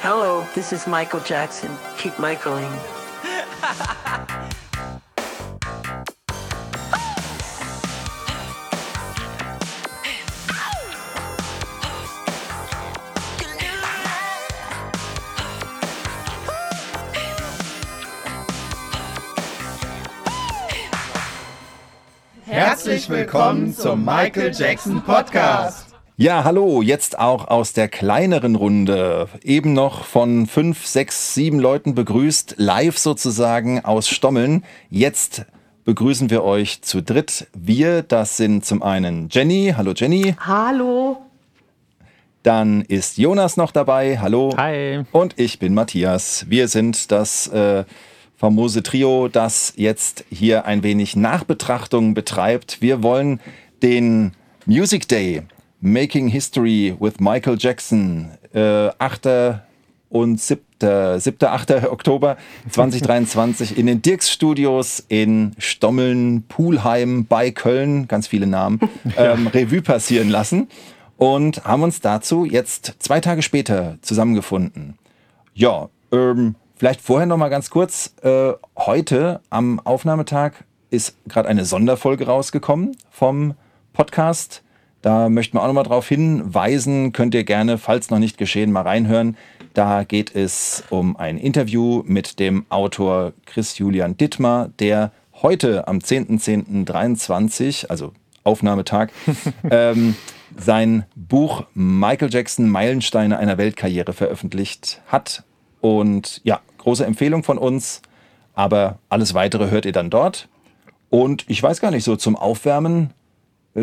Hello, this is Michael Jackson. Keep Michaeling. Herzlich willkommen zum Michael Jackson Podcast. Ja, hallo, jetzt auch aus der kleineren Runde. Eben noch von fünf, sechs, sieben Leuten begrüßt, live sozusagen aus Stommeln. Jetzt begrüßen wir euch zu dritt. Wir, das sind zum einen Jenny. Hallo Jenny. Hallo. Dann ist Jonas noch dabei. Hallo. Hi. Und ich bin Matthias. Wir sind das äh, famose Trio, das jetzt hier ein wenig Nachbetrachtung betreibt. Wir wollen den Music Day Making History with Michael Jackson, äh, 8. und 7. 7. 8. Oktober 2023 in den Dirks Studios in Stommeln, Pulheim bei Köln, ganz viele Namen, ähm, Revue passieren lassen und haben uns dazu jetzt zwei Tage später zusammengefunden. Ja, ähm, vielleicht vorher noch mal ganz kurz. Äh, heute am Aufnahmetag ist gerade eine Sonderfolge rausgekommen vom Podcast da möchten wir auch nochmal darauf hinweisen, könnt ihr gerne, falls noch nicht geschehen, mal reinhören. Da geht es um ein Interview mit dem Autor Chris Julian Dittmar, der heute am 10.10.23, also Aufnahmetag, ähm, sein Buch Michael Jackson Meilensteine einer Weltkarriere veröffentlicht hat. Und ja, große Empfehlung von uns, aber alles weitere hört ihr dann dort. Und ich weiß gar nicht, so zum Aufwärmen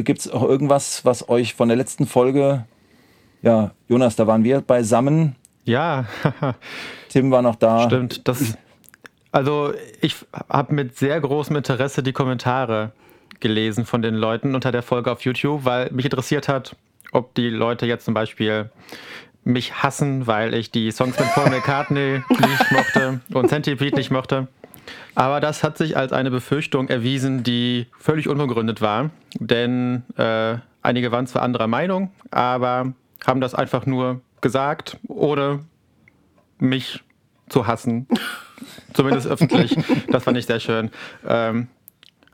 Gibt es auch irgendwas, was euch von der letzten Folge, ja, Jonas, da waren wir beisammen. Ja. Tim war noch da. Stimmt. Das, also ich habe mit sehr großem Interesse die Kommentare gelesen von den Leuten unter der Folge auf YouTube, weil mich interessiert hat, ob die Leute jetzt zum Beispiel mich hassen, weil ich die Songs mit Paul McCartney nicht mochte und Centipede nicht mochte. Aber das hat sich als eine Befürchtung erwiesen, die völlig unbegründet war. Denn äh, einige waren zwar anderer Meinung, aber haben das einfach nur gesagt, ohne mich zu hassen. Zumindest öffentlich. Das fand ich sehr schön. Ähm,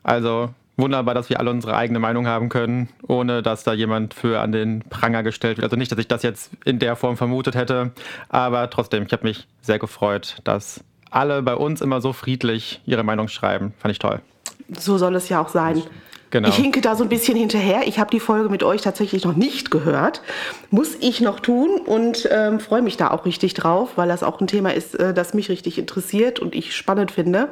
also wunderbar, dass wir alle unsere eigene Meinung haben können, ohne dass da jemand für an den Pranger gestellt wird. Also nicht, dass ich das jetzt in der Form vermutet hätte, aber trotzdem, ich habe mich sehr gefreut, dass alle bei uns immer so friedlich ihre Meinung schreiben. Fand ich toll. So soll es ja auch sein. Genau. Ich hinke da so ein bisschen hinterher. Ich habe die Folge mit euch tatsächlich noch nicht gehört. Muss ich noch tun und ähm, freue mich da auch richtig drauf, weil das auch ein Thema ist, äh, das mich richtig interessiert und ich spannend finde.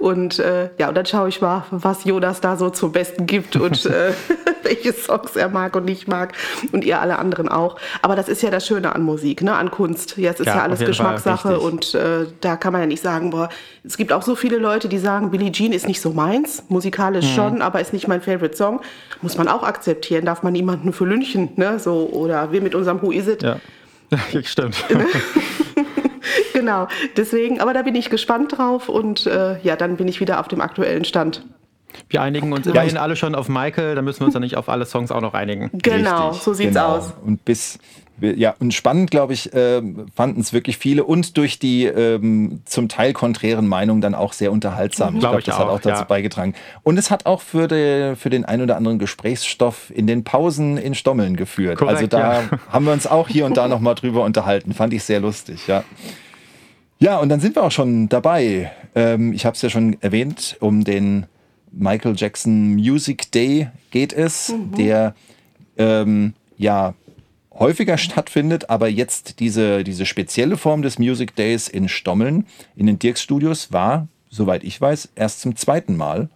Und äh, ja, und dann schaue ich mal, was Jonas da so zum Besten gibt und äh, welche Songs er mag und nicht mag. Und ihr alle anderen auch. Aber das ist ja das Schöne an Musik, ne? an Kunst. Ja, es ist ja, ja alles Geschmackssache und äh, da kann man ja nicht sagen, boah, es gibt auch so viele Leute, die sagen, Billie Jean ist nicht so meins, musikalisch mhm. schon, aber ist nicht mein Favorite Song. Muss man auch akzeptieren, darf man niemanden für lünchen, ne? So, oder wir mit unserem Who Is It. Ja, ja stimmt. Genau, deswegen, aber da bin ich gespannt drauf und äh, ja, dann bin ich wieder auf dem aktuellen Stand. Wir einigen uns immerhin alle schon auf Michael, da müssen wir uns ja nicht auf alle Songs auch noch einigen. Genau, Richtig, so sieht's genau. aus. Und bis ja, und spannend, glaube ich, äh, fanden es wirklich viele und durch die ähm, zum Teil konträren Meinungen dann auch sehr unterhaltsam. Ich glaube, glaub, das auch, hat auch dazu ja. beigetragen. Und es hat auch für, die, für den ein oder anderen Gesprächsstoff in den Pausen in Stommeln geführt. Korrekt, also da ja. haben wir uns auch hier und da nochmal drüber unterhalten. Fand ich sehr lustig, ja. Ja, und dann sind wir auch schon dabei. Ähm, ich habe es ja schon erwähnt, um den Michael Jackson Music Day geht es, mhm. der ähm, ja häufiger stattfindet, aber jetzt diese, diese spezielle Form des Music Days in Stommeln in den Dirks Studios war, soweit ich weiß, erst zum zweiten Mal,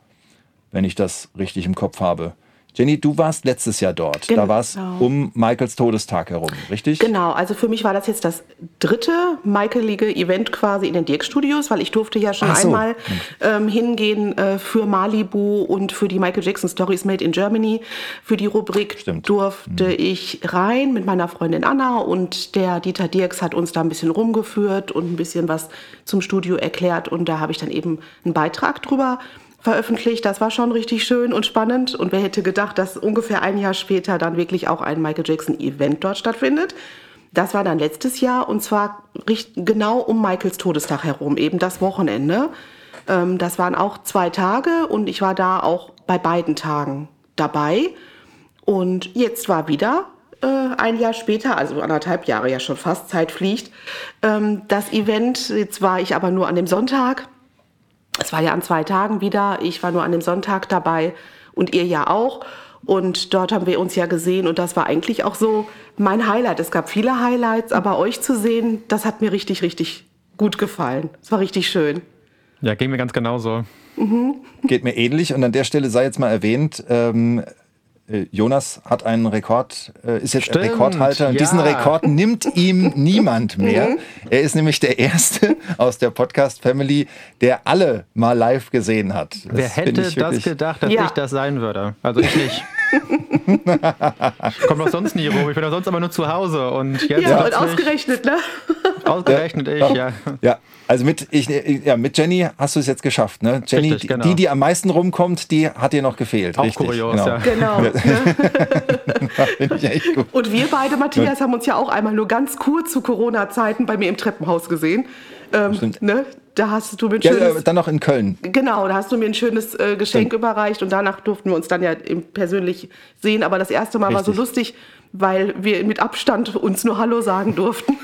wenn ich das richtig im Kopf habe. Jenny, du warst letztes Jahr dort. Genau. Da war es um Michaels Todestag herum, richtig? Genau, also für mich war das jetzt das dritte Michaelige Event quasi in den Dirk Studios, weil ich durfte ja schon so. einmal ähm, hingehen äh, für Malibu und für die Michael Jackson Stories Made in Germany. Für die Rubrik Stimmt. durfte mhm. ich rein mit meiner Freundin Anna und der Dieter Dirks hat uns da ein bisschen rumgeführt und ein bisschen was zum Studio erklärt und da habe ich dann eben einen Beitrag drüber veröffentlicht. Das war schon richtig schön und spannend. Und wer hätte gedacht, dass ungefähr ein Jahr später dann wirklich auch ein Michael Jackson Event dort stattfindet. Das war dann letztes Jahr und zwar genau um Michaels Todestag herum, eben das Wochenende. Ähm, das waren auch zwei Tage und ich war da auch bei beiden Tagen dabei. Und jetzt war wieder äh, ein Jahr später, also anderthalb Jahre ja schon fast, Zeit fliegt, ähm, das Event. Jetzt war ich aber nur an dem Sonntag. Es war ja an zwei Tagen wieder. Ich war nur an dem Sonntag dabei und ihr ja auch. Und dort haben wir uns ja gesehen und das war eigentlich auch so mein Highlight. Es gab viele Highlights, aber euch zu sehen, das hat mir richtig, richtig gut gefallen. Es war richtig schön. Ja, ging mir ganz genauso. Mhm. Geht mir ähnlich und an der Stelle sei jetzt mal erwähnt, ähm, äh, Jonas hat einen Rekord, äh, ist jetzt Stimmt, Rekordhalter und ja. diesen Rekord nimmt ihm niemand mehr. Er ist nämlich der Erste aus der Podcast-Family, der alle mal live gesehen hat. Das Wer hätte das gedacht, dass ja. ich das sein würde? Also ich nicht. ich komme doch sonst nie rum. Ich bin doch sonst immer nur zu Hause. Und jetzt ja, und ausgerechnet, ne? Ausgerechnet ich, ja. Ja, also mit, ich, ja, mit Jenny hast du es jetzt geschafft, ne? Jenny, richtig, genau. die, die am meisten rumkommt, die hat dir noch gefehlt. Auch richtig, kurios, genau. ja. Genau. Finde ich echt gut. Und wir beide, Matthias, haben uns ja auch einmal nur ganz kurz zu Corona-Zeiten bei mir im Treppenhaus gesehen. Ähm, Stimmt. Ne? Da hast du mir ein schönes, ja, dann noch in Köln. Genau, da hast du mir ein schönes äh, Geschenk Stimmt. überreicht und danach durften wir uns dann ja persönlich sehen. Aber das erste Mal Richtig. war so lustig, weil wir mit Abstand uns nur Hallo sagen durften.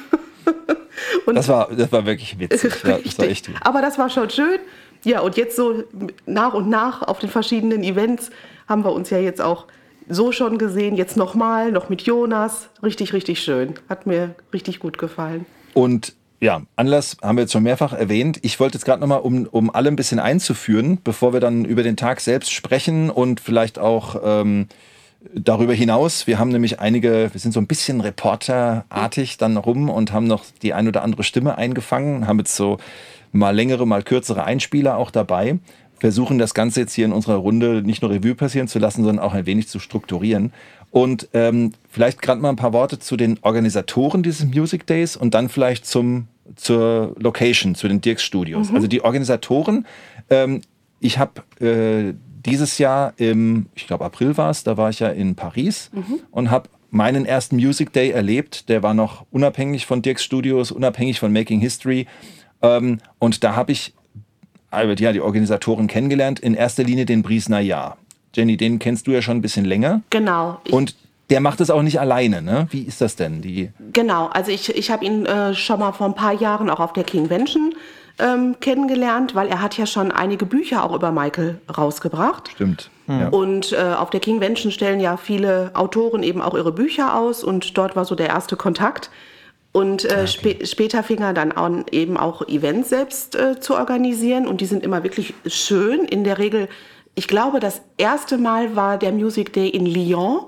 das, war, das war wirklich witzig. Das war echt Aber das war schon schön. Ja, und jetzt so nach und nach auf den verschiedenen Events haben wir uns ja jetzt auch so schon gesehen. Jetzt nochmal, noch mit Jonas. Richtig, richtig schön. Hat mir richtig gut gefallen. Und ja, Anlass haben wir jetzt schon mehrfach erwähnt. Ich wollte jetzt gerade nochmal, um, um alle ein bisschen einzuführen, bevor wir dann über den Tag selbst sprechen und vielleicht auch ähm, darüber hinaus. Wir haben nämlich einige, wir sind so ein bisschen reporterartig dann rum und haben noch die ein oder andere Stimme eingefangen, haben jetzt so mal längere, mal kürzere Einspieler auch dabei. Versuchen das Ganze jetzt hier in unserer Runde nicht nur Revue passieren zu lassen, sondern auch ein wenig zu strukturieren. Und ähm, vielleicht gerade mal ein paar Worte zu den Organisatoren dieses Music Days und dann vielleicht zum, zur Location, zu den Dirks Studios. Mhm. Also die Organisatoren, ähm, ich habe äh, dieses Jahr im, ich glaube April war es, da war ich ja in Paris mhm. und habe meinen ersten Music Day erlebt. Der war noch unabhängig von Dirks Studios, unabhängig von Making History. Ähm, und da habe ich ja, die Organisatoren kennengelernt, in erster Linie den Brice Nayar. Jenny, den kennst du ja schon ein bisschen länger. Genau. Und der macht es auch nicht alleine, ne? Wie ist das denn? Die genau, also ich, ich habe ihn äh, schon mal vor ein paar Jahren auch auf der King Convention ähm, kennengelernt, weil er hat ja schon einige Bücher auch über Michael rausgebracht. Stimmt. Hm. Und äh, auf der King Convention stellen ja viele Autoren eben auch ihre Bücher aus und dort war so der erste Kontakt. Und äh, ah, okay. sp später fing er dann an, eben auch Events selbst äh, zu organisieren und die sind immer wirklich schön. In der Regel ich glaube, das erste Mal war der Music Day in Lyon.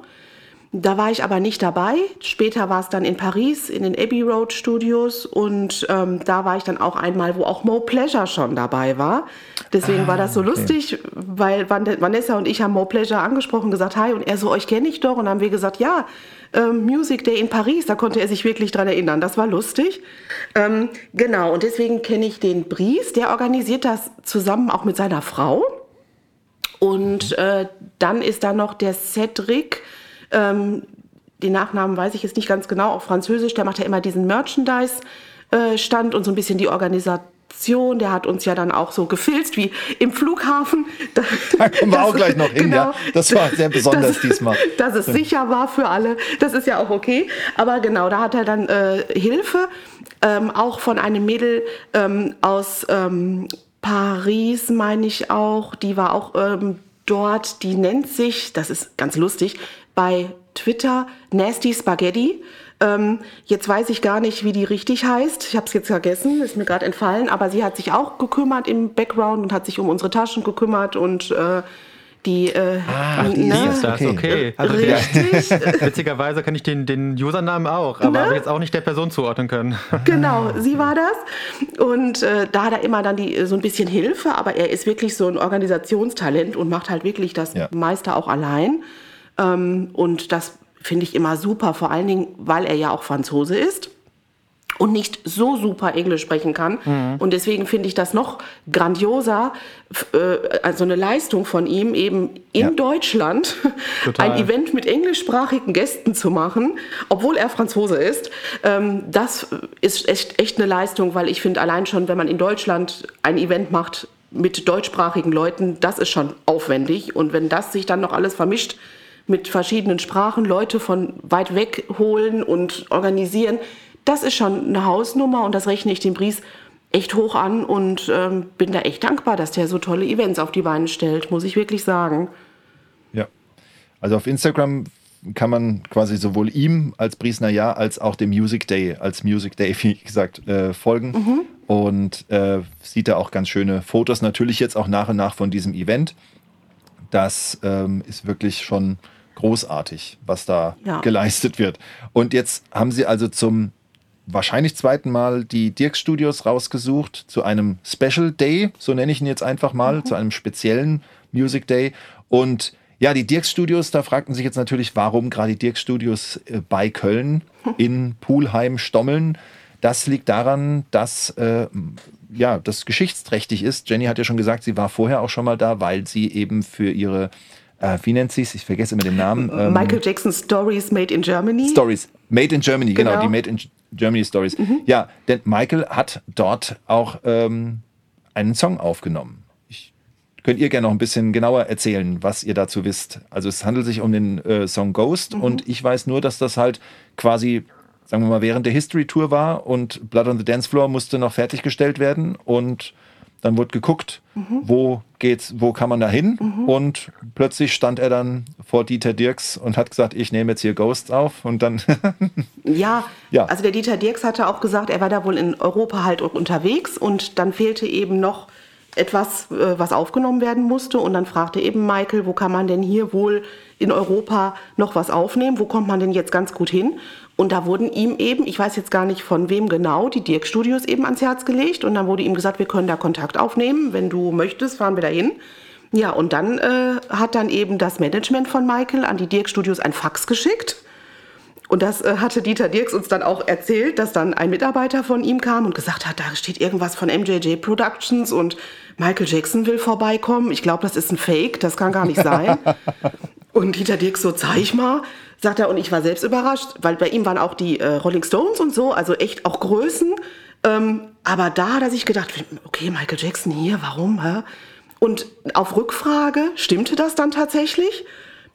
Da war ich aber nicht dabei. Später war es dann in Paris, in den Abbey Road Studios. Und ähm, da war ich dann auch einmal, wo auch Mo Pleasure schon dabei war. Deswegen ah, war das so okay. lustig, weil Vanessa und ich haben Mo Pleasure angesprochen, gesagt, hi. Und er so, euch kenne ich doch. Und dann haben wir gesagt, ja, ähm, Music Day in Paris. Da konnte er sich wirklich dran erinnern. Das war lustig. Ähm, genau, und deswegen kenne ich den Bries. Der organisiert das zusammen auch mit seiner Frau. Und äh, dann ist da noch der Cedric, ähm, den Nachnamen weiß ich jetzt nicht ganz genau, auch französisch, der macht ja immer diesen Merchandise-Stand äh, und so ein bisschen die Organisation. Der hat uns ja dann auch so gefilzt wie im Flughafen. Da, da kommen wir das, auch gleich noch hin, genau, ja. Das war sehr besonders das, diesmal. Dass es sicher war für alle, das ist ja auch okay. Aber genau, da hat er dann äh, Hilfe, ähm, auch von einem Mädel ähm, aus ähm, Paris, meine ich auch. Die war auch ähm, dort. Die nennt sich, das ist ganz lustig, bei Twitter Nasty Spaghetti. Ähm, jetzt weiß ich gar nicht, wie die richtig heißt. Ich habe es jetzt vergessen, ist mir gerade entfallen. Aber sie hat sich auch gekümmert im Background und hat sich um unsere Taschen gekümmert und äh, die, äh, ah, die ne? ist das, okay. okay. Also Richtig. Der, witzigerweise kann ich den, den Usernamen auch, aber ne? habe jetzt auch nicht der Person zuordnen können. Genau, sie war das. Und äh, da hat er immer dann die, so ein bisschen Hilfe, aber er ist wirklich so ein Organisationstalent und macht halt wirklich das ja. meiste auch allein. Ähm, und das finde ich immer super, vor allen Dingen, weil er ja auch Franzose ist. und nicht so super Englisch sprechen kann. Mhm. Und deswegen finde ich das noch grandioser, äh, also eine Leistung von ihm, eben in ja. Deutschland Total. ein Event mit englischsprachigen Gästen zu machen, obwohl er Franzose ist. Ähm, das ist echt, echt eine Leistung, weil ich finde, allein schon, wenn man in Deutschland ein Event macht mit deutschsprachigen Leuten, das ist schon aufwendig. Und wenn das sich dann noch alles vermischt, mit verschiedenen Sprachen Leute von weit weg holen und organisieren, das ist schon eine Hausnummer und das rechne ich dem Bries echt hoch an und ähm, bin da echt dankbar, dass der so tolle Events auf die Beine stellt, muss ich wirklich sagen. Ja, also auf Instagram kann man quasi sowohl ihm als Briesner Ja als auch dem Music Day als Music Day, wie gesagt, äh, folgen mhm. und äh, sieht da auch ganz schöne Fotos. Natürlich jetzt auch nach und nach von diesem Event. Das ähm, ist wirklich schon großartig, was da ja. geleistet wird. Und jetzt haben sie also zum wahrscheinlich zweiten Mal die Dirk Studios rausgesucht zu einem Special Day, so nenne ich ihn jetzt einfach mal, mhm. zu einem speziellen Music Day. Und ja, die Dirk Studios, da fragten sich jetzt natürlich, warum gerade die Dirk Studios äh, bei Köln in Pulheim stommeln. Das liegt daran, dass äh, ja, das geschichtsträchtig ist. Jenny hat ja schon gesagt, sie war vorher auch schon mal da, weil sie eben für ihre äh, wie nennt sie es? Ich vergesse immer den Namen. Ähm, Michael Jackson Stories Made in Germany. Stories Made in Germany, genau, genau die Made in Germany Stories. Mhm. Ja, denn Michael hat dort auch ähm, einen Song aufgenommen. Ich, könnt ihr gerne noch ein bisschen genauer erzählen, was ihr dazu wisst? Also es handelt sich um den äh, Song Ghost mhm. und ich weiß nur, dass das halt quasi sagen wir mal, während der History Tour war und Blood on the Dance Floor musste noch fertiggestellt werden und dann wurde geguckt, mhm. wo geht's, wo kann man da hin? Mhm. Und plötzlich stand er dann vor Dieter Dirks und hat gesagt, ich nehme jetzt hier Ghosts auf und dann. ja, ja, also der Dieter Dirks hatte auch gesagt, er war da wohl in Europa halt unterwegs und dann fehlte eben noch etwas, äh, was aufgenommen werden musste. Und dann fragte eben Michael, wo kann man denn hier wohl in Europa noch was aufnehmen? Wo kommt man denn jetzt ganz gut hin? Und da wurden ihm eben, ich weiß jetzt gar nicht von wem genau, die Dirk Studios eben ans Herz gelegt. Und dann wurde ihm gesagt, wir können da Kontakt aufnehmen. Wenn du möchtest, fahren wir da hin. Ja, und dann äh, hat dann eben das Management von Michael an die Dirk Studios ein Fax geschickt. Und das äh, hatte Dieter Dirks uns dann auch erzählt, dass dann ein Mitarbeiter von ihm kam und gesagt hat, da steht irgendwas von MJJ Productions und Michael Jackson will vorbeikommen. Ich glaube, das ist ein Fake, das kann gar nicht sein. und Dieter Dirks so, zeig mal. Sagt er, und ich war selbst überrascht, weil bei ihm waren auch die äh, Rolling Stones und so, also echt auch Größen. Ähm, aber da hat er sich gedacht, okay, Michael Jackson hier, warum? Hä? Und auf Rückfrage stimmte das dann tatsächlich.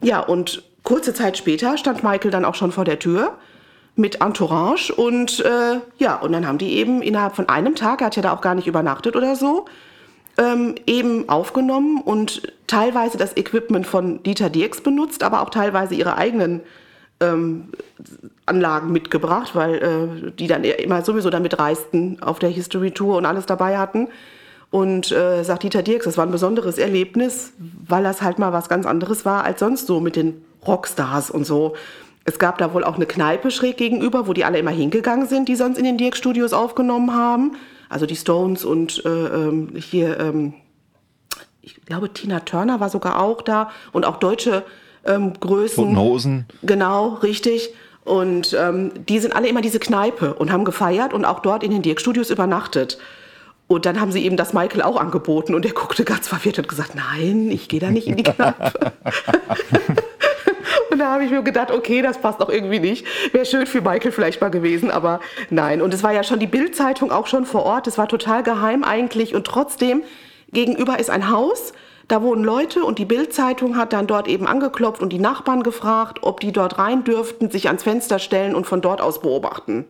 Ja, und kurze Zeit später stand Michael dann auch schon vor der Tür mit Entourage und äh, ja, und dann haben die eben innerhalb von einem Tag, er hat ja da auch gar nicht übernachtet oder so, ähm, eben aufgenommen und teilweise das Equipment von Dieter Dirks benutzt, aber auch teilweise ihre eigenen ähm, Anlagen mitgebracht, weil äh, die dann immer sowieso damit reisten auf der History Tour und alles dabei hatten. Und äh, sagt Dieter Dirks, das war ein besonderes Erlebnis, weil das halt mal was ganz anderes war als sonst so mit den Rockstars und so. Es gab da wohl auch eine Kneipe schräg gegenüber, wo die alle immer hingegangen sind, die sonst in den Dirk Studios aufgenommen haben. Also die Stones und äh, ähm, hier, ähm, ich glaube, Tina Turner war sogar auch da und auch deutsche ähm, Größen. Und Hosen. Genau, richtig. Und ähm, die sind alle immer diese Kneipe und haben gefeiert und auch dort in den Dirk Studios übernachtet. Und dann haben sie eben das Michael auch angeboten und er guckte ganz verwirrt und gesagt, nein, ich gehe da nicht in die Kneipe. Und da habe ich mir gedacht, okay, das passt auch irgendwie nicht. Wäre schön für Michael vielleicht mal gewesen, aber nein. Und es war ja schon die Bildzeitung auch schon vor Ort. Es war total geheim eigentlich. Und trotzdem, gegenüber ist ein Haus. Da wohnen Leute und die Bildzeitung hat dann dort eben angeklopft und die Nachbarn gefragt, ob die dort rein dürften, sich ans Fenster stellen und von dort aus beobachten.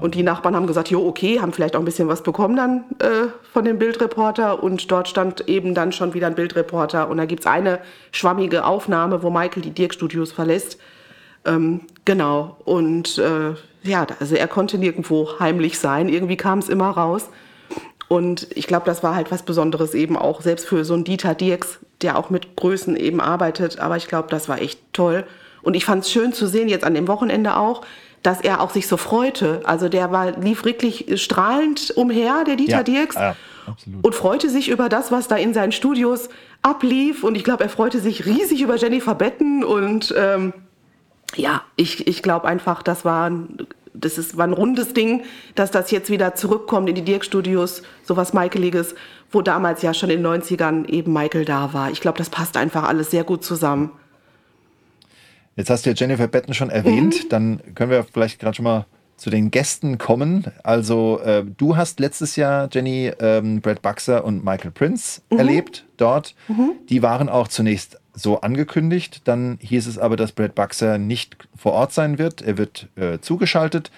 Und die Nachbarn haben gesagt, jo, okay, haben vielleicht auch ein bisschen was bekommen dann äh, von dem Bildreporter. Und dort stand eben dann schon wieder ein Bildreporter. Und da gibt es eine schwammige Aufnahme, wo Michael die Dirk-Studios verlässt. Ähm, genau. Und äh, ja, also er konnte nirgendwo heimlich sein. Irgendwie kam es immer raus. Und ich glaube, das war halt was Besonderes eben auch, selbst für so einen Dieter Dirks, der auch mit Größen eben arbeitet. Aber ich glaube, das war echt toll. Und ich fand es schön zu sehen, jetzt an dem Wochenende auch, dass er auch sich so freute. Also der war, lief wirklich strahlend umher, der Dieter ja, Dirks. Ja, und freute sich über das, was da in seinen Studios ablief. Und ich glaube, er freute sich riesig über Jennifer Betten. Und ähm, ja, ich, ich glaube einfach, das war ein das ist, war ein rundes Ding, dass das jetzt wieder zurückkommt in die Dirk-Studios, sowas Michaeliges, wo damals ja schon in den 90ern eben Michael da war. Ich glaube, das passt einfach alles sehr gut zusammen. Jetzt hast du ja Jennifer Betten schon erwähnt, mhm. dann können wir vielleicht gerade schon mal zu den Gästen kommen. Also äh, du hast letztes Jahr, Jenny, ähm, Brad Buxer und Michael Prince mhm. erlebt dort. Mhm. Die waren auch zunächst so angekündigt. Dann hieß es aber, dass Brad Buxer nicht vor Ort sein wird. Er wird äh, zugeschaltet.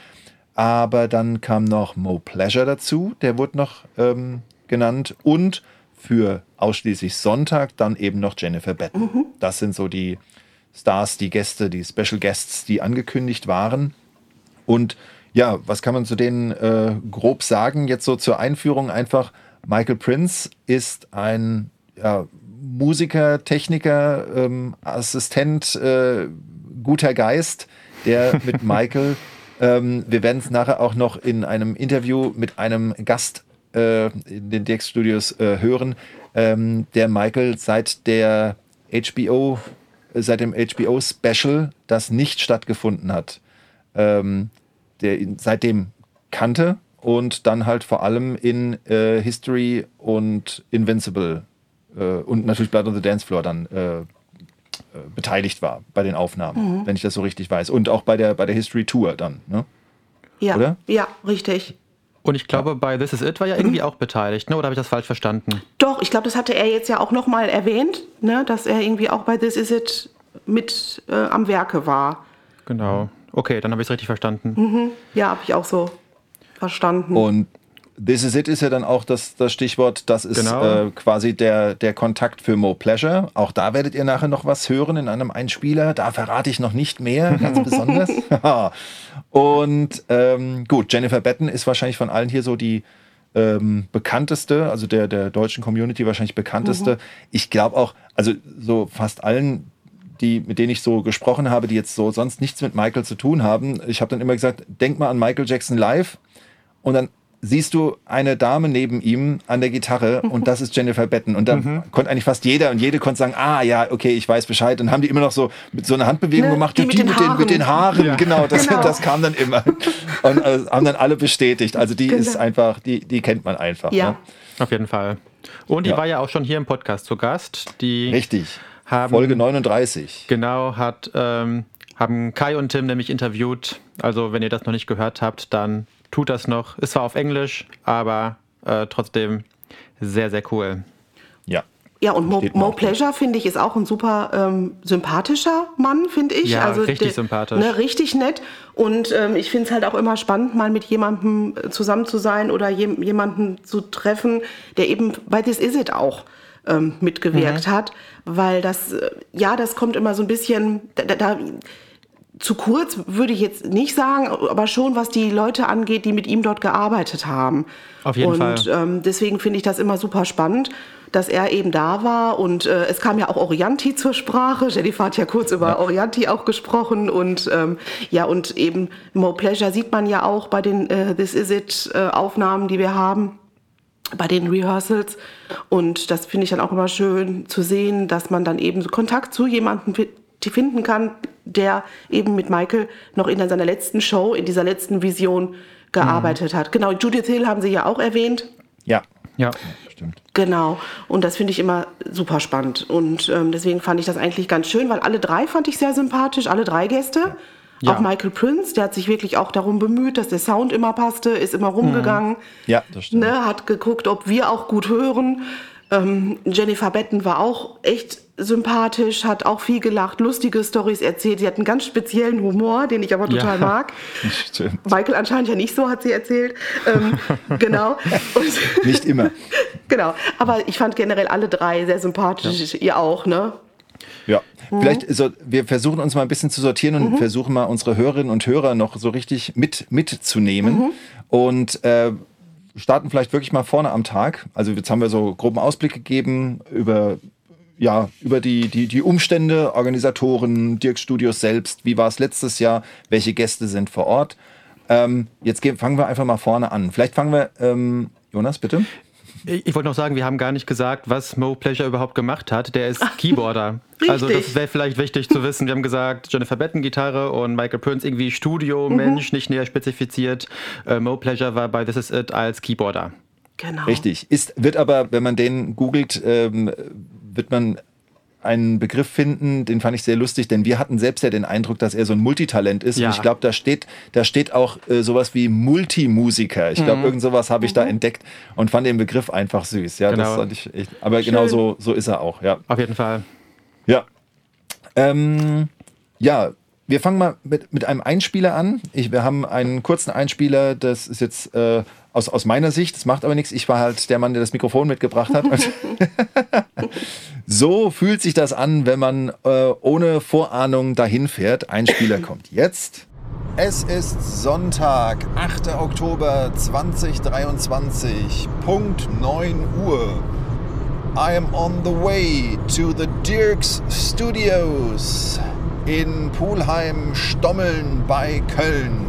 Aber dann kam noch Mo Pleasure dazu. Der wurde noch ähm, genannt. Und für ausschließlich Sonntag dann eben noch Jennifer Betten. Mhm. Das sind so die Stars, die Gäste, die Special Guests, die angekündigt waren. Und ja, was kann man zu denen äh, grob sagen? Jetzt so zur Einführung einfach, Michael Prince ist ein ja, Musiker, Techniker, ähm, Assistent, äh, guter Geist, der mit Michael, ähm, wir werden es nachher auch noch in einem Interview mit einem Gast äh, in den DX Studios äh, hören, ähm, der Michael seit der HBO seit dem HBO-Special, das nicht stattgefunden hat, ähm, der ihn seitdem kannte und dann halt vor allem in äh, History und Invincible äh, und natürlich Blood on the Dance Floor dann äh, äh beteiligt war bei den Aufnahmen, mhm. wenn ich das so richtig weiß. Und auch bei der, bei der History Tour dann, ne? Ja, Oder? ja, richtig. Und ich glaube, bei This Is It war ja irgendwie mhm. auch beteiligt, ne? oder habe ich das falsch verstanden? Doch, ich glaube, das hatte er jetzt ja auch nochmal erwähnt, ne? dass er irgendwie auch bei This Is It mit äh, am Werke war. Genau. Okay, dann habe ich es richtig verstanden. Mhm. Ja, habe ich auch so verstanden. Und This is it ist ja dann auch das, das Stichwort, das ist genau. äh, quasi der, der Kontakt für Mo Pleasure. Auch da werdet ihr nachher noch was hören in einem Einspieler. Da verrate ich noch nicht mehr, ganz besonders. Und ähm, gut, Jennifer Betten ist wahrscheinlich von allen hier so die ähm, bekannteste, also der, der deutschen Community wahrscheinlich bekannteste. Mhm. Ich glaube auch, also so fast allen die, mit denen ich so gesprochen habe, die jetzt so sonst nichts mit Michael zu tun haben. Ich habe dann immer gesagt, denk mal an Michael Jackson live und dann siehst du eine Dame neben ihm an der Gitarre und das ist Jennifer Betten. Und dann mhm. konnte eigentlich fast jeder und jede konnte sagen, ah ja, okay, ich weiß Bescheid. Und haben die immer noch so mit so einer Handbewegung ne, gemacht, die, die mit, den mit, den, Haaren. Ja. Genau, das, genau. das kam dann immer. Und äh, haben dann alle bestätigt. Also die genau. ist einfach, die, die kennt man einfach. Ja. Ne? Auf jeden Fall. Und die ja. war ja auch schon hier im Podcast zu Gast. Die Richtig haben, Folge 39. Genau, hat, ähm, haben Kai und Tim nämlich interviewt. Also, wenn ihr das noch nicht gehört habt, dann tut das noch. Ist zwar auf Englisch, aber äh, trotzdem sehr, sehr cool. Ja. Ja, und Mo, Mo Pleasure, finde ich, ist auch ein super ähm, sympathischer Mann, finde ich. Ja, also richtig der, sympathisch. Ne, richtig nett. Und ähm, ich finde es halt auch immer spannend, mal mit jemandem äh, zusammen zu sein oder je, jemanden zu treffen, der eben bei This Is It auch ähm, mitgewirkt mhm. hat, weil das, äh, ja, das kommt immer so ein bisschen, da, da, zu kurz würde ich jetzt nicht sagen, aber schon was die Leute angeht, die mit ihm dort gearbeitet haben. Auf jeden und, Fall. Und ähm, deswegen finde ich das immer super spannend, dass er eben da war. Und äh, es kam ja auch Orianti zur Sprache. Jennifer hat ja kurz über ja. Orianti auch gesprochen. Und ähm, ja, und eben Mo Pleasure sieht man ja auch bei den äh, This Is It äh, Aufnahmen, die wir haben bei den Rehearsals. Und das finde ich dann auch immer schön zu sehen, dass man dann eben Kontakt zu jemandem finden kann, der eben mit Michael noch in seiner letzten Show, in dieser letzten Vision gearbeitet mhm. hat. Genau, Judith Hill haben Sie ja auch erwähnt. Ja, ja, stimmt. Genau, und das finde ich immer super spannend. Und ähm, deswegen fand ich das eigentlich ganz schön, weil alle drei fand ich sehr sympathisch, alle drei Gäste. Ja. Ja. Auch Michael Prince, der hat sich wirklich auch darum bemüht, dass der Sound immer passte, ist immer rumgegangen. Mhm. Ja, das stimmt. Ne, hat geguckt, ob wir auch gut hören. Ähm, Jennifer Betten war auch echt sympathisch, hat auch viel gelacht, lustige Stories erzählt. Sie hat einen ganz speziellen Humor, den ich aber total ja, mag. Stimmt. Michael anscheinend ja nicht so, hat sie erzählt. Ähm, genau. Und nicht immer. genau. Aber ich fand generell alle drei sehr sympathisch. Ja. Ihr auch, ne? Ja, mhm. vielleicht, so, wir versuchen uns mal ein bisschen zu sortieren und mhm. versuchen mal unsere Hörerinnen und Hörer noch so richtig mit, mitzunehmen. Mhm. Und äh, starten vielleicht wirklich mal vorne am Tag. Also jetzt haben wir so groben Ausblick gegeben über ja, über die, die, die Umstände, Organisatoren, Dirk Studios selbst, wie war es letztes Jahr, welche Gäste sind vor Ort. Ähm, jetzt fangen wir einfach mal vorne an. Vielleicht fangen wir, ähm, Jonas, bitte. Ich, ich wollte noch sagen, wir haben gar nicht gesagt, was Mo Pleasure überhaupt gemacht hat. Der ist Keyboarder. also das wäre vielleicht wichtig zu wissen. Wir haben gesagt, Jennifer Betten Gitarre und Michael Prince irgendwie Studio-Mensch, mhm. nicht näher spezifiziert. Äh, Mo Pleasure war bei This Is It als Keyboarder. Genau. Richtig. Ist, wird aber, wenn man den googelt, ähm, wird man einen Begriff finden, den fand ich sehr lustig, denn wir hatten selbst ja den Eindruck, dass er so ein Multitalent ist. Ja. Und ich glaube, da steht, da steht auch äh, sowas wie Multimusiker. Ich glaube, mhm. irgend sowas habe ich mhm. da entdeckt und fand den Begriff einfach süß. Ja, genau. das fand ich echt, aber Schön. genau so, so ist er auch, ja. Auf jeden Fall. Ja. Ähm, ja, wir fangen mal mit, mit einem Einspieler an. Ich, wir haben einen kurzen Einspieler, das ist jetzt äh, aus, aus meiner Sicht, das macht aber nichts. Ich war halt der Mann, der das Mikrofon mitgebracht hat. so fühlt sich das an, wenn man äh, ohne Vorahnung dahin fährt. Einspieler kommt jetzt. Es ist Sonntag, 8. Oktober 2023, Punkt 9 Uhr. I am on the way to the Dirks Studios in Pulheim Stommeln bei Köln.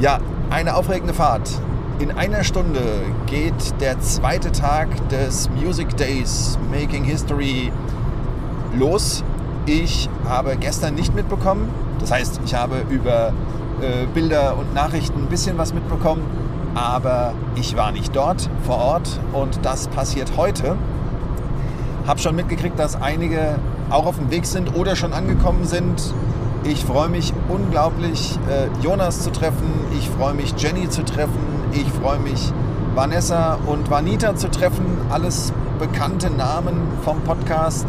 Ja, eine aufregende Fahrt. In einer Stunde geht der zweite Tag des Music Days Making History los. Ich habe gestern nicht mitbekommen. Das heißt, ich habe über äh, Bilder und Nachrichten ein bisschen was mitbekommen. Aber ich war nicht dort vor Ort und das passiert heute. Hab schon mitgekriegt, dass einige auch auf dem Weg sind oder schon angekommen sind. Ich freue mich unglaublich, äh, Jonas zu treffen. Ich freue mich, Jenny zu treffen. Ich freue mich, Vanessa und Vanita zu treffen. Alles bekannte Namen vom Podcast.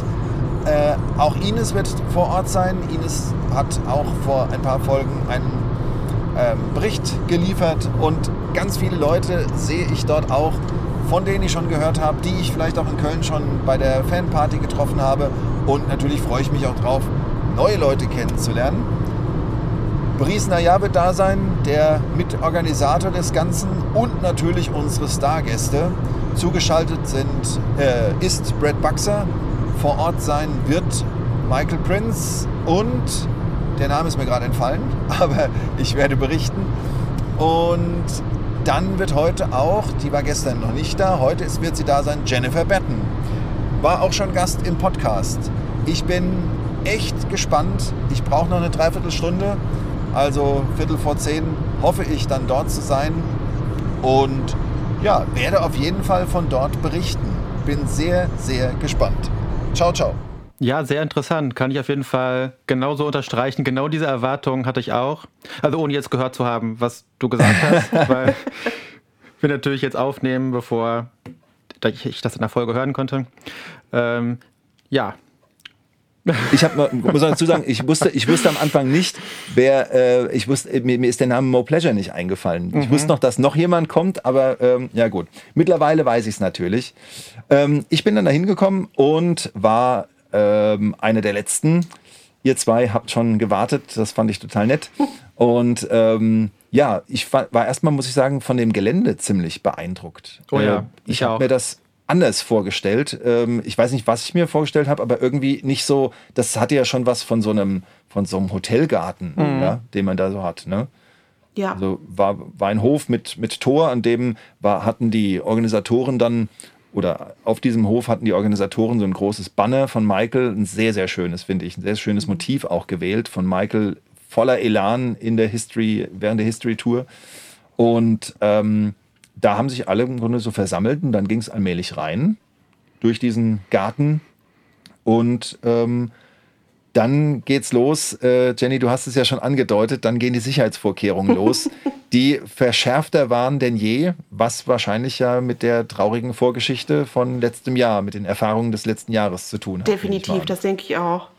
Äh, auch Ines wird vor Ort sein. Ines hat auch vor ein paar Folgen einen ähm, Bericht geliefert und ganz viele Leute sehe ich dort auch von denen ich schon gehört habe, die ich vielleicht auch in Köln schon bei der Fanparty getroffen habe. Und natürlich freue ich mich auch drauf, neue Leute kennenzulernen. Brice Naya wird da sein, der Mitorganisator des Ganzen und natürlich unsere Stargäste. Zugeschaltet sind, äh, ist Brad Buxer, vor Ort sein wird Michael Prince und der Name ist mir gerade entfallen, aber ich werde berichten. Und dann wird heute auch, die war gestern noch nicht da, heute wird sie da sein, Jennifer Batten. War auch schon Gast im Podcast. Ich bin echt gespannt. Ich brauche noch eine Dreiviertelstunde, also Viertel vor zehn hoffe ich dann dort zu sein. Und ja, werde auf jeden Fall von dort berichten. Bin sehr, sehr gespannt. Ciao, ciao. Ja, sehr interessant. Kann ich auf jeden Fall genauso unterstreichen. Genau diese Erwartungen hatte ich auch. Also ohne jetzt gehört zu haben, was du gesagt hast, weil wir natürlich jetzt aufnehmen, bevor ich das in der Folge hören konnte. Ähm, ja, ich habe muss dazu sagen, ich wusste, ich wusste am Anfang nicht, wer, äh, ich wusste, mir, mir, ist der Name Mo Pleasure nicht eingefallen. Mhm. Ich wusste noch, dass noch jemand kommt, aber ähm, ja gut. Mittlerweile weiß ich es natürlich. Ähm, ich bin dann da hingekommen und war ähm, eine der letzten. Ihr zwei habt schon gewartet, das fand ich total nett. Und ähm, ja, ich war, war erstmal, muss ich sagen, von dem Gelände ziemlich beeindruckt. Oh ja, äh, ich, ich habe mir das anders vorgestellt. Ähm, ich weiß nicht, was ich mir vorgestellt habe, aber irgendwie nicht so, das hatte ja schon was von so einem, von so einem Hotelgarten, mhm. ja, den man da so hat. Ne? Ja. Also war, war ein Hof mit, mit Tor, an dem war, hatten die Organisatoren dann oder auf diesem Hof hatten die Organisatoren so ein großes Banner von Michael, ein sehr, sehr schönes, finde ich, ein sehr schönes Motiv auch gewählt von Michael, voller Elan in der History, während der History Tour. Und ähm, da haben sich alle im Grunde so versammelt und dann ging es allmählich rein durch diesen Garten und ähm, dann geht's los. Äh, Jenny, du hast es ja schon angedeutet, dann gehen die Sicherheitsvorkehrungen los, die verschärfter waren denn je, was wahrscheinlich ja mit der traurigen Vorgeschichte von letztem Jahr, mit den Erfahrungen des letzten Jahres zu tun hat. Definitiv, das denke ich auch.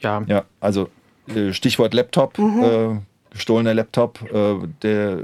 Ja. Ja, also äh, Stichwort Laptop, mhm. äh, gestohlener Laptop. Äh, der,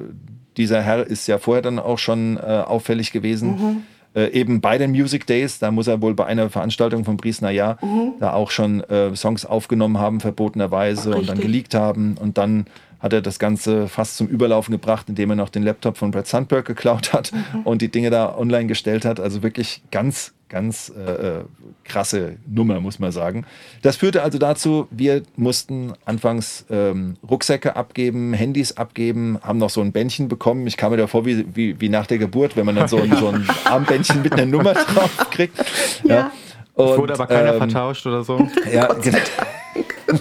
dieser Herr ist ja vorher dann auch schon äh, auffällig gewesen. Mhm äh, eben bei den Music Days, da muss er wohl bei einer Veranstaltung von Brice Nayar mhm. da auch schon äh, Songs aufgenommen haben, verbotenerweise Ach, und dann geleakt haben und dann hat er das Ganze fast zum Überlaufen gebracht, indem er noch den Laptop von Brad Sandberg geklaut hat mhm. und die Dinge da online gestellt hat. Also wirklich ganz ganz äh, äh, krasse Nummer, muss man sagen. Das führte also dazu, wir mussten anfangs ähm, Rucksäcke abgeben, Handys abgeben, haben noch so ein Bändchen bekommen. Ich kam mir da vor wie, wie, wie nach der Geburt, wenn man dann so, ein, so ein Armbändchen mit einer Nummer drauf kriegt. Ja. ja. Und, wurde aber keiner ähm, vertauscht oder so. Ja, genau.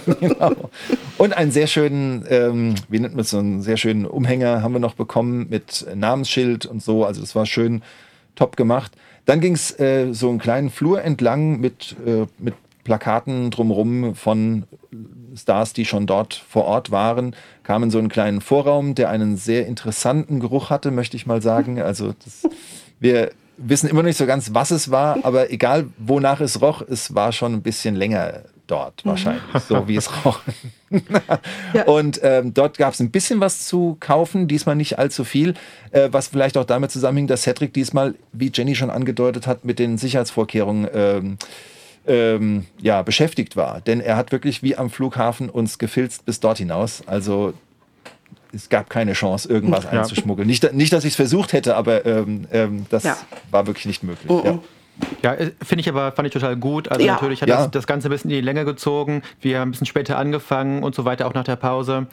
genau. Und einen sehr schönen, ähm, wie nennt man es, so einen sehr schönen Umhänger haben wir noch bekommen mit Namensschild und so. Also das war schön top gemacht. Dann ging es äh, so einen kleinen Flur entlang mit, äh, mit Plakaten drumherum von Stars, die schon dort vor Ort waren, kam in so einen kleinen Vorraum, der einen sehr interessanten Geruch hatte, möchte ich mal sagen. Also das, wir wissen immer noch nicht so ganz, was es war, aber egal wonach es roch, es war schon ein bisschen länger dort mhm. wahrscheinlich, so wie es roch. ja. Und ähm, dort gab es ein bisschen was zu kaufen, diesmal nicht allzu viel, äh, was vielleicht auch damit zusammenhing, dass Cedric diesmal, wie Jenny schon angedeutet hat, mit den Sicherheitsvorkehrungen ähm, ähm, ja, beschäftigt war. Denn er hat wirklich wie am Flughafen uns gefilzt bis dort hinaus. Also es gab keine Chance, irgendwas ja. einzuschmuggeln. Nicht, nicht dass ich es versucht hätte, aber ähm, ähm, das ja. war wirklich nicht möglich. Oh, oh. Ja. Ja, äh, finde ich aber, fand ich total gut. Also ja. natürlich hat ja. das, das Ganze ein bisschen in die Länge gezogen. Wir haben ein bisschen später angefangen und so weiter, auch nach der Pause.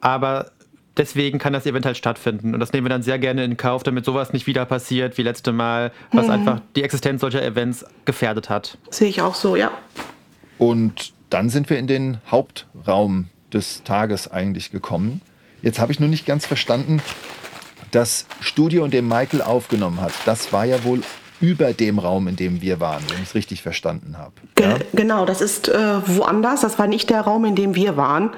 Aber deswegen kann das Event halt stattfinden. Und das nehmen wir dann sehr gerne in Kauf, damit sowas nicht wieder passiert wie letzte Mal, was mhm. einfach die Existenz solcher Events gefährdet hat. Sehe ich auch so, ja. Und dann sind wir in den Hauptraum des Tages eigentlich gekommen. Jetzt habe ich nur nicht ganz verstanden, das Studio, in dem Michael aufgenommen hat, das war ja wohl über dem Raum, in dem wir waren, wenn ich es richtig verstanden habe. Ja? Genau, das ist äh, woanders. Das war nicht der Raum, in dem wir waren.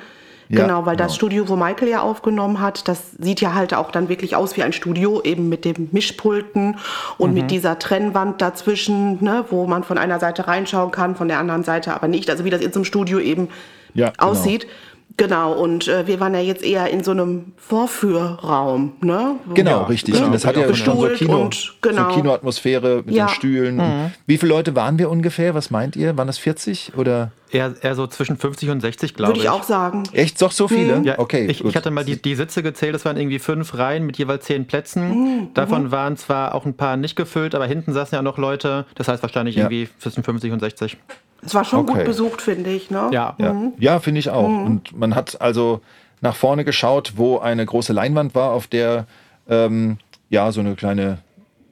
Ja, genau, weil genau. das Studio, wo Michael ja aufgenommen hat, das sieht ja halt auch dann wirklich aus wie ein Studio, eben mit dem Mischpulten und mhm. mit dieser Trennwand dazwischen, ne, wo man von einer Seite reinschauen kann, von der anderen Seite aber nicht. Also wie das in so einem Studio eben ja, genau. aussieht. Genau. Genau, und äh, wir waren ja jetzt eher in so einem Vorführraum, ne? Genau, ja, richtig. Genau. Das hat ja schon so, Kino, und, genau. so Kinoatmosphäre mit ja. den Stühlen. Mhm. Wie viele Leute waren wir ungefähr? Was meint ihr? Waren das 40 oder? Eher, eher so zwischen 50 und 60, glaube ich. Würde ich auch sagen. Echt? Doch so viele? Mhm. Ja, okay. Ich, ich, hatte mal die, die Sitze gezählt, das waren irgendwie fünf Reihen mit jeweils zehn Plätzen. Mhm. Davon mhm. waren zwar auch ein paar nicht gefüllt, aber hinten saßen ja auch noch Leute. Das heißt wahrscheinlich irgendwie zwischen 50 und 60. Es war schon okay. gut besucht, finde ich. Ne? Ja, ja. Mhm. ja finde ich auch. Mhm. Und man hat also nach vorne geschaut, wo eine große Leinwand war, auf der ähm, ja so eine kleine,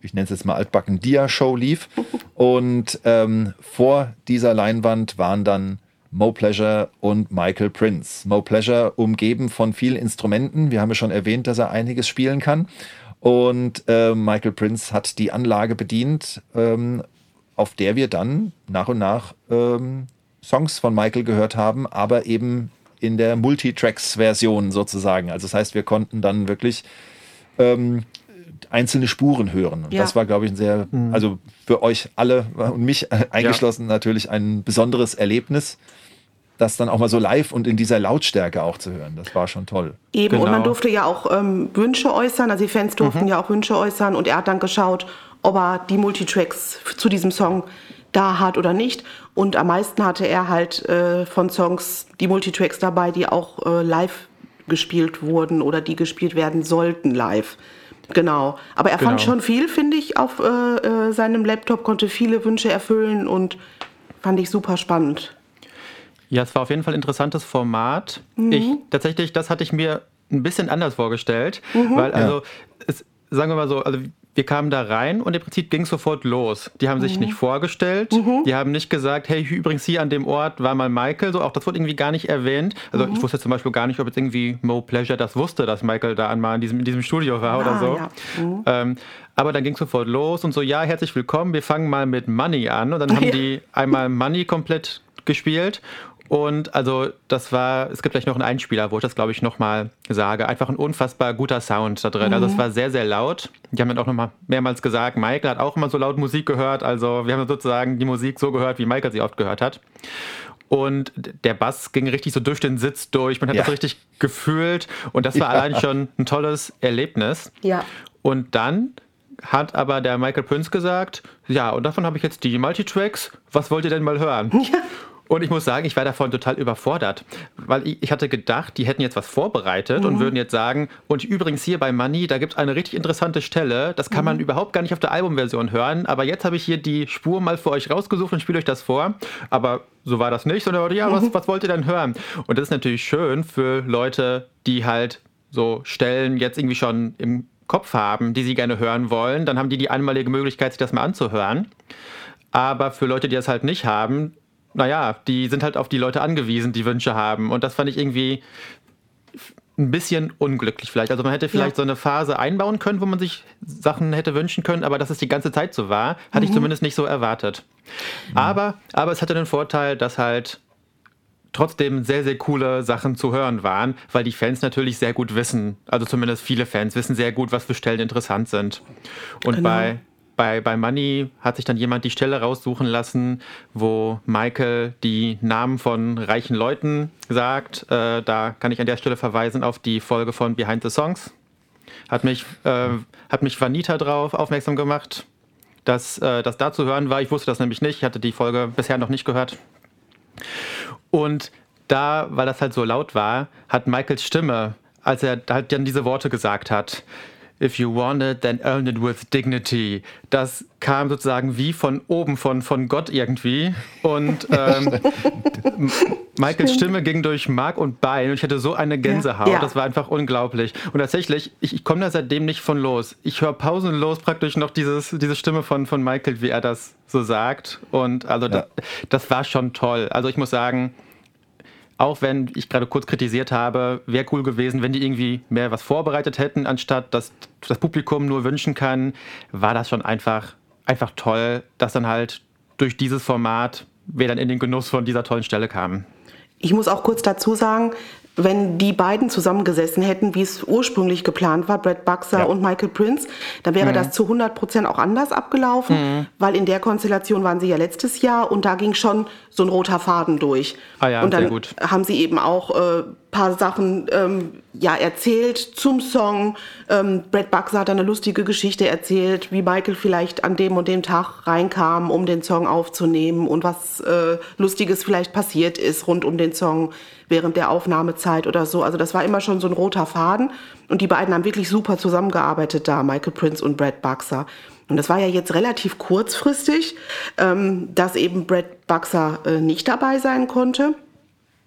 ich nenne es jetzt mal altbacken Dia-Show lief. Und ähm, vor dieser Leinwand waren dann Mo Pleasure und Michael Prince. Mo Pleasure umgeben von vielen Instrumenten. Wir haben ja schon erwähnt, dass er einiges spielen kann. Und äh, Michael Prince hat die Anlage bedient ähm, auf der wir dann nach und nach ähm, Songs von Michael gehört haben, aber eben in der Multitracks-Version sozusagen. Also das heißt, wir konnten dann wirklich ähm, einzelne Spuren hören. Und ja. das war, glaube ich, ein sehr, mhm. also für euch alle und mich eingeschlossen ja. natürlich ein besonderes Erlebnis das dann auch mal so live und in dieser Lautstärke auch zu hören. Das war schon toll. Eben, genau. und man genau. durfte ja auch ähm, Wünsche äußern, also die Fans durften mhm. ja auch Wünsche äußern und er hat dann geschaut, ob er die Multitracks zu diesem Song da hat oder nicht. Und am meisten hatte er halt äh, von Songs die Multitracks dabei, die auch äh, live gespielt wurden oder die gespielt werden sollten live. Genau. Aber er genau. fand schon viel, finde ich, auf äh, äh, seinem Laptop, konnte viele Wünsche erfüllen und fand ich super spannend. Ja, es war auf jeden Fall ein interessantes Format. Mhm. Ich tatsächlich, das hatte ich mir ein bisschen anders vorgestellt, mhm. weil also ja. es, sagen wir mal so, also wir kamen da rein und im Prinzip ging es sofort los. Die haben sich mhm. nicht vorgestellt, mhm. die haben nicht gesagt, hey, übrigens hier an dem Ort war mal Michael, so auch das wurde irgendwie gar nicht erwähnt. Also mhm. ich wusste zum Beispiel gar nicht, ob jetzt irgendwie Mo Pleasure das wusste, dass Michael da einmal in diesem, in diesem Studio war ah, oder so. Ja. Mhm. Ähm, aber dann ging es sofort los und so, ja, herzlich willkommen, wir fangen mal mit Money an. Und dann haben ja. die einmal Money komplett gespielt und also das war, es gibt gleich noch einen Einspieler, wo ich das glaube ich nochmal sage. Einfach ein unfassbar guter Sound da drin. Mhm. Also es mhm. war sehr, sehr laut. Die haben dann auch nochmal mehrmals gesagt, Michael hat auch immer so laut Musik gehört. Also wir haben sozusagen die Musik so gehört, wie Michael sie oft gehört hat. Und der Bass ging richtig so durch den Sitz durch. Man hat ja. das richtig gefühlt. Und das war ja. allein schon ein tolles Erlebnis. Ja. Und dann hat aber der Michael Prince gesagt, ja, und davon habe ich jetzt die Multitracks. Was wollt ihr denn mal hören? Ja. Und ich muss sagen, ich war davon total überfordert, weil ich, ich hatte gedacht, die hätten jetzt was vorbereitet mhm. und würden jetzt sagen, und übrigens hier bei Money, da gibt es eine richtig interessante Stelle, das kann mhm. man überhaupt gar nicht auf der Albumversion hören, aber jetzt habe ich hier die Spur mal für euch rausgesucht und spiele euch das vor. Aber so war das nicht, sondern ja, was, mhm. was wollt ihr denn hören? Und das ist natürlich schön für Leute, die halt so Stellen jetzt irgendwie schon im Kopf haben, die sie gerne hören wollen, dann haben die die einmalige Möglichkeit, sich das mal anzuhören. Aber für Leute, die das halt nicht haben, naja, die sind halt auf die Leute angewiesen, die Wünsche haben. Und das fand ich irgendwie ein bisschen unglücklich vielleicht. Also man hätte vielleicht ja. so eine Phase einbauen können, wo man sich Sachen hätte wünschen können, aber dass es die ganze Zeit so war, hatte mhm. ich zumindest nicht so erwartet. Mhm. Aber, aber es hatte den Vorteil, dass halt trotzdem sehr, sehr coole Sachen zu hören waren, weil die Fans natürlich sehr gut wissen, also zumindest viele Fans wissen sehr gut, was für Stellen interessant sind. Und genau. bei bei, bei Money hat sich dann jemand die Stelle raussuchen lassen, wo Michael die Namen von reichen Leuten sagt. Äh, da kann ich an der Stelle verweisen auf die Folge von Behind the Songs. Hat mich, äh, hat mich Vanita drauf aufmerksam gemacht, dass äh, das da zu hören war. Ich wusste das nämlich nicht. Ich hatte die Folge bisher noch nicht gehört. Und da, weil das halt so laut war, hat Michaels Stimme, als er halt dann diese Worte gesagt hat, If you want it, then earn it with dignity. Das kam sozusagen wie von oben, von, von Gott irgendwie. Und ähm, Michaels Stimme ging durch Mark und Bein und ich hatte so eine Gänsehaut. Ja, ja. Das war einfach unglaublich. Und tatsächlich, ich, ich komme da seitdem nicht von los. Ich höre pausenlos praktisch noch dieses, diese Stimme von, von Michael, wie er das so sagt. Und also ja. das, das war schon toll. Also ich muss sagen, auch wenn ich gerade kurz kritisiert habe, wäre cool gewesen, wenn die irgendwie mehr was vorbereitet hätten, anstatt dass das Publikum nur wünschen kann, war das schon einfach, einfach toll, dass dann halt durch dieses Format wir dann in den Genuss von dieser tollen Stelle kamen. Ich muss auch kurz dazu sagen, wenn die beiden zusammengesessen hätten, wie es ursprünglich geplant war, Brad Buxer ja. und Michael Prince, dann wäre mhm. das zu 100 Prozent auch anders abgelaufen, mhm. weil in der Konstellation waren sie ja letztes Jahr und da ging schon so ein roter Faden durch. Ah ja, und dann sehr gut. haben sie eben auch äh, paar Sachen ähm, ja, erzählt zum Song. Ähm, Brad Buxer hat eine lustige Geschichte erzählt, wie Michael vielleicht an dem und dem Tag reinkam, um den Song aufzunehmen und was äh, Lustiges vielleicht passiert ist rund um den Song während der Aufnahmezeit oder so. Also das war immer schon so ein roter Faden. Und die beiden haben wirklich super zusammengearbeitet da, Michael Prince und Brad Buxer. Und das war ja jetzt relativ kurzfristig, ähm, dass eben Brad Buxer äh, nicht dabei sein konnte.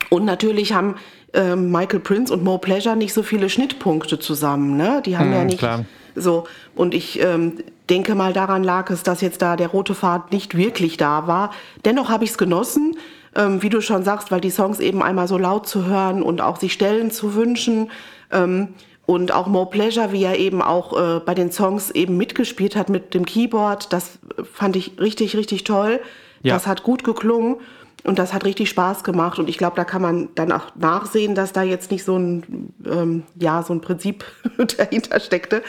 Und natürlich haben äh, Michael Prince und Mo Pleasure nicht so viele Schnittpunkte zusammen. Ne? Die haben mm, ja nicht klar. so. Und ich ähm, denke mal, daran lag es, dass jetzt da der rote Faden nicht wirklich da war. Dennoch habe ich es genossen, ähm, wie du schon sagst, weil die Songs eben einmal so laut zu hören und auch sich Stellen zu wünschen. Ähm, und auch Mo Pleasure, wie er eben auch äh, bei den Songs eben mitgespielt hat mit dem Keyboard, das fand ich richtig, richtig toll. Ja. Das hat gut geklungen. Und das hat richtig Spaß gemacht. Und ich glaube, da kann man dann auch nachsehen, dass da jetzt nicht so ein, ähm, ja, so ein Prinzip dahinter steckte.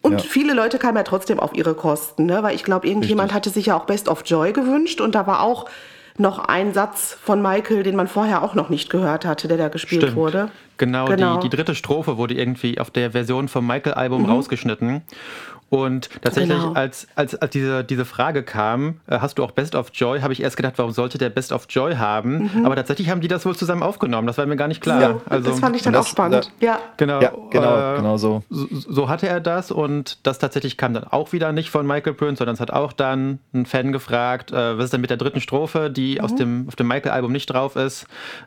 Und ja. viele Leute kamen ja trotzdem auf ihre Kosten, ne? weil ich glaube, irgendjemand richtig. hatte sich ja auch Best of Joy gewünscht. Und da war auch noch ein Satz von Michael, den man vorher auch noch nicht gehört hatte, der da gespielt Stimmt. wurde. Genau, genau. Die, die, dritte Strophe wurde irgendwie auf der Version vom Michael-Album mhm. rausgeschnitten. Und tatsächlich, genau. als, als, als diese, diese Frage kam, äh, hast du auch Best of Joy, habe ich erst gedacht, warum sollte der Best of Joy haben? Mhm. Aber tatsächlich haben die das wohl zusammen aufgenommen. Das war mir gar nicht klar. Ja, also, das fand ich dann das, auch spannend. Da, ja, genau. Ja, genau, äh, genau so. so. so. hatte er das und das tatsächlich kam dann auch wieder nicht von Michael Prince, sondern es hat auch dann ein Fan gefragt, äh, was ist denn mit der dritten Strophe, die mhm. aus dem, auf dem Michael-Album nicht drauf ist?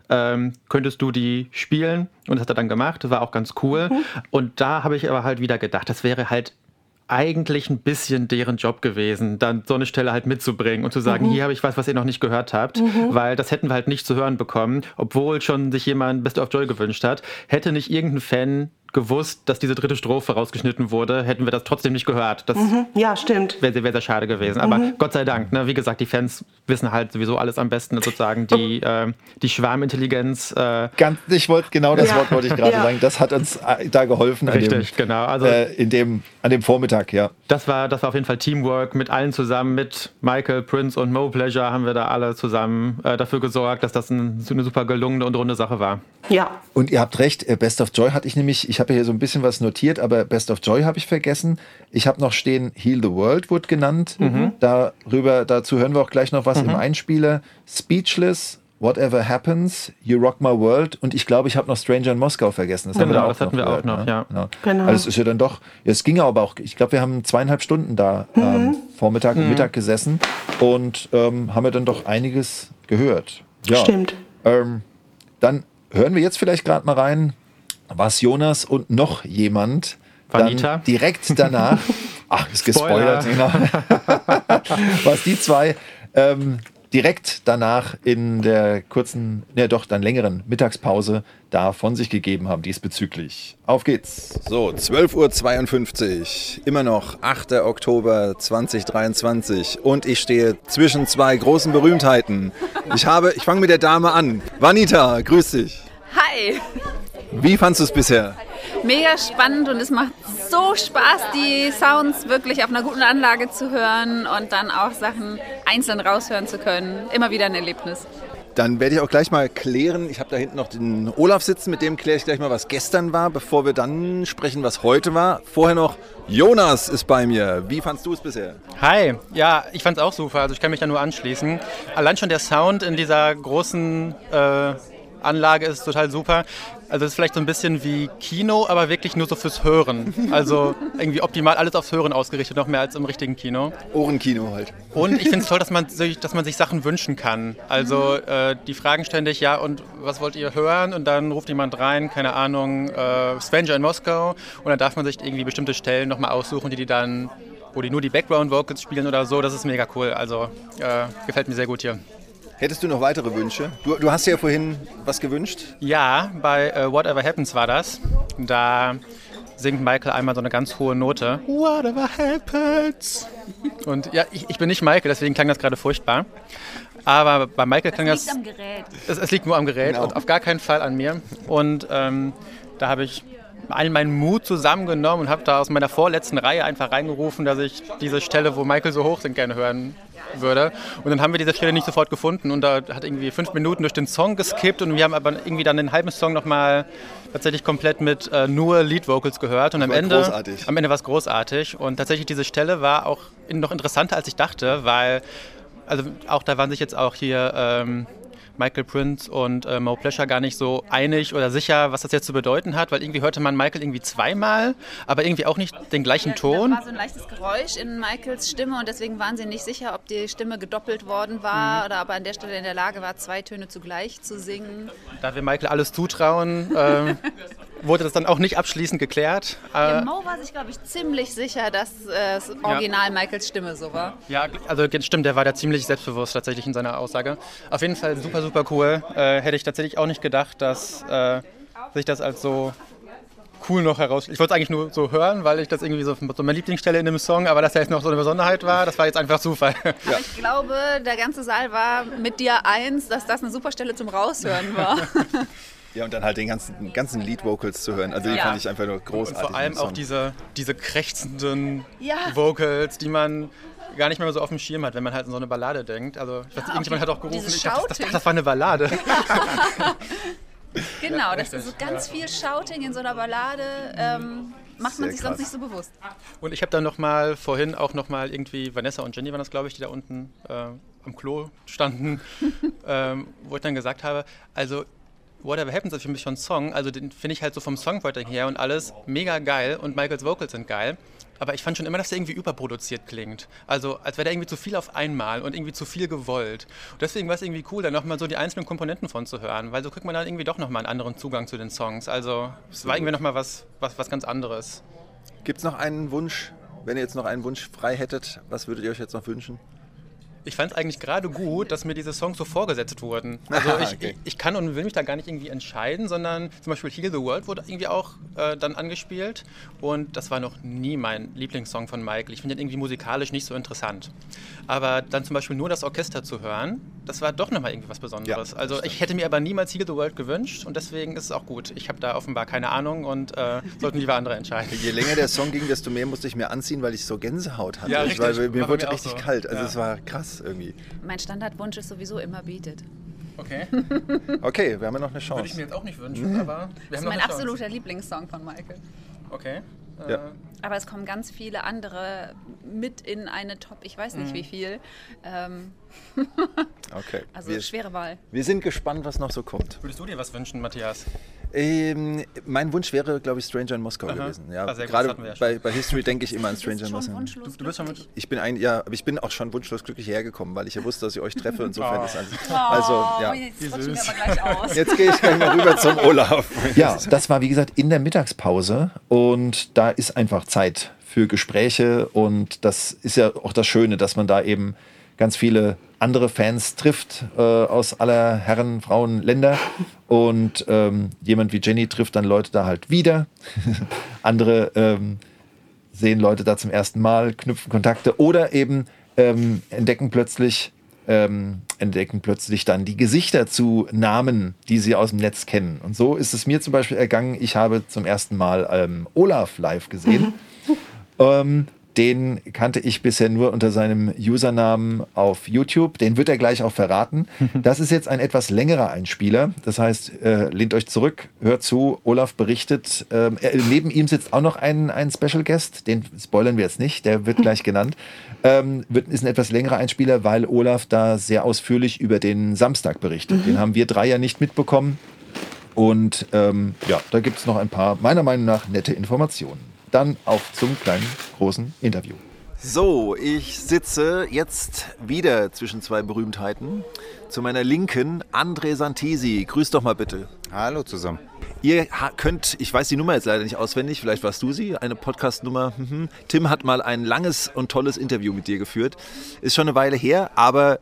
Ähm, könntest du die spielen? Und das hat er dann gemacht, das war auch ganz cool. Mhm. Und da habe ich aber halt wieder gedacht, das wäre halt eigentlich ein bisschen deren Job gewesen, dann so eine Stelle halt mitzubringen und zu sagen, mhm. hier habe ich was, was ihr noch nicht gehört habt, mhm. weil das hätten wir halt nicht zu hören bekommen, obwohl schon sich jemand Best of Joy gewünscht hat. Hätte nicht irgendein Fan gewusst, dass diese dritte Strophe rausgeschnitten wurde, hätten wir das trotzdem nicht gehört. Das mhm. Ja, stimmt. Wäre wär sehr schade gewesen. Aber mhm. Gott sei Dank, ne, wie gesagt, die Fans wissen halt sowieso alles am besten, sozusagen die, äh, die Schwarmintelligenz. Äh, Ganz, ich wollte, genau das ja. Wort wollte ich gerade ja. sagen. Das hat uns äh, da geholfen. Richtig, dem, genau. Also, äh, in dem, an dem Vormittag, ja. Das war, das war auf jeden Fall Teamwork mit allen zusammen, mit Michael, Prince und Mo Pleasure haben wir da alle zusammen äh, dafür gesorgt, dass das ein, eine super gelungene und runde Sache war. Ja. Und ihr habt recht, äh, Best of Joy hatte ich nämlich, ich habe hier so ein bisschen was notiert, aber Best of Joy habe ich vergessen. Ich habe noch stehen, Heal the World wurde genannt. Mhm. Darüber, dazu hören wir auch gleich noch was mhm. im Einspieler. Speechless Whatever Happens, You Rock My World und ich glaube, ich habe noch Stranger in Moskau vergessen. Das, genau, wir das hatten wir gehört, auch noch, ne? ja. Genau. genau. Also es ist ja dann doch, es ging aber auch, ich glaube, wir haben zweieinhalb Stunden da mhm. ähm, Vormittag und mhm. Mittag gesessen und ähm, haben wir dann doch einiges gehört. Ja. Stimmt. Ähm, dann hören wir jetzt vielleicht gerade mal rein, was Jonas und noch jemand Vanita. direkt danach, ach, ist gespoilert, genau, was die zwei ähm, direkt danach in der kurzen, ne doch, dann längeren Mittagspause da von sich gegeben haben diesbezüglich. Auf geht's. So, 12.52 Uhr, immer noch 8. Oktober 2023 und ich stehe zwischen zwei großen Berühmtheiten. Ich habe, ich fange mit der Dame an. Vanita, grüß dich. Hi. Wie fandest du es bisher? Mega spannend und es macht so Spaß, die Sounds wirklich auf einer guten Anlage zu hören und dann auch Sachen einzeln raushören zu können. Immer wieder ein Erlebnis. Dann werde ich auch gleich mal klären. Ich habe da hinten noch den Olaf sitzen, mit dem kläre ich gleich mal, was gestern war, bevor wir dann sprechen, was heute war. Vorher noch Jonas ist bei mir. Wie fandst du es bisher? Hi, ja, ich fand es auch super. Also ich kann mich da nur anschließen. Allein schon der Sound in dieser großen äh, Anlage ist total super. Also es ist vielleicht so ein bisschen wie Kino, aber wirklich nur so fürs Hören. Also irgendwie optimal alles aufs Hören ausgerichtet, noch mehr als im richtigen Kino. Ohrenkino halt. Und ich finde es toll, dass man, sich, dass man sich Sachen wünschen kann. Also äh, die fragen ständig, ja und was wollt ihr hören? Und dann ruft jemand rein, keine Ahnung, äh, Stranger in Moskau. Und dann darf man sich irgendwie bestimmte Stellen nochmal aussuchen, die die dann, wo die nur die Background Vocals spielen oder so. Das ist mega cool. Also äh, gefällt mir sehr gut hier. Hättest du noch weitere Wünsche? Du, du hast ja vorhin was gewünscht. Ja, bei uh, Whatever Happens war das. Da singt Michael einmal so eine ganz hohe Note. Whatever happens. Und ja, ich, ich bin nicht Michael, deswegen klang das gerade furchtbar. Aber bei Michael klang das. Es liegt am Gerät. Es, es liegt nur am Gerät genau. und auf gar keinen Fall an mir. Und ähm, da habe ich all meinen Mut zusammengenommen und habe da aus meiner vorletzten Reihe einfach reingerufen, dass ich diese Stelle, wo Michael so hoch singt, gerne hören würde. Und dann haben wir diese Stelle nicht sofort gefunden und da hat irgendwie fünf Minuten durch den Song geskippt und wir haben aber irgendwie dann den halben Song nochmal tatsächlich komplett mit äh, nur Lead Vocals gehört und am Ende, großartig. am Ende war es großartig und tatsächlich diese Stelle war auch noch interessanter als ich dachte, weil also auch da waren sich jetzt auch hier ähm, Michael Prince und äh, Mo Pleasure gar nicht so einig oder sicher, was das jetzt zu bedeuten hat, weil irgendwie hörte man Michael irgendwie zweimal, aber irgendwie auch nicht den gleichen Ton. Da war so ein leichtes Geräusch in Michaels Stimme und deswegen waren sie nicht sicher, ob die Stimme gedoppelt worden war mhm. oder ob er an der Stelle in der Lage war, zwei Töne zugleich zu singen. Da wir Michael alles zutrauen, äh, wurde das dann auch nicht abschließend geklärt. Ja, äh, Mo war sich, glaube ich, ziemlich sicher, dass äh, das Original ja. Michaels Stimme so war. Ja, also stimmt, der war da ziemlich selbstbewusst tatsächlich in seiner Aussage. Auf jeden Fall super, super cool. Äh, hätte ich tatsächlich auch nicht gedacht, dass äh, sich das als so cool noch heraus. Ich wollte es eigentlich nur so hören, weil ich das irgendwie so, so meine Lieblingsstelle in dem Song, aber dass er jetzt noch so eine Besonderheit war, das war jetzt einfach Zufall. Ja. ich glaube, der ganze Saal war mit dir eins, dass das eine super Stelle zum Raushören war. Ja, und dann halt den ganzen, ganzen Lead-Vocals zu hören. Also die ja. fand ich einfach nur großartig. Und vor allem auch diese, diese krächzenden ja. Vocals, die man gar nicht mehr so auf dem Schirm hat, wenn man halt an so eine Ballade denkt. Also ich weiß, ja, irgendjemand hat auch gerufen, ich dachte, das, das, das war eine Ballade. genau, das ist so ganz viel Shouting in so einer Ballade. Ähm, macht man sich krass. sonst nicht so bewusst. Und ich habe dann noch mal vorhin auch noch mal irgendwie Vanessa und Jenny waren das glaube ich, die da unten äh, am Klo standen, ähm, wo ich dann gesagt habe, also Whatever Happens ist für mich schon ein Song, also den finde ich halt so vom Songwriting her und alles mega geil und Michaels Vocals sind geil. Aber ich fand schon immer, dass der irgendwie überproduziert klingt. Also als wäre der irgendwie zu viel auf einmal und irgendwie zu viel gewollt. Und deswegen war es irgendwie cool, da nochmal so die einzelnen Komponenten von zu hören, weil so kriegt man dann irgendwie doch nochmal einen anderen Zugang zu den Songs. Also es war irgendwie nochmal was, was, was ganz anderes. Gibt es noch einen Wunsch, wenn ihr jetzt noch einen Wunsch frei hättet, was würdet ihr euch jetzt noch wünschen? Ich fand es eigentlich gerade gut, dass mir diese Songs so vorgesetzt wurden. Also ich, okay. ich, ich, kann und will mich da gar nicht irgendwie entscheiden, sondern zum Beispiel Heal the World wurde irgendwie auch äh, dann angespielt und das war noch nie mein Lieblingssong von Michael. Ich finde den irgendwie musikalisch nicht so interessant. Aber dann zum Beispiel nur das Orchester zu hören, das war doch nochmal irgendwie was Besonderes. Ja, also ich hätte mir aber niemals Heal the World gewünscht und deswegen ist es auch gut. Ich habe da offenbar keine Ahnung und äh, sollten lieber andere entscheiden. Je länger der Song ging, desto mehr musste ich mir anziehen, weil ich so Gänsehaut hatte. Ja, richtig. Weil mir wurde richtig so. kalt. Also ja. es war krass irgendwie. Mein Standardwunsch ist sowieso immer betet. Okay. okay, wir haben ja noch eine Chance. Würde ich mir jetzt auch nicht wünschen, mhm. aber wir das haben ist mein absoluter Lieblingssong von Michael. Okay. Ja. Äh, aber es kommen ganz viele andere mit in eine Top, ich weiß nicht mhm. wie viel. Ähm, okay. Also wir, schwere Wahl. Wir sind gespannt, was noch so kommt. Würdest du dir was wünschen, Matthias? Ähm, mein Wunsch wäre, glaube ich, Stranger in Moskau Aha. gewesen. Ja, gerade ja bei, bei, History denke ich immer an Stranger in Moskau. Du, du, bist schon mit ich bin ein, ja, aber ich bin auch schon wunschlos glücklich hergekommen, weil ich ja wusste, dass ich euch treffe. Insofern oh. ist alles. Also, ja. Jetzt, jetzt gehe ich gleich mal rüber zum Olaf. Ja, das war wie gesagt in der Mittagspause und da ist einfach Zeit für Gespräche und das ist ja auch das Schöne, dass man da eben ganz viele andere Fans trifft äh, aus aller Herren, Frauen, Länder. Und ähm, jemand wie Jenny trifft dann Leute da halt wieder. andere ähm, sehen Leute da zum ersten Mal, knüpfen Kontakte oder eben ähm, entdecken plötzlich ähm, entdecken plötzlich dann die Gesichter zu Namen, die sie aus dem Netz kennen. Und so ist es mir zum Beispiel ergangen. Ich habe zum ersten Mal ähm, Olaf live gesehen. ähm, den kannte ich bisher nur unter seinem Usernamen auf YouTube. Den wird er gleich auch verraten. Das ist jetzt ein etwas längerer Einspieler. Das heißt, äh, lehnt euch zurück, hört zu. Olaf berichtet. Er, neben ihm sitzt auch noch ein, ein Special Guest. Den spoilern wir jetzt nicht. Der wird gleich genannt. Ähm, wird, ist ein etwas längerer Einspieler, weil Olaf da sehr ausführlich über den Samstag berichtet. Mhm. Den haben wir drei ja nicht mitbekommen. Und ähm, ja, da gibt es noch ein paar, meiner Meinung nach, nette Informationen dann auf zum kleinen, großen Interview. So, ich sitze jetzt wieder zwischen zwei Berühmtheiten. Zu meiner Linken André Santesi. Grüß doch mal bitte. Hallo zusammen. Ihr könnt, ich weiß die Nummer jetzt leider nicht auswendig, vielleicht warst du sie, eine Podcast-Nummer. Mhm. Tim hat mal ein langes und tolles Interview mit dir geführt. Ist schon eine Weile her, aber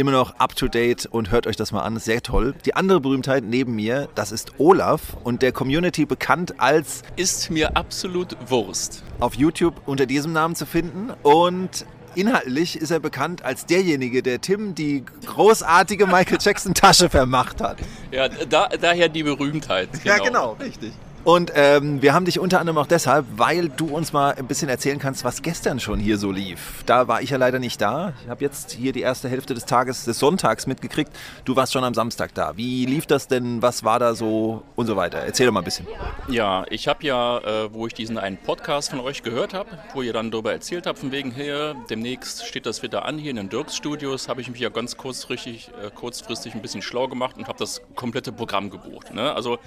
immer noch up to date und hört euch das mal an, sehr toll. Die andere Berühmtheit neben mir, das ist Olaf und der Community bekannt als Ist mir absolut Wurst. Auf YouTube unter diesem Namen zu finden und inhaltlich ist er bekannt als derjenige, der Tim die großartige Michael Jackson Tasche vermacht hat. Ja, da, daher die Berühmtheit. Genau. Ja, genau, richtig. Und ähm, wir haben dich unter anderem auch deshalb, weil du uns mal ein bisschen erzählen kannst, was gestern schon hier so lief. Da war ich ja leider nicht da. Ich habe jetzt hier die erste Hälfte des Tages, des Sonntags mitgekriegt. Du warst schon am Samstag da. Wie lief das denn? Was war da so und so weiter? Erzähl doch mal ein bisschen. Ja, ich habe ja, äh, wo ich diesen einen Podcast von euch gehört habe, wo ihr dann darüber erzählt habt, von wegen hier, demnächst steht das wieder an hier in den Dirks Studios, habe ich mich ja ganz kurzfristig, äh, kurzfristig ein bisschen schlau gemacht und habe das komplette Programm gebucht. Ne? Also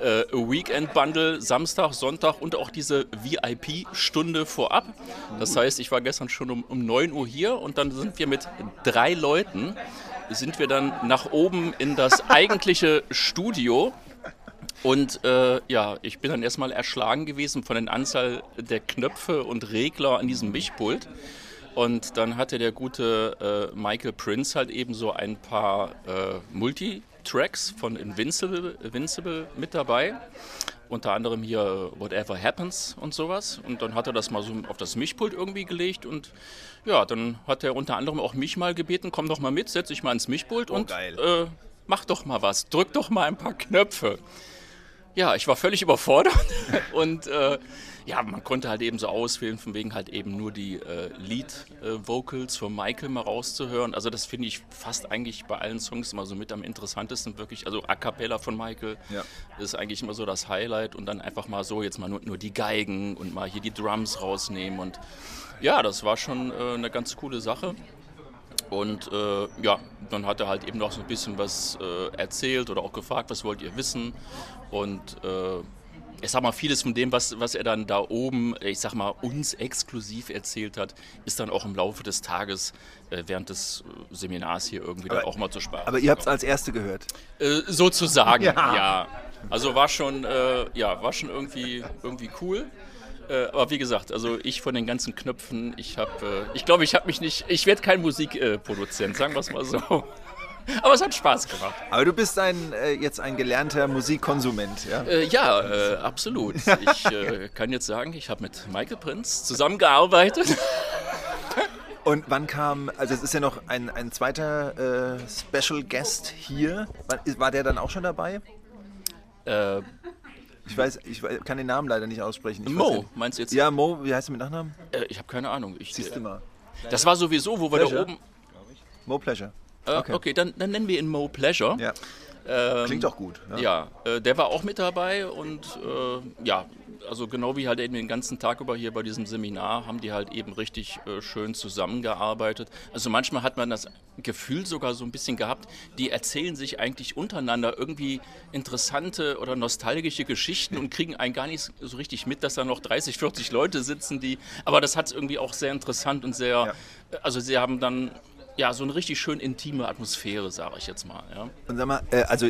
äh, Weekend Bundle Samstag, Sonntag und auch diese VIP-Stunde vorab. Das heißt, ich war gestern schon um, um 9 Uhr hier und dann sind wir mit drei Leuten, sind wir dann nach oben in das eigentliche Studio. Und äh, ja, ich bin dann erstmal erschlagen gewesen von der Anzahl der Knöpfe und Regler an diesem Mischpult. Und dann hatte der gute äh, Michael Prince halt eben so ein paar äh, Multitracks von Invincible, Invincible mit dabei unter anderem hier Whatever Happens und sowas. Und dann hat er das mal so auf das Mischpult irgendwie gelegt und ja, dann hat er unter anderem auch mich mal gebeten, komm doch mal mit, setz dich mal ins Mischpult oh, und äh, mach doch mal was, drück doch mal ein paar Knöpfe. Ja, ich war völlig überfordert und äh, ja, man konnte halt eben so auswählen, von wegen halt eben nur die äh, Lead-Vocals von Michael mal rauszuhören. Also das finde ich fast eigentlich bei allen Songs immer so mit am interessantesten, wirklich. Also A Cappella von Michael ja. ist eigentlich immer so das Highlight und dann einfach mal so jetzt mal nur, nur die Geigen und mal hier die Drums rausnehmen und ja, das war schon äh, eine ganz coole Sache. Und äh, ja, dann hat er halt eben noch so ein bisschen was äh, erzählt oder auch gefragt, was wollt ihr wissen. Und äh, ich sag mal, vieles von dem, was, was er dann da oben, ich sag mal, uns exklusiv erzählt hat, ist dann auch im Laufe des Tages äh, während des äh, Seminars hier irgendwie aber, dann auch mal zur Sprache. Aber ihr habt es als Erste gehört? Äh, sozusagen, ja. ja. Also war schon, äh, ja, war schon irgendwie, irgendwie cool. Äh, aber wie gesagt, also ich von den ganzen Knöpfen, ich habe, äh, ich glaube, ich habe mich nicht, ich werde kein Musikproduzent, sagen wir es mal so. Aber es hat Spaß gemacht. Aber du bist ein, äh, jetzt ein gelernter Musikkonsument, ja? Äh, ja, äh, absolut. Ich äh, kann jetzt sagen, ich habe mit Michael Prince zusammengearbeitet. Und wann kam, also es ist ja noch ein, ein zweiter äh, Special Guest hier. War, war, der dann auch schon dabei? Äh, ich weiß, ich kann den Namen leider nicht aussprechen. Ich Mo, meinst du jetzt? Ja, Mo, wie heißt er mit Nachnamen? ich habe keine Ahnung. Ich, Siehst du mal. Das war sowieso, wo wir da oben. Mo Pleasure. Äh, okay, okay dann, dann, nennen wir ihn Mo Pleasure. Ja. Ähm, Klingt auch gut. Ja, ja äh, der war auch mit dabei und äh, ja, also genau wie halt eben den ganzen Tag über hier bei diesem Seminar, haben die halt eben richtig äh, schön zusammengearbeitet. Also manchmal hat man das Gefühl sogar so ein bisschen gehabt, die erzählen sich eigentlich untereinander irgendwie interessante oder nostalgische Geschichten und kriegen einen gar nicht so richtig mit, dass da noch 30, 40 Leute sitzen, die. Aber das hat es irgendwie auch sehr interessant und sehr. Ja. Also sie haben dann ja so eine richtig schön intime Atmosphäre, sage ich jetzt mal. Ja. Und sag mal, äh, also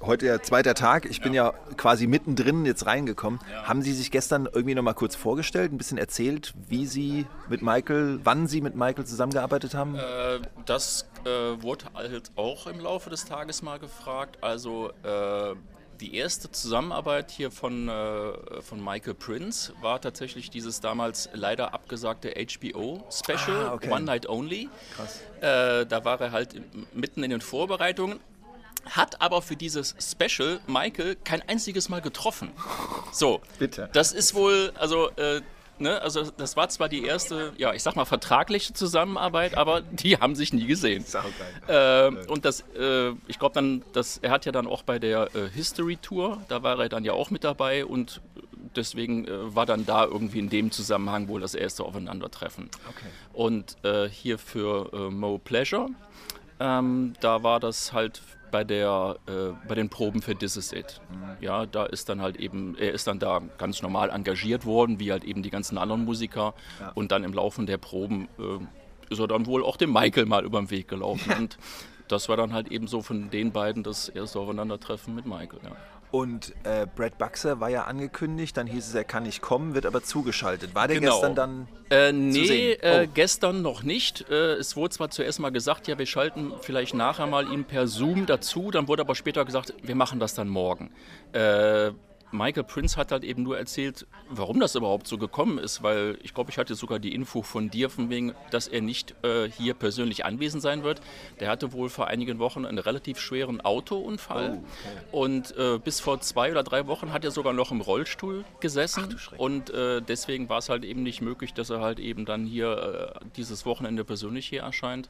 heute ja zweiter Tag. Ich bin ja quasi mittendrin jetzt reingekommen. Ja. Haben Sie sich gestern irgendwie noch mal kurz vorgestellt, ein bisschen erzählt, wie Sie mit Michael, wann Sie mit Michael zusammengearbeitet haben? Äh, das äh, wurde halt auch im Laufe des Tages mal gefragt. Also äh, die erste Zusammenarbeit hier von, äh, von Michael Prince war tatsächlich dieses damals leider abgesagte HBO-Special, ah, okay. One Night Only. Krass. Äh, da war er halt mitten in den Vorbereitungen hat aber für dieses Special Michael kein einziges Mal getroffen. So, bitte. Das ist wohl, also äh, Ne, also das war zwar die erste, ja, ich sag mal vertragliche Zusammenarbeit, aber die haben sich nie gesehen. Äh, und das, äh, ich glaube dann, dass er hat ja dann auch bei der äh, History Tour, da war er dann ja auch mit dabei und deswegen äh, war dann da irgendwie in dem Zusammenhang wohl das erste Aufeinandertreffen. Okay. Und äh, hier für äh, Mo Pleasure, ähm, da war das halt bei, der, äh, bei den Proben für This Is It. Mhm. Ja, da ist dann halt eben, er ist dann da ganz normal engagiert worden, wie halt eben die ganzen anderen Musiker. Ja. Und dann im Laufe der Proben äh, ist er dann wohl auch dem Michael mal über den Weg gelaufen. Ja. Und das war dann halt eben so von den beiden das erste Aufeinandertreffen mit Michael. Ja. Und äh, Brad Buxer war ja angekündigt, dann hieß es, er kann nicht kommen, wird aber zugeschaltet. War der genau. gestern dann? Äh, nee, äh, oh. gestern noch nicht. Äh, es wurde zwar zuerst mal gesagt, ja, wir schalten vielleicht nachher mal ihn per Zoom dazu, dann wurde aber später gesagt, wir machen das dann morgen. Michael Prince hat halt eben nur erzählt, warum das überhaupt so gekommen ist, weil ich glaube, ich hatte sogar die Info von dir, von wegen, dass er nicht äh, hier persönlich anwesend sein wird. Der hatte wohl vor einigen Wochen einen relativ schweren Autounfall oh, okay. und äh, bis vor zwei oder drei Wochen hat er sogar noch im Rollstuhl gesessen und äh, deswegen war es halt eben nicht möglich, dass er halt eben dann hier äh, dieses Wochenende persönlich hier erscheint.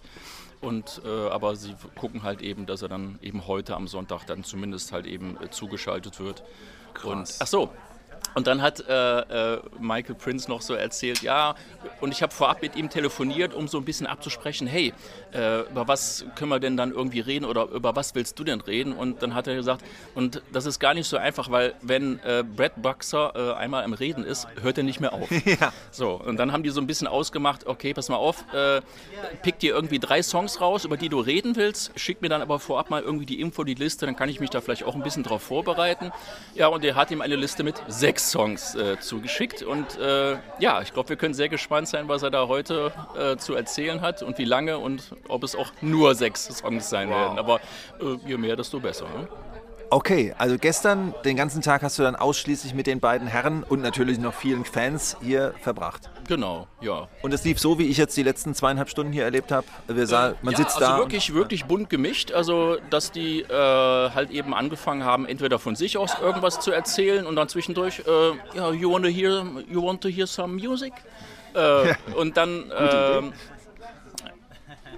Und, äh, aber sie gucken halt eben, dass er dann eben heute am Sonntag dann zumindest halt eben äh, zugeschaltet wird. Krass. Und, ach so, und dann hat äh, äh, Michael Prince noch so erzählt, ja, und ich habe vorab mit ihm telefoniert, um so ein bisschen abzusprechen, hey, äh, über was können wir denn dann irgendwie reden oder über was willst du denn reden? Und dann hat er gesagt, und das ist gar nicht so einfach, weil wenn äh, Brad Buxer äh, einmal im Reden ist, hört er nicht mehr auf. Ja. So, und dann haben die so ein bisschen ausgemacht, okay, pass mal auf, äh, pick dir irgendwie drei Songs raus, über die du reden willst, schick mir dann aber vorab mal irgendwie die Info, die Liste, dann kann ich mich da vielleicht auch ein bisschen drauf vorbereiten. Ja, und er hat ihm eine Liste mit sechs Songs äh, zugeschickt. Und äh, ja, ich glaube, wir können sehr gespannt sein, was er da heute äh, zu erzählen hat und wie lange und ob es auch nur sechs Songs sein wow. werden. Aber äh, je mehr, desto besser. Ne? Okay, also gestern den ganzen Tag hast du dann ausschließlich mit den beiden Herren und natürlich noch vielen Fans hier verbracht. Genau, ja. Und es lief so, wie ich jetzt die letzten zweieinhalb Stunden hier erlebt habe. Wir sah, man ja, sitzt also da. wirklich, wirklich bunt gemischt. Also, dass die äh, halt eben angefangen haben, entweder von sich aus irgendwas zu erzählen und dann zwischendurch, äh, ja, you want to hear, you want to hear some music? Äh, und dann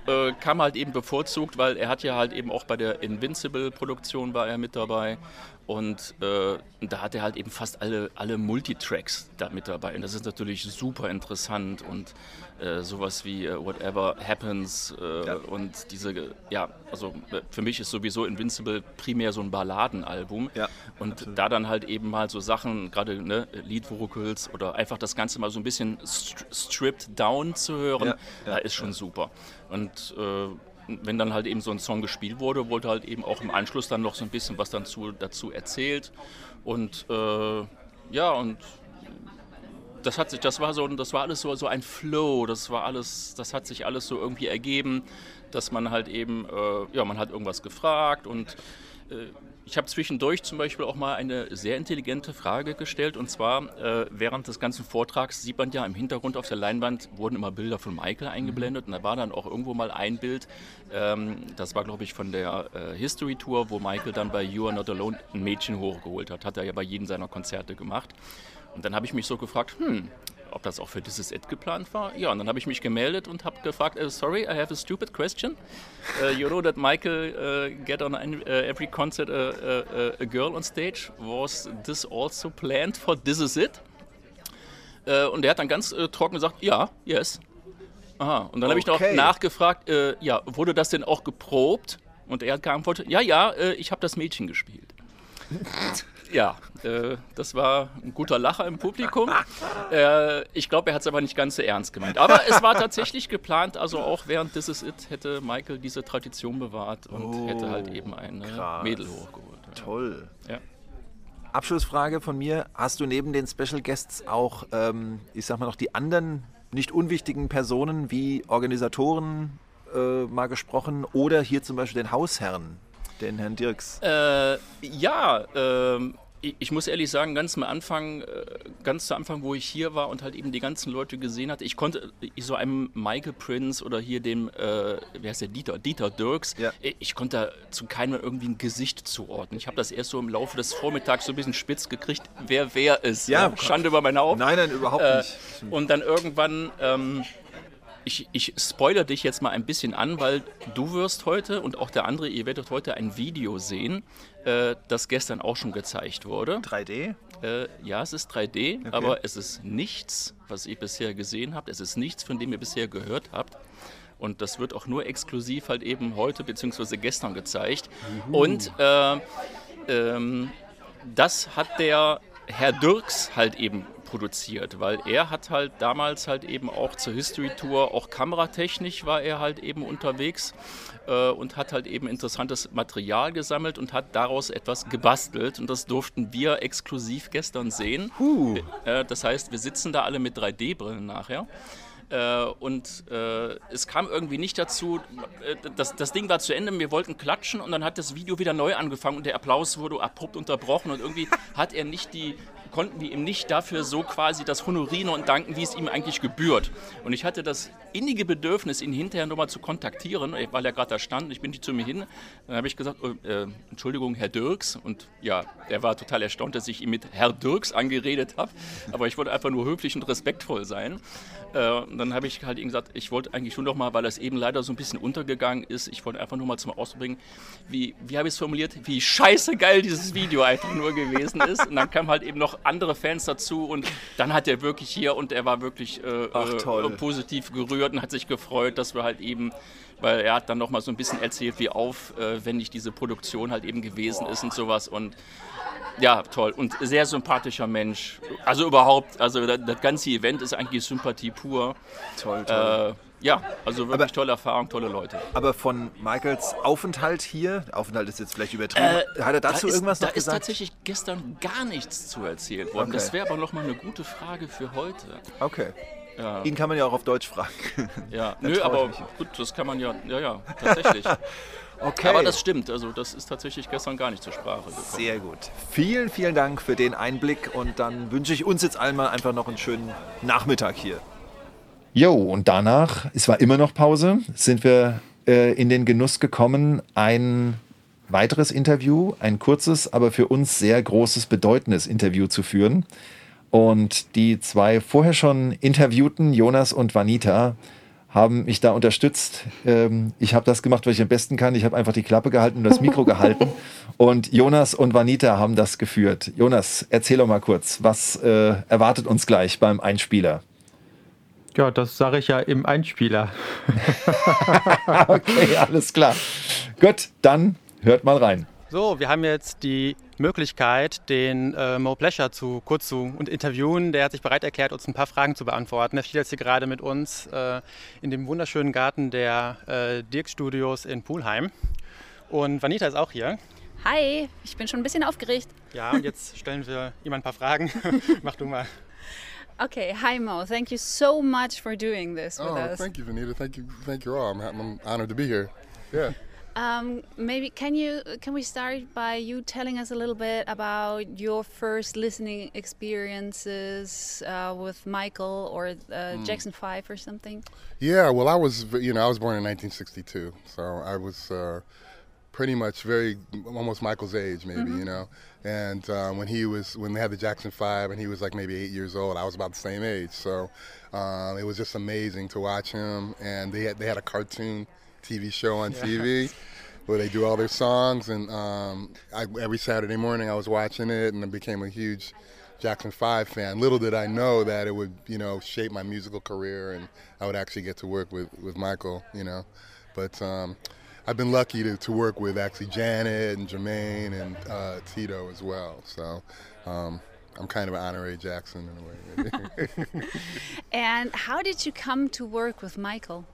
äh, kam halt eben bevorzugt, weil er hat ja halt eben auch bei der Invincible-Produktion war er mit dabei und äh, da hat er halt eben fast alle, alle Multitracks da mit dabei. Und das ist natürlich super interessant und äh, sowas wie äh, Whatever Happens äh, ja. und diese, ja, also äh, für mich ist sowieso Invincible primär so ein Balladenalbum. Ja, und absolut. da dann halt eben mal so Sachen, gerade ne, Lead-Vocals oder einfach das Ganze mal so ein bisschen stripped down zu hören, ja, ist schon super. Und äh, wenn dann halt eben so ein Song gespielt wurde, wurde halt eben auch im Anschluss dann noch so ein bisschen was dazu, dazu erzählt. Und äh, ja, und das hat sich, das war so, das war alles so, so ein Flow, das war alles, das hat sich alles so irgendwie ergeben, dass man halt eben, äh, ja, man hat irgendwas gefragt und äh, ich habe zwischendurch zum Beispiel auch mal eine sehr intelligente Frage gestellt. Und zwar äh, während des ganzen Vortrags sieht man ja im Hintergrund auf der Leinwand wurden immer Bilder von Michael eingeblendet. Und da war dann auch irgendwo mal ein Bild, ähm, das war glaube ich von der äh, History Tour, wo Michael dann bei You Are Not Alone ein Mädchen hochgeholt hat, hat er ja bei jedem seiner Konzerte gemacht. Und dann habe ich mich so gefragt, hm, ob das auch für dieses It geplant war. Ja, und dann habe ich mich gemeldet und habe gefragt, uh, sorry, I have a stupid question. Uh, you know that Michael uh, get on every concert a, a, a, girl on stage. Was this also planned for This Is It? und er hat dann ganz trocken gesagt, ja, yes. Aha. Und dann habe ich noch nachgefragt, ja, wurde das denn auch geprobt? Und er hat geantwortet, ja, ja, ich habe das Mädchen gespielt. Ja, äh, das war ein guter Lacher im Publikum. Äh, ich glaube, er hat es aber nicht ganz so ernst gemeint. Aber es war tatsächlich geplant, also auch während This Is It hätte Michael diese Tradition bewahrt und oh, hätte halt eben ein Mädel hochgeholt. Ja. Toll. Ja. Abschlussfrage von mir. Hast du neben den Special Guests auch, ähm, ich sag mal noch, die anderen nicht unwichtigen Personen wie Organisatoren äh, mal gesprochen oder hier zum Beispiel den Hausherrn den Herrn Dirks? Äh, ja, äh, ich muss ehrlich sagen, ganz am Anfang, äh, ganz zu Anfang, wo ich hier war und halt eben die ganzen Leute gesehen hatte, ich konnte so einem Michael Prince oder hier dem, äh, wer heißt der, Dieter, Dieter Dirks, ja. ich konnte zu keinem irgendwie ein Gesicht zuordnen. Ich habe das erst so im Laufe des Vormittags so ein bisschen spitz gekriegt, wer wer ist. Ja, Schande über meine Augen. Nein, nein, überhaupt äh, nicht. Und dann irgendwann... Ähm, ich, ich spoilere dich jetzt mal ein bisschen an, weil du wirst heute und auch der andere, ihr werdet heute ein Video sehen, äh, das gestern auch schon gezeigt wurde. 3D? Äh, ja, es ist 3D, okay. aber es ist nichts, was ihr bisher gesehen habt. Es ist nichts, von dem ihr bisher gehört habt. Und das wird auch nur exklusiv halt eben heute bzw. gestern gezeigt. Juhu. Und äh, ähm, das hat der Herr Dirks halt eben produziert, weil er hat halt damals halt eben auch zur History Tour, auch kameratechnisch war er halt eben unterwegs äh, und hat halt eben interessantes Material gesammelt und hat daraus etwas gebastelt und das durften wir exklusiv gestern sehen. Huh. Äh, das heißt, wir sitzen da alle mit 3D-Brillen nachher. Äh, und äh, es kam irgendwie nicht dazu, äh, das, das Ding war zu Ende, wir wollten klatschen und dann hat das Video wieder neu angefangen und der Applaus wurde abrupt unterbrochen und irgendwie hat er nicht die, konnten wir ihm nicht dafür so quasi das honorieren und danken, wie es ihm eigentlich gebührt. Und ich hatte das innige Bedürfnis, ihn hinterher nochmal zu kontaktieren, weil er gerade da stand. Ich bin zu mir hin. Dann habe ich gesagt, oh, äh, Entschuldigung, Herr Dirks. Und ja, er war total erstaunt, dass ich ihn mit Herr Dirks angeredet habe. Aber ich wollte einfach nur höflich und respektvoll sein. Äh, dann habe ich halt ihm gesagt, ich wollte eigentlich schon nochmal, weil das eben leider so ein bisschen untergegangen ist, ich wollte einfach nur mal zum Ausdruck bringen, wie, wie habe ich es formuliert, wie scheiße geil dieses Video einfach nur gewesen ist. Und dann kamen halt eben noch andere Fans dazu und dann hat er wirklich hier und er war wirklich äh, Ach, äh, positiv gerührt und hat sich gefreut, dass wir halt eben weil er hat dann noch mal so ein bisschen erzählt, wie aufwendig diese Produktion halt eben gewesen ist und sowas und ja, toll und sehr sympathischer Mensch. Also überhaupt, also das, das ganze Event ist eigentlich Sympathie pur. Toll, toll. Äh, ja, also wirklich aber, tolle Erfahrung, tolle Leute. Aber von Michaels Aufenthalt hier, Aufenthalt ist jetzt vielleicht übertrieben, äh, hat er dazu da irgendwas ist, noch da gesagt? Da ist tatsächlich gestern gar nichts zu erzählt worden. Okay. Das wäre aber noch mal eine gute Frage für heute. Okay. Ja. Ihn kann man ja auch auf Deutsch fragen. Ja, nö, aber gut, das kann man ja, ja, ja, tatsächlich. okay. Aber das stimmt, also das ist tatsächlich gestern gar nicht zur Sprache gekommen. Sehr gut. Vielen, vielen Dank für den Einblick und dann wünsche ich uns jetzt einmal einfach noch einen schönen Nachmittag hier. Jo, und danach, es war immer noch Pause, sind wir äh, in den Genuss gekommen, ein weiteres Interview, ein kurzes, aber für uns sehr großes, bedeutendes Interview zu führen. Und die zwei vorher schon Interviewten, Jonas und Vanita, haben mich da unterstützt. Ähm, ich habe das gemacht, was ich am besten kann. Ich habe einfach die Klappe gehalten und das Mikro gehalten. Und Jonas und Vanita haben das geführt. Jonas, erzähl doch mal kurz, was äh, erwartet uns gleich beim Einspieler? Ja, das sage ich ja im Einspieler. okay, alles klar. Gut, dann hört mal rein. So, wir haben jetzt die Möglichkeit, den äh, Mo Pleasure zu kurz zu und interviewen. Der hat sich bereit erklärt, uns ein paar Fragen zu beantworten. Er steht jetzt hier gerade mit uns äh, in dem wunderschönen Garten der äh, Dirk Studios in Pulheim. Und Vanita ist auch hier. Hi, ich bin schon ein bisschen aufgeregt. Ja, und jetzt stellen wir ihm ein paar Fragen. Mach du mal. Okay, hi Mo. Thank you so much for doing this with oh, us. Thank you, Vanita. Thank you, thank you all. I'm, I'm honored to be here. Yeah. Um, maybe can you can we start by you telling us a little bit about your first listening experiences uh, with Michael or uh, mm. Jackson Five or something? Yeah, well, I was you know I was born in 1962, so I was. Uh, pretty much very almost Michael's age, maybe Mm-hmm. you know. And um, when he was when they had the Jackson Five, and he was like maybe eight years old, I was about the same age. So um, it was just amazing to watch him. And they had they had a cartoon TV show on TV. Where they do all their songs, and um, I, every Saturday morning I was watching it, and I became a huge Jackson Five fan. Little did I know that it would, you know, shape my musical career, and I would actually get to work with, with Michael, you know. But um, I've been lucky to, to work with actually Janet and Jermaine and uh, Tito as well. So um, I'm kind of an honorary Jackson in a way. And how did you come to work with Michael?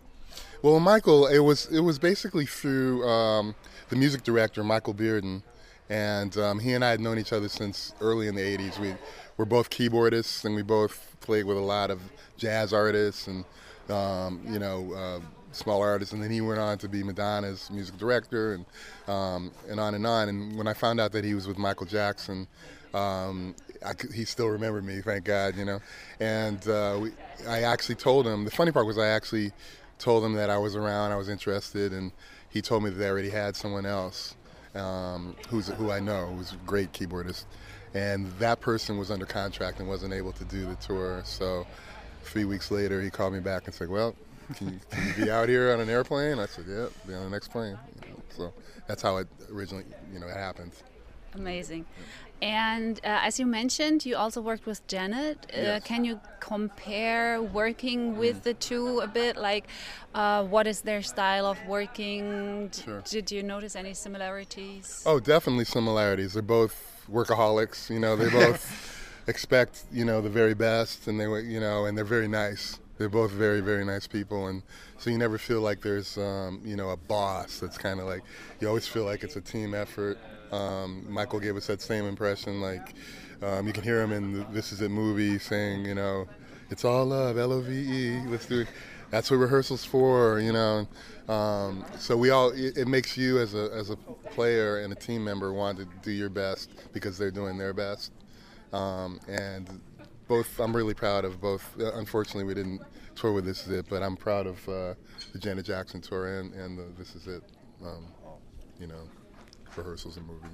Well, Michael, it was it was basically through um, the music director Michael Bearden, and um, he and I had known each other since early in the '80s. We were both keyboardists, and we both played with a lot of jazz artists and um, you know uh, smaller artists. And then he went on to be Madonna's music director, and um, and on and on. And when I found out that he was with Michael Jackson. Um, I he still remembered me, thank God, you know. And uh, we, I actually told him. The funny part was I actually told him that I was around, I was interested, and he told me that they already had someone else um, who's who I know, who's a great keyboardist, and that person was under contract and wasn't able to do the tour. So three weeks later, he called me back and said, "Well, can you, can you be out here on an airplane?" I said, "Yeah, be on the next plane." You know, so that's how it originally, you know, it happened. Amazing. And uh, as you mentioned, you also worked with Janet. Uh, Yes. Can you compare working with the two a bit? Like, uh, what is their style of working? D- Sure. Did you notice any similarities? Oh, definitely similarities. They're both workaholics. You know, they both expect you know the very best, and they you know, and they're very nice. They're both very very nice people, and so you never feel like there's um, you know a boss. That's kind of like you always feel like it's a team effort. Um, Michael gave us that same impression. Like um, you can hear him in the This Is It movie saying, you know, it's all love, L O V E. Let's do it. That's what rehearsals for, you know. Um, so we all it, it makes you as a as a player and a team member want to do your best because they're doing their best. Um, and both, I'm really proud of both. Uh, unfortunately, we didn't tour with This Is It, but I'm proud of uh, the Janet Jackson tour and and the This Is It, um, you know, rehearsals and movie.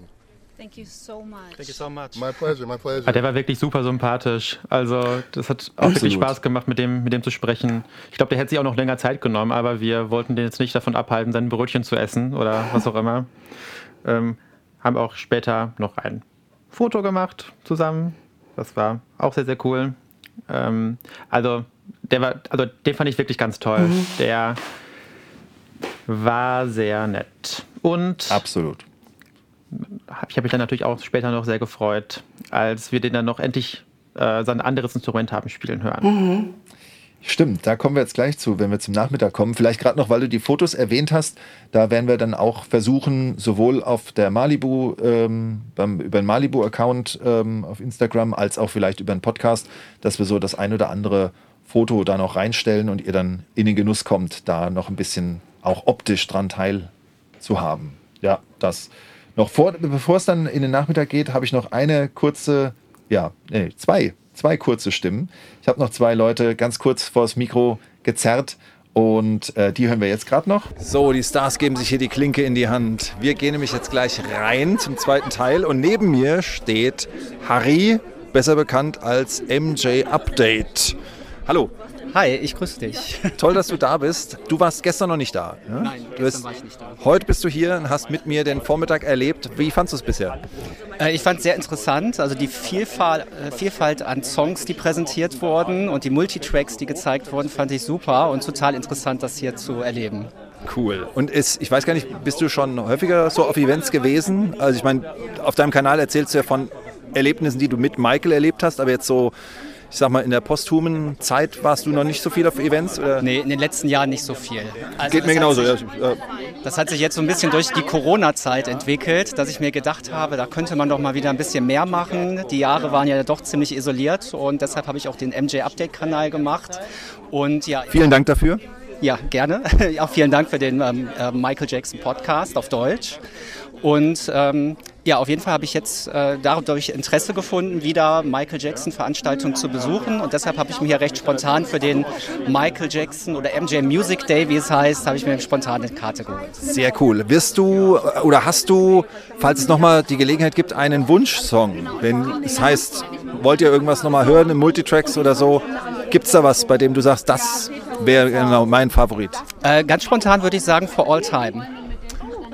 Thank you so much. Thank you so much. My pleasure, my pleasure. Ah, der war wirklich super sympathisch. Also, das hat auch wirklich Absolut. Spaß gemacht, mit dem, mit dem zu sprechen. Ich glaube, der hätte sich auch noch länger Zeit genommen, aber wir wollten den jetzt nicht davon abhalten, sein Brötchen zu essen oder was auch immer. Ähm, haben auch später noch ein Foto gemacht zusammen. Das war auch sehr, sehr cool. Ähm, also, der war, also den fand ich wirklich ganz toll. Der war sehr nett. Und Absolut. ich habe mich dann natürlich auch später noch sehr gefreut, als wir den dann noch endlich äh, sein anderes Instrument haben spielen hören. Stimmt, da kommen wir jetzt gleich zu, wenn wir zum Nachmittag kommen. Vielleicht gerade noch, weil du die Fotos erwähnt hast, da werden wir dann auch versuchen, sowohl auf der Malibu, ähm, beim, über den Malibu-Account ähm, auf Instagram, als auch vielleicht über den Podcast, dass wir so das ein oder andere Foto da noch reinstellen und ihr dann in den Genuss kommt, da noch ein bisschen auch optisch dran teilzuhaben. Ja, das. Noch vor, bevor es dann in den Nachmittag geht, habe ich noch eine kurze, ja, nee, zwei, zwei kurze Stimmen. Ich habe noch zwei Leute ganz kurz vors Mikro gezerrt und äh, die hören wir jetzt gerade noch. So, die Stars geben sich hier die Klinke in die Hand. Wir gehen nämlich jetzt gleich rein zum zweiten Teil und neben mir steht Harry, besser bekannt als MJ Update. Hallo, Hi, ich grüße dich. toll, dass du da bist. Du warst gestern noch nicht da. Ja? Nein, du gestern bist, war ich nicht da. Heute bist du hier und hast mit mir den Vormittag erlebt. Wie fandest du es bisher? Äh, Ich fand es sehr interessant, also die Vielfalt, äh, Vielfalt an Songs, die präsentiert wurden und die Multitracks, die gezeigt wurden, fand ich super und total interessant, das hier zu erleben. Cool. Und ist, ich weiß gar nicht, bist du schon häufiger so auf Events gewesen? Also ich meine, auf deinem Kanal erzählst du ja von Erlebnissen, die du mit Michael erlebt hast, aber jetzt so, ich sag mal, in der posthumen Zeit warst du noch nicht so viel auf Events? Oder? Nee, in den letzten Jahren nicht so viel. Also Geht mir das hat genauso. sich- Ja. Das hat sich jetzt so ein bisschen durch die Corona-Zeit entwickelt, dass ich mir gedacht habe, da könnte man doch mal wieder ein bisschen mehr machen. Die Jahre waren ja doch ziemlich isoliert und deshalb habe ich auch den MJ-Update-Kanal gemacht. Und ja, Vielen Dank dafür. Ja, gerne. Auch vielen Dank für den ähm, äh, Michael Jackson Podcast auf Deutsch. Und ähm, Ja, auf jeden Fall habe ich jetzt äh, dadurch Interesse gefunden, wieder Michael Jackson Veranstaltungen zu besuchen und deshalb habe ich mir hier recht spontan für den Michael Jackson oder MJ Music Day, wie es heißt, habe ich mir spontan eine Karte geholt. Sehr cool. Wirst du äh, oder hast du, falls es nochmal die Gelegenheit gibt, einen Wunschsong? Wenn es heißt, wollt ihr irgendwas nochmal hören im Multitracks oder so? Gibt es da was, bei dem du sagst, das wäre genau mein Favorit? Äh, ganz spontan würde ich sagen, for all time.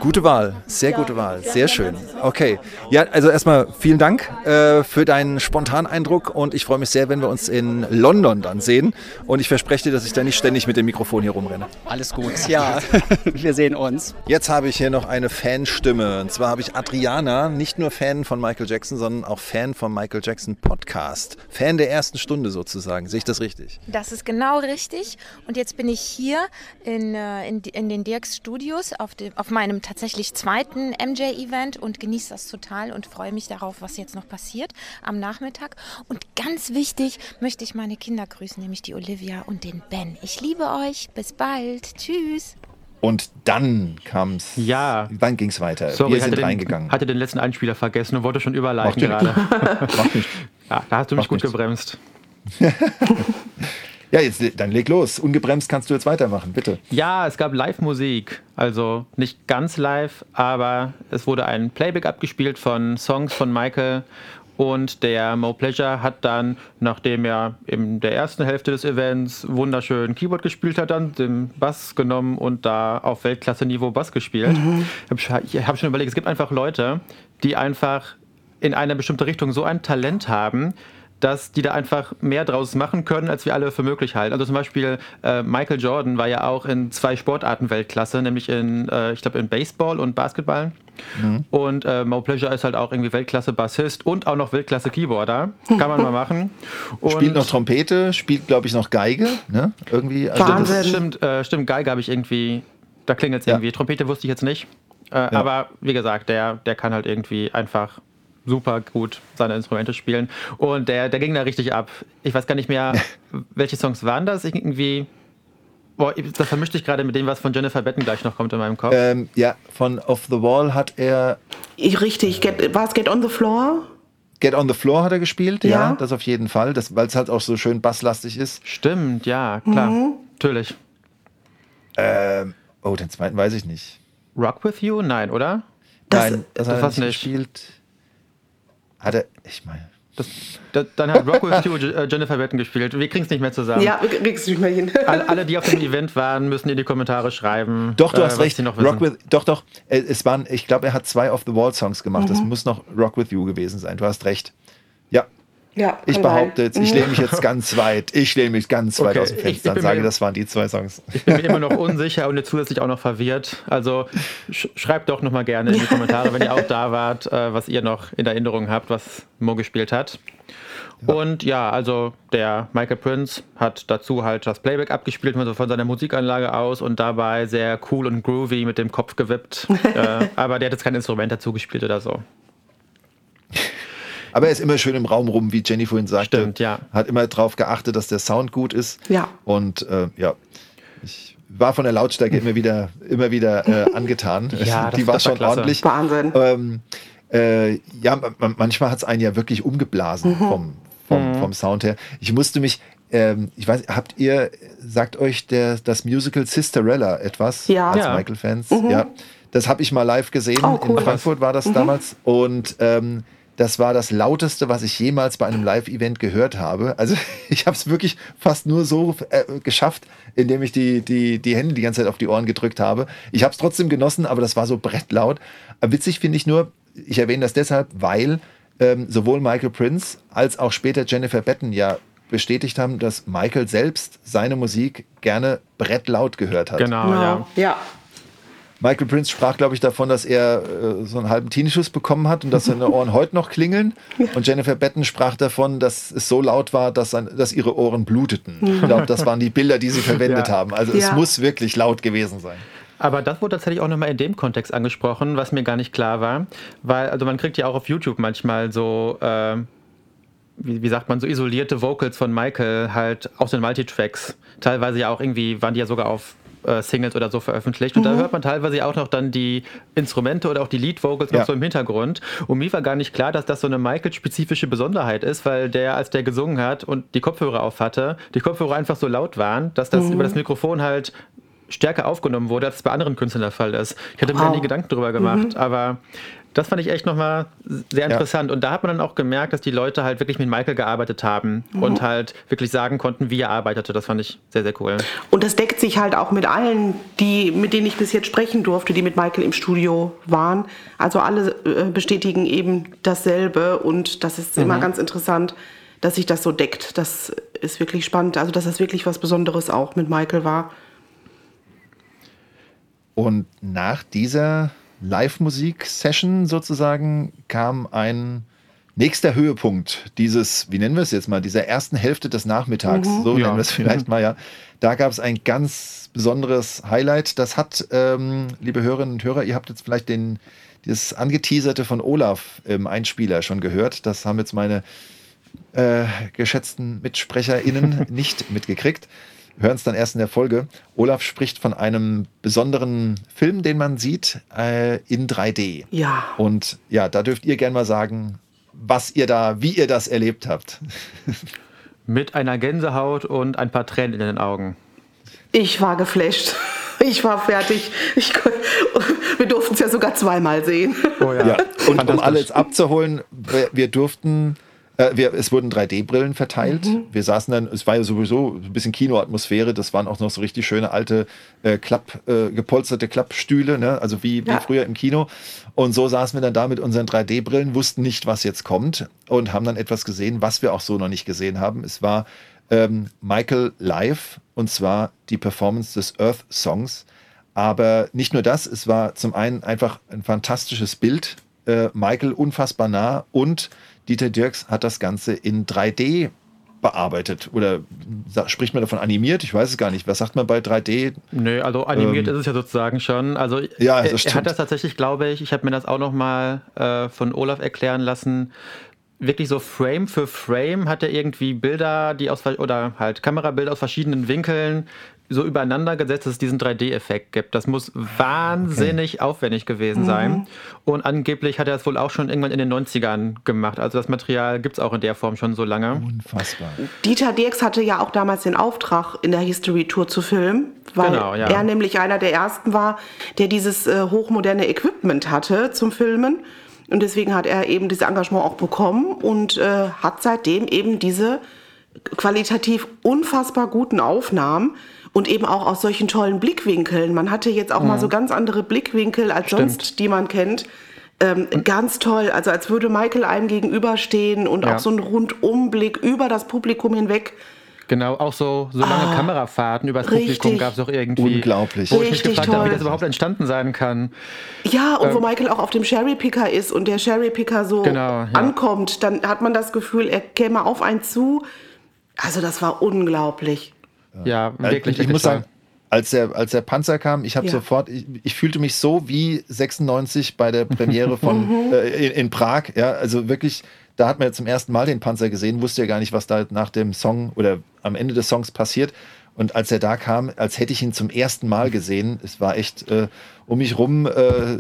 Gute Wahl, sehr gute Wahl, sehr schön. Okay, ja, also erstmal vielen Dank äh, für deinen spontanen Eindruck und ich freue mich sehr, wenn wir uns in London dann sehen. Und ich verspreche dir, dass ich da nicht ständig mit dem Mikrofon hier rumrenne. Alles gut, ja, wir sehen uns. Jetzt habe ich hier noch eine Fanstimme und zwar habe ich Adriana, nicht nur Fan von Michael Jackson, sondern auch Fan vom Michael Jackson Podcast. Fan der ersten Stunde sozusagen. Sehe ich das richtig? Das ist genau richtig. Und jetzt bin ich hier in, äh, in, in den Dirks Studios auf, dem, auf meinem tatsächlich zweiten MJ-Event und genieße das total und freue mich darauf, was jetzt noch passiert am Nachmittag. Und ganz wichtig möchte ich meine Kinder grüßen, nämlich die Olivia und den Ben. Ich liebe euch. Bis bald. Tschüss. Und dann kam es. Ja. Dann ging es weiter. Sorry, Wir sind hatte reingegangen. Den, hatte den letzten Einspieler vergessen und wollte schon überleiten gerade. Macht nicht. Ja, da hast du mich Macht gut nichts. gebremst. Ja, jetzt dann leg los. Ungebremst kannst du jetzt weitermachen, bitte. Ja, es gab Live-Musik. Also nicht ganz live, aber es wurde ein Playback abgespielt von Songs von Michael. Und der Mo Pleasure hat dann, nachdem er in der ersten Hälfte des Events wunderschön Keyboard gespielt hat, dann den Bass genommen und da auf Weltklasse-Niveau Bass gespielt. Ich habe hab schon überlegt, es gibt einfach Leute, die einfach in eine bestimmte Richtung so ein Talent haben, dass die da einfach mehr draus machen können, als wir alle für möglich halten. Also zum Beispiel äh, Michael Jordan war ja auch in zwei Sportarten Weltklasse, nämlich in, äh, ich glaube, in Baseball und Basketball. Und äh, Mo Pleasure ist halt auch irgendwie Weltklasse-Bassist und auch noch Weltklasse-Keyboarder. Kann man mal machen. Und Spielt noch Trompete, spielt, glaube ich, noch Geige. Ne? Irgendwie. Also Stimmt, das- stimmt, äh, stimmt, Geige habe ich irgendwie, da klingelt es Ja. irgendwie. Trompete wusste ich jetzt nicht. Äh, Aber wie gesagt, der, der kann halt irgendwie einfach super gut seine Instrumente spielen. Und der, der ging da richtig ab. Ich weiß gar nicht mehr, welche Songs waren das? Irgendwie. Boah, das vermischt sich gerade mit dem, was von Jennifer Betten gleich noch kommt in meinem Kopf. ähm, ja, von Off the Wall hat er Ich, richtig, get, war es Get on the Floor? Get on the Floor hat er gespielt, ja, Ja. das auf jeden Fall, weil es halt auch so schön basslastig ist. Stimmt, ja, klar. Mhm. Natürlich. Ähm, oh, den zweiten weiß ich nicht. Rock with You? Nein, oder? Das- Nein, das, das hat er nicht. gespielt. Hat er, ich meine, Das, da, dann hat Rock with You äh, Jennifer Betten gespielt. Wir kriegen es nicht mehr zusammen. Ja, kriegst du nicht mehr hin. Alle, alle, die auf dem Event waren, müssen in die Kommentare schreiben. Doch, du äh, hast recht. noch Rock with, doch, doch. Äh, Es waren, ich glaube, er hat zwei Off the Wall Songs gemacht. Das muss noch Rock with You gewesen sein. Du hast recht. Ja, Ja, ich behaupte jetzt, ich lehne mich jetzt ganz weit. Ich lehne mich ganz weit Okay, aus dem ich- Fenster ich und sage, mir- das waren die zwei Songs. Ich bin mir immer noch unsicher und jetzt zusätzlich auch noch verwirrt. Also sch schreibt doch noch mal gerne in die Kommentare, wenn ihr auch da wart, äh, was ihr noch in Erinnerung habt, was Mo gespielt hat. Und ja, also der Michael Prince hat dazu halt das Playback abgespielt also von seiner Musikanlage aus und dabei sehr cool und groovy mit dem Kopf gewippt. äh, aber der hat jetzt kein Instrument dazu gespielt oder so. Aber er ist immer schön im Raum rum, wie Jenny vorhin sagte. Stimmt, ja. Hat immer darauf geachtet, dass der Sound gut ist. Ja. Und äh, ja, ich war von der Lautstärke immer wieder, immer wieder äh, angetan. Ja, das- Die war das war schon klasse. ordentlich. Wahnsinn. Ähm, äh, ja, ma- manchmal hat es einen ja wirklich umgeblasen Mhm. vom, vom, vom Sound her. Ich musste mich, ähm, ich weiß, habt ihr, sagt euch der, das Musical Sisterella etwas Ja. als Ja. Michael-Fans? Ja. Das habe ich mal live gesehen. Oh, cool. In Frankfurt war das damals. Und ähm, das war das lauteste, was ich jemals bei einem Live-Event gehört habe. Also ich habe es wirklich fast nur so äh, geschafft, indem ich die, die, die Hände die ganze Zeit auf die Ohren gedrückt habe. Ich habe es trotzdem genossen, aber das war so brettlaut. Aber witzig finde ich nur, ich erwähne das deshalb, weil ähm, sowohl Michael Prince als auch später Jennifer Betten ja bestätigt haben, dass Michael selbst seine Musik gerne brettlaut gehört hat. Genau, ja. ja. Michael Prince sprach, glaube ich, davon, dass er äh, so einen halben Tinnitus bekommen hat und dass seine Ohren heute noch klingeln. Und Jennifer Betten sprach davon, dass es so laut war, dass, sein, dass ihre Ohren bluteten. Ich glaube, das waren die Bilder, die sie verwendet Ja. haben. Also es Ja. muss wirklich laut gewesen sein. Aber das wurde tatsächlich auch nochmal in dem Kontext angesprochen, was mir gar nicht klar war. Weil, also man kriegt ja auch auf YouTube manchmal so, äh, wie, wie sagt man, so isolierte Vocals von Michael halt aus den Multitracks. Teilweise ja auch irgendwie, waren die ja sogar auf Singles oder so veröffentlicht. Und mhm. da hört man teilweise auch noch dann die Instrumente oder auch die Lead-Vocals noch so im Hintergrund. Und mir war gar nicht klar, dass das so eine Michael-spezifische Besonderheit ist, weil der, als der gesungen hat und die Kopfhörer auf hatte, die Kopfhörer einfach so laut waren, dass das mhm. über das Mikrofon halt stärker aufgenommen wurde, als es bei anderen Künstlern der Fall ist. Ich hatte wow. mir nie Gedanken drüber gemacht, mhm. aber das fand ich echt nochmal sehr interessant. Ja. Und da hat man dann auch gemerkt, dass die Leute halt wirklich mit Michael gearbeitet haben mhm. und halt wirklich sagen konnten, wie er arbeitete. Das fand ich sehr, sehr cool. Und das deckt sich halt auch mit allen, die, mit denen ich bis jetzt sprechen durfte, die mit Michael im Studio waren. Also alle äh, bestätigen eben dasselbe und das ist mhm. immer ganz interessant, dass sich das so deckt. Das ist wirklich spannend. Also, dass das wirklich was Besonderes auch mit Michael war. Und nach dieser Live-Musik-Session sozusagen kam ein nächster Höhepunkt dieses, wie nennen wir es jetzt mal, dieser ersten Hälfte des Nachmittags, mhm. so nennen wir es vielleicht mal, ja. Da gab es ein ganz besonderes Highlight. Das hat, ähm, liebe Hörerinnen und Hörer, ihr habt jetzt vielleicht den, das angeteaserte von Olaf im Einspieler schon gehört. Das haben jetzt meine äh, geschätzten MitsprecherInnen nicht mitgekriegt hören es dann erst in der Folge. Olaf spricht von einem besonderen Film, den man sieht äh, in 3D. Ja. Und ja, da dürft ihr gerne mal sagen, was ihr da, wie ihr das erlebt habt. Mit einer Gänsehaut und ein paar Tränen in den Augen. Ich war geflasht. Ich war fertig. Ich, wir durften es ja sogar zweimal sehen. Oh ja. ja. Und um alles abzuholen, wir, wir durften äh, wir, es wurden 3D-Brillen verteilt. Mhm. Wir saßen dann, es war ja sowieso ein bisschen Kinoatmosphäre. Das waren auch noch so richtig schöne alte äh, Klapp, äh, gepolsterte Klappstühle, ne? also wie, ja. wie früher im Kino. Und so saßen wir dann da mit unseren 3D-Brillen, wussten nicht, was jetzt kommt und haben dann etwas gesehen, was wir auch so noch nicht gesehen haben. Es war ähm, Michael live und zwar die Performance des Earth Songs. Aber nicht nur das, es war zum einen einfach ein fantastisches Bild. Äh, Michael unfassbar nah und Dieter Dirks hat das Ganze in 3D bearbeitet oder spricht man davon animiert? Ich weiß es gar nicht. Was sagt man bei 3D? Nö, also animiert ähm, ist es ja sozusagen schon. Also ja, er, er, hat das tatsächlich, glaube ich, ich habe mir das auch noch mal äh, von Olaf erklären lassen. Wirklich so Frame für Frame hat er irgendwie Bilder, die aus oder halt Kamerabilder aus verschiedenen Winkeln so übereinander gesetzt, dass es diesen 3D-Effekt gibt. Das muss wahnsinnig okay. aufwendig gewesen mhm. sein. Und angeblich hat er es wohl auch schon irgendwann in den 90ern gemacht. Also das Material gibt es auch in der Form schon so lange. Unfassbar. Dieter Dirks hatte ja auch damals den Auftrag, in der History Tour zu filmen, weil genau, ja. er nämlich einer der ersten war, der dieses äh, hochmoderne Equipment hatte zum Filmen. Und deswegen hat er eben dieses Engagement auch bekommen und äh, hat seitdem eben diese qualitativ unfassbar guten Aufnahmen und eben auch aus solchen tollen Blickwinkeln. Man hatte jetzt auch mhm. mal so ganz andere Blickwinkel als Stimmt. sonst, die man kennt. Ähm, ganz toll, also als würde Michael einem gegenüberstehen und ja. auch so ein Rundumblick über das Publikum hinweg. Genau, auch so, so lange ah, Kamerafahrten über das Publikum gab es auch irgendwie. Unglaublich. Wo ich mich gefragt habe, wie das überhaupt entstanden sein kann. Ja, und ähm, wo Michael auch auf dem Sherry-Picker ist und der Sherry-Picker so genau, ja. ankommt, dann hat man das Gefühl, er käme auf einen zu. Also das war unglaublich. Ja, äh, wirklich. Ich, ich muss sagen, als der, als der Panzer kam, ich habe ja. sofort, ich, ich, fühlte mich so wie 96 bei der Premiere von äh, in, in, Prag. Ja, also wirklich, da hat man ja zum ersten Mal den Panzer gesehen, wusste ja gar nicht, was da nach dem Song oder am Ende des Songs passiert. Und als er da kam, als hätte ich ihn zum ersten Mal gesehen, es war echt, äh, um mich rum äh,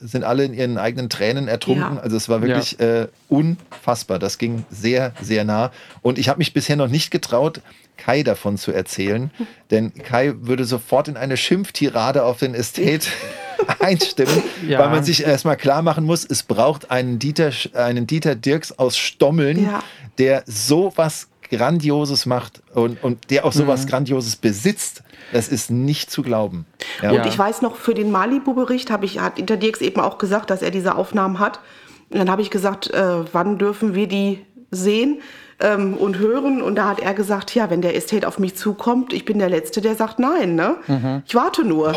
sind alle in ihren eigenen Tränen ertrunken. Ja. Also es war wirklich ja. äh, unfassbar. Das ging sehr, sehr nah. Und ich habe mich bisher noch nicht getraut, Kai davon zu erzählen, denn Kai würde sofort in eine Schimpftirade auf den Estate einstimmen, ja. weil man sich erstmal klar machen muss, es braucht einen Dieter, einen Dieter Dirks aus Stommeln, ja. der sowas Grandioses macht und, und der auch sowas mhm. Grandioses besitzt. Das ist nicht zu glauben. Ja. Und ich weiß noch, für den Malibu-Bericht ich, hat Dieter Dirks eben auch gesagt, dass er diese Aufnahmen hat. Und dann habe ich gesagt, äh, wann dürfen wir die sehen? ähm, und hören. Und da hat er gesagt, ja, wenn der Estate auf mich zukommt, ich bin der Letzte, der sagt nein. Ne? Mhm. Ich warte nur.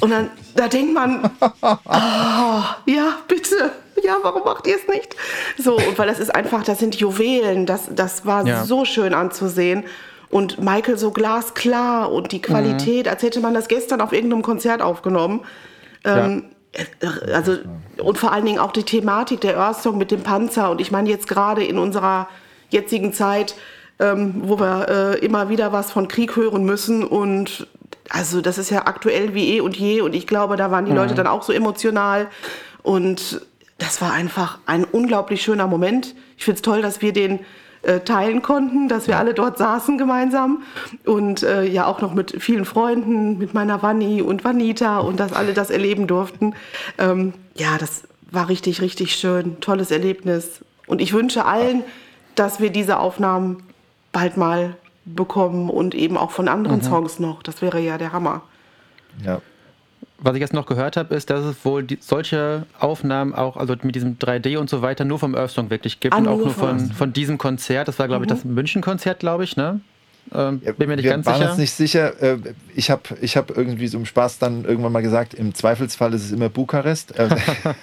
Und dann da denkt man, oh, ja, bitte. Ja, warum macht ihr es nicht? So, und weil das ist einfach, das sind Juwelen, das, das war ja. so schön anzusehen. Und Michael so glasklar und die Qualität, mhm. als hätte man das gestern auf irgendeinem Konzert aufgenommen. Ähm, ja. Also, und vor allen Dingen auch die Thematik der Earth Song mit dem Panzer. Und ich meine jetzt gerade in unserer jetzigen Zeit, ähm, wo wir äh, immer wieder was von Krieg hören müssen und also das ist ja aktuell wie eh und je und ich glaube, da waren die mhm. Leute dann auch so emotional und das war einfach ein unglaublich schöner Moment. Ich finde es toll, dass wir den äh, teilen konnten, dass wir alle dort saßen gemeinsam und äh, ja auch noch mit vielen Freunden, mit meiner Vanni und Vanita und dass alle das erleben durften. Ähm, ja, das war richtig, richtig schön, tolles Erlebnis. Und ich wünsche allen, dass wir diese Aufnahmen bald mal bekommen und eben auch von anderen mhm. Songs noch. Das wäre ja der Hammer. Ja. Was ich jetzt noch gehört habe, ist, dass es wohl die, solche Aufnahmen auch, also mit diesem 3D und so weiter, nur vom Earth Song wirklich gibt ah, und auch nur von, von diesem Konzert. Das war, glaube ich, das mhm. München-Konzert, glaube ich, ne? Ähm, bin mir nicht wir ganz waren sicher. uns nicht sicher. Äh, ich habe ich hab irgendwie so im Spaß dann irgendwann mal gesagt, im Zweifelsfall ist es immer Bukarest. Äh,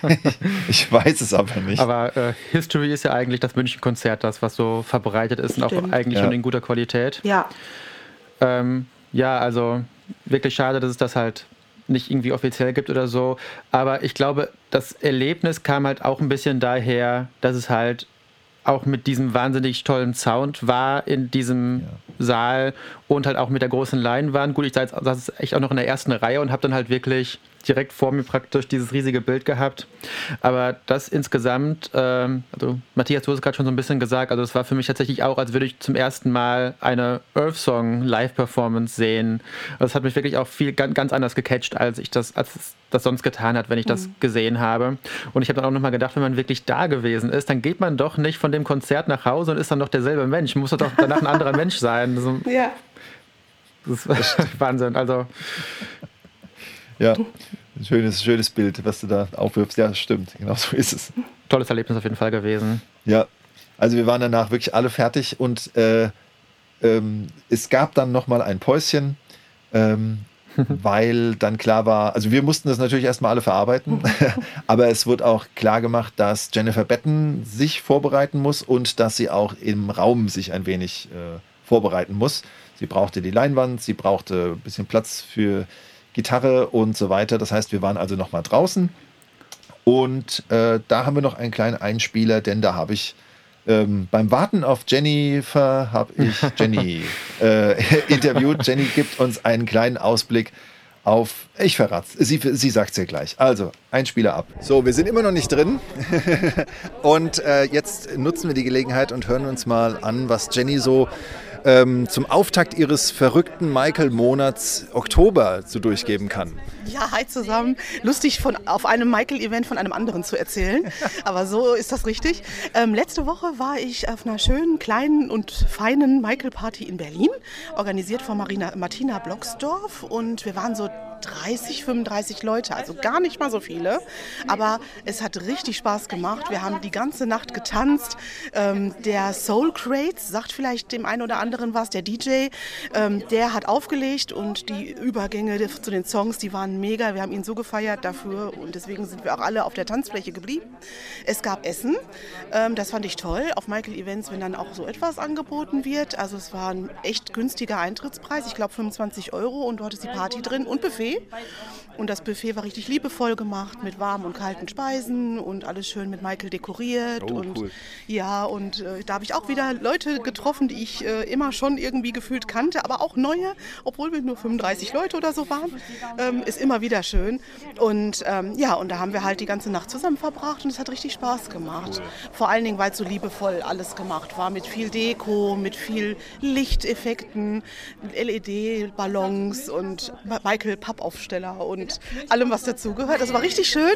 ich weiß es aber nicht. Aber äh, History ist ja eigentlich das München-Konzert, das, was so verbreitet ist Stimmt. und auch eigentlich ja. schon in guter Qualität. Ja. Ähm, ja, also wirklich schade, dass es das halt nicht irgendwie offiziell gibt oder so. Aber ich glaube, das Erlebnis kam halt auch ein bisschen daher, dass es halt auch mit diesem wahnsinnig tollen Sound war in diesem ja. Saal und halt auch mit der großen Leinwand. Gut, ich saß echt auch noch in der ersten Reihe und habe dann halt wirklich direkt vor mir praktisch dieses riesige Bild gehabt. Aber das insgesamt, ähm, also Matthias, du hast gerade schon so ein bisschen gesagt, also es war für mich tatsächlich auch, als würde ich zum ersten Mal eine Earth Song Live-Performance sehen. Also es hat mich wirklich auch viel ganz, ganz anders gecatcht, als ich das, als das sonst getan hat, wenn ich das mhm. gesehen habe. Und ich habe dann auch nochmal gedacht, wenn man wirklich da gewesen ist, dann geht man doch nicht von dem Konzert nach Hause und ist dann doch derselbe Mensch. Muss doch danach ein anderer Mensch sein. Also, ja. Das ist Wahnsinn. Also ja, ein schönes, schönes Bild, was du da aufwirfst. Ja, stimmt, genau so ist es. Tolles Erlebnis auf jeden Fall gewesen. Ja, also wir waren danach wirklich alle fertig und äh, ähm, es gab dann nochmal ein Päuschen, ähm, weil dann klar war, also wir mussten das natürlich erstmal alle verarbeiten, aber es wurde auch klar gemacht, dass Jennifer Betten sich vorbereiten muss und dass sie auch im Raum sich ein wenig äh, vorbereiten muss. Sie brauchte die Leinwand, sie brauchte ein bisschen Platz für Gitarre und so weiter. Das heißt, wir waren also noch mal draußen und äh, da haben wir noch einen kleinen Einspieler, denn da habe ich ähm, beim Warten auf Jennifer habe ich Jenny äh, interviewt. Jenny gibt uns einen kleinen Ausblick auf, ich verrate sie, sie sagt es ja gleich. Also, Einspieler ab. So, wir sind immer noch nicht drin. und äh, jetzt nutzen wir die Gelegenheit und hören uns mal an, was Jenny so ähm, zum Auftakt Ihres verrückten Michael-Monats Oktober zu durchgeben kann. Ja, hi zusammen. Lustig, von, auf einem Michael-Event von einem anderen zu erzählen, aber so ist das richtig. Ähm, letzte Woche war ich auf einer schönen, kleinen und feinen Michael-Party in Berlin, organisiert von Marina, Martina Blocksdorf und wir waren so 30, 35 Leute, also gar nicht mal so viele. Aber es hat richtig Spaß gemacht. Wir haben die ganze Nacht getanzt. Ähm, der Soul Crates sagt vielleicht dem einen oder anderen was, der DJ, ähm, der hat aufgelegt und die Übergänge zu den Songs, die waren mega. Wir haben ihn so gefeiert dafür und deswegen sind wir auch alle auf der Tanzfläche geblieben. Es gab Essen, ähm, das fand ich toll. Auf Michael Events, wenn dann auch so etwas angeboten wird. Also es war ein echt günstiger Eintrittspreis, ich glaube 25 Euro und dort ist die Party drin und Buffet. Und das Buffet war richtig liebevoll gemacht mit warmen und kalten Speisen und alles schön mit Michael dekoriert. Oh, und cool. ja, und äh, da habe ich auch wieder Leute getroffen, die ich äh, immer schon irgendwie gefühlt kannte, aber auch neue, obwohl wir nur 35 Leute oder so waren. Ähm, ist immer wieder schön. Und ähm, ja, und da haben wir halt die ganze Nacht zusammen verbracht und es hat richtig Spaß gemacht. Vor allen Dingen, weil es so liebevoll alles gemacht war, mit viel Deko, mit viel Lichteffekten, LED-Ballons und Michael Papp Pappaufsteller und allem, was dazugehört. Das war richtig schön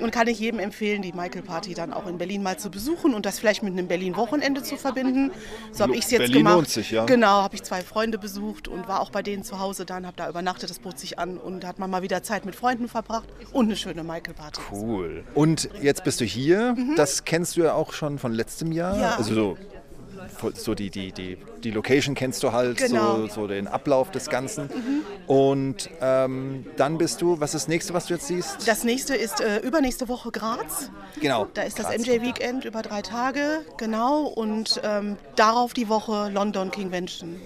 und kann ich jedem empfehlen, die Michael Party dann auch in Berlin mal zu besuchen und das vielleicht mit einem Berlin-Wochenende zu verbinden. So habe ich es jetzt Berlin gemacht. Lohnt sich, ja. Genau, habe ich zwei Freunde besucht und war auch bei denen zu Hause dann, habe da übernachtet, das bot sich an und hat man mal wieder Zeit mit Freunden verbracht und eine schöne Michael Party. Cool. Und jetzt bist du hier. Mhm. Das kennst du ja auch schon von letztem Jahr. Ja. Also so so die, die, die, die Location kennst du halt, genau. so, so den Ablauf des Ganzen. Mhm. Und ähm, dann bist du, was ist das nächste, was du jetzt siehst? Das nächste ist äh, übernächste Woche Graz. Genau. Da ist Graz. das MJ Weekend über drei Tage, genau. Und ähm, darauf die Woche London Convention.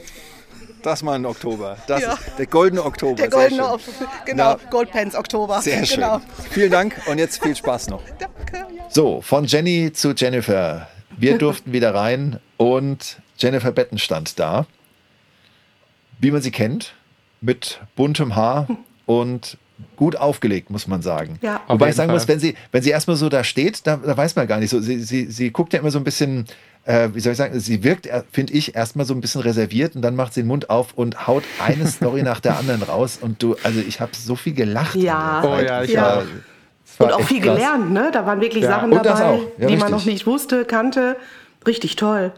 Das mal im Oktober. Das ja. der goldene Oktober. Der goldene Oktober. Genau, Na, Goldpens Oktober. Sehr schön. Genau. Vielen Dank und jetzt viel Spaß noch. Danke. Ja. So, von Jenny zu Jennifer. Wir durften wieder rein und Jennifer Betten stand da. Wie man sie kennt, mit buntem Haar und gut aufgelegt, muss man sagen. Ja. Wobei ich sagen Fall. muss, wenn sie, wenn sie erstmal so da steht, da, da weiß man gar nicht so. Sie, sie, sie guckt ja immer so ein bisschen, äh, wie soll ich sagen, sie wirkt, finde ich, erstmal so ein bisschen reserviert und dann macht sie den Mund auf und haut eine Story nach der anderen raus. Und du, also ich habe so viel gelacht. Ja, oh, ja, ich ja. Und auch viel krass. gelernt, ne? Da waren wirklich ja. Sachen dabei, ja, die man noch nicht wusste, kannte. Richtig toll.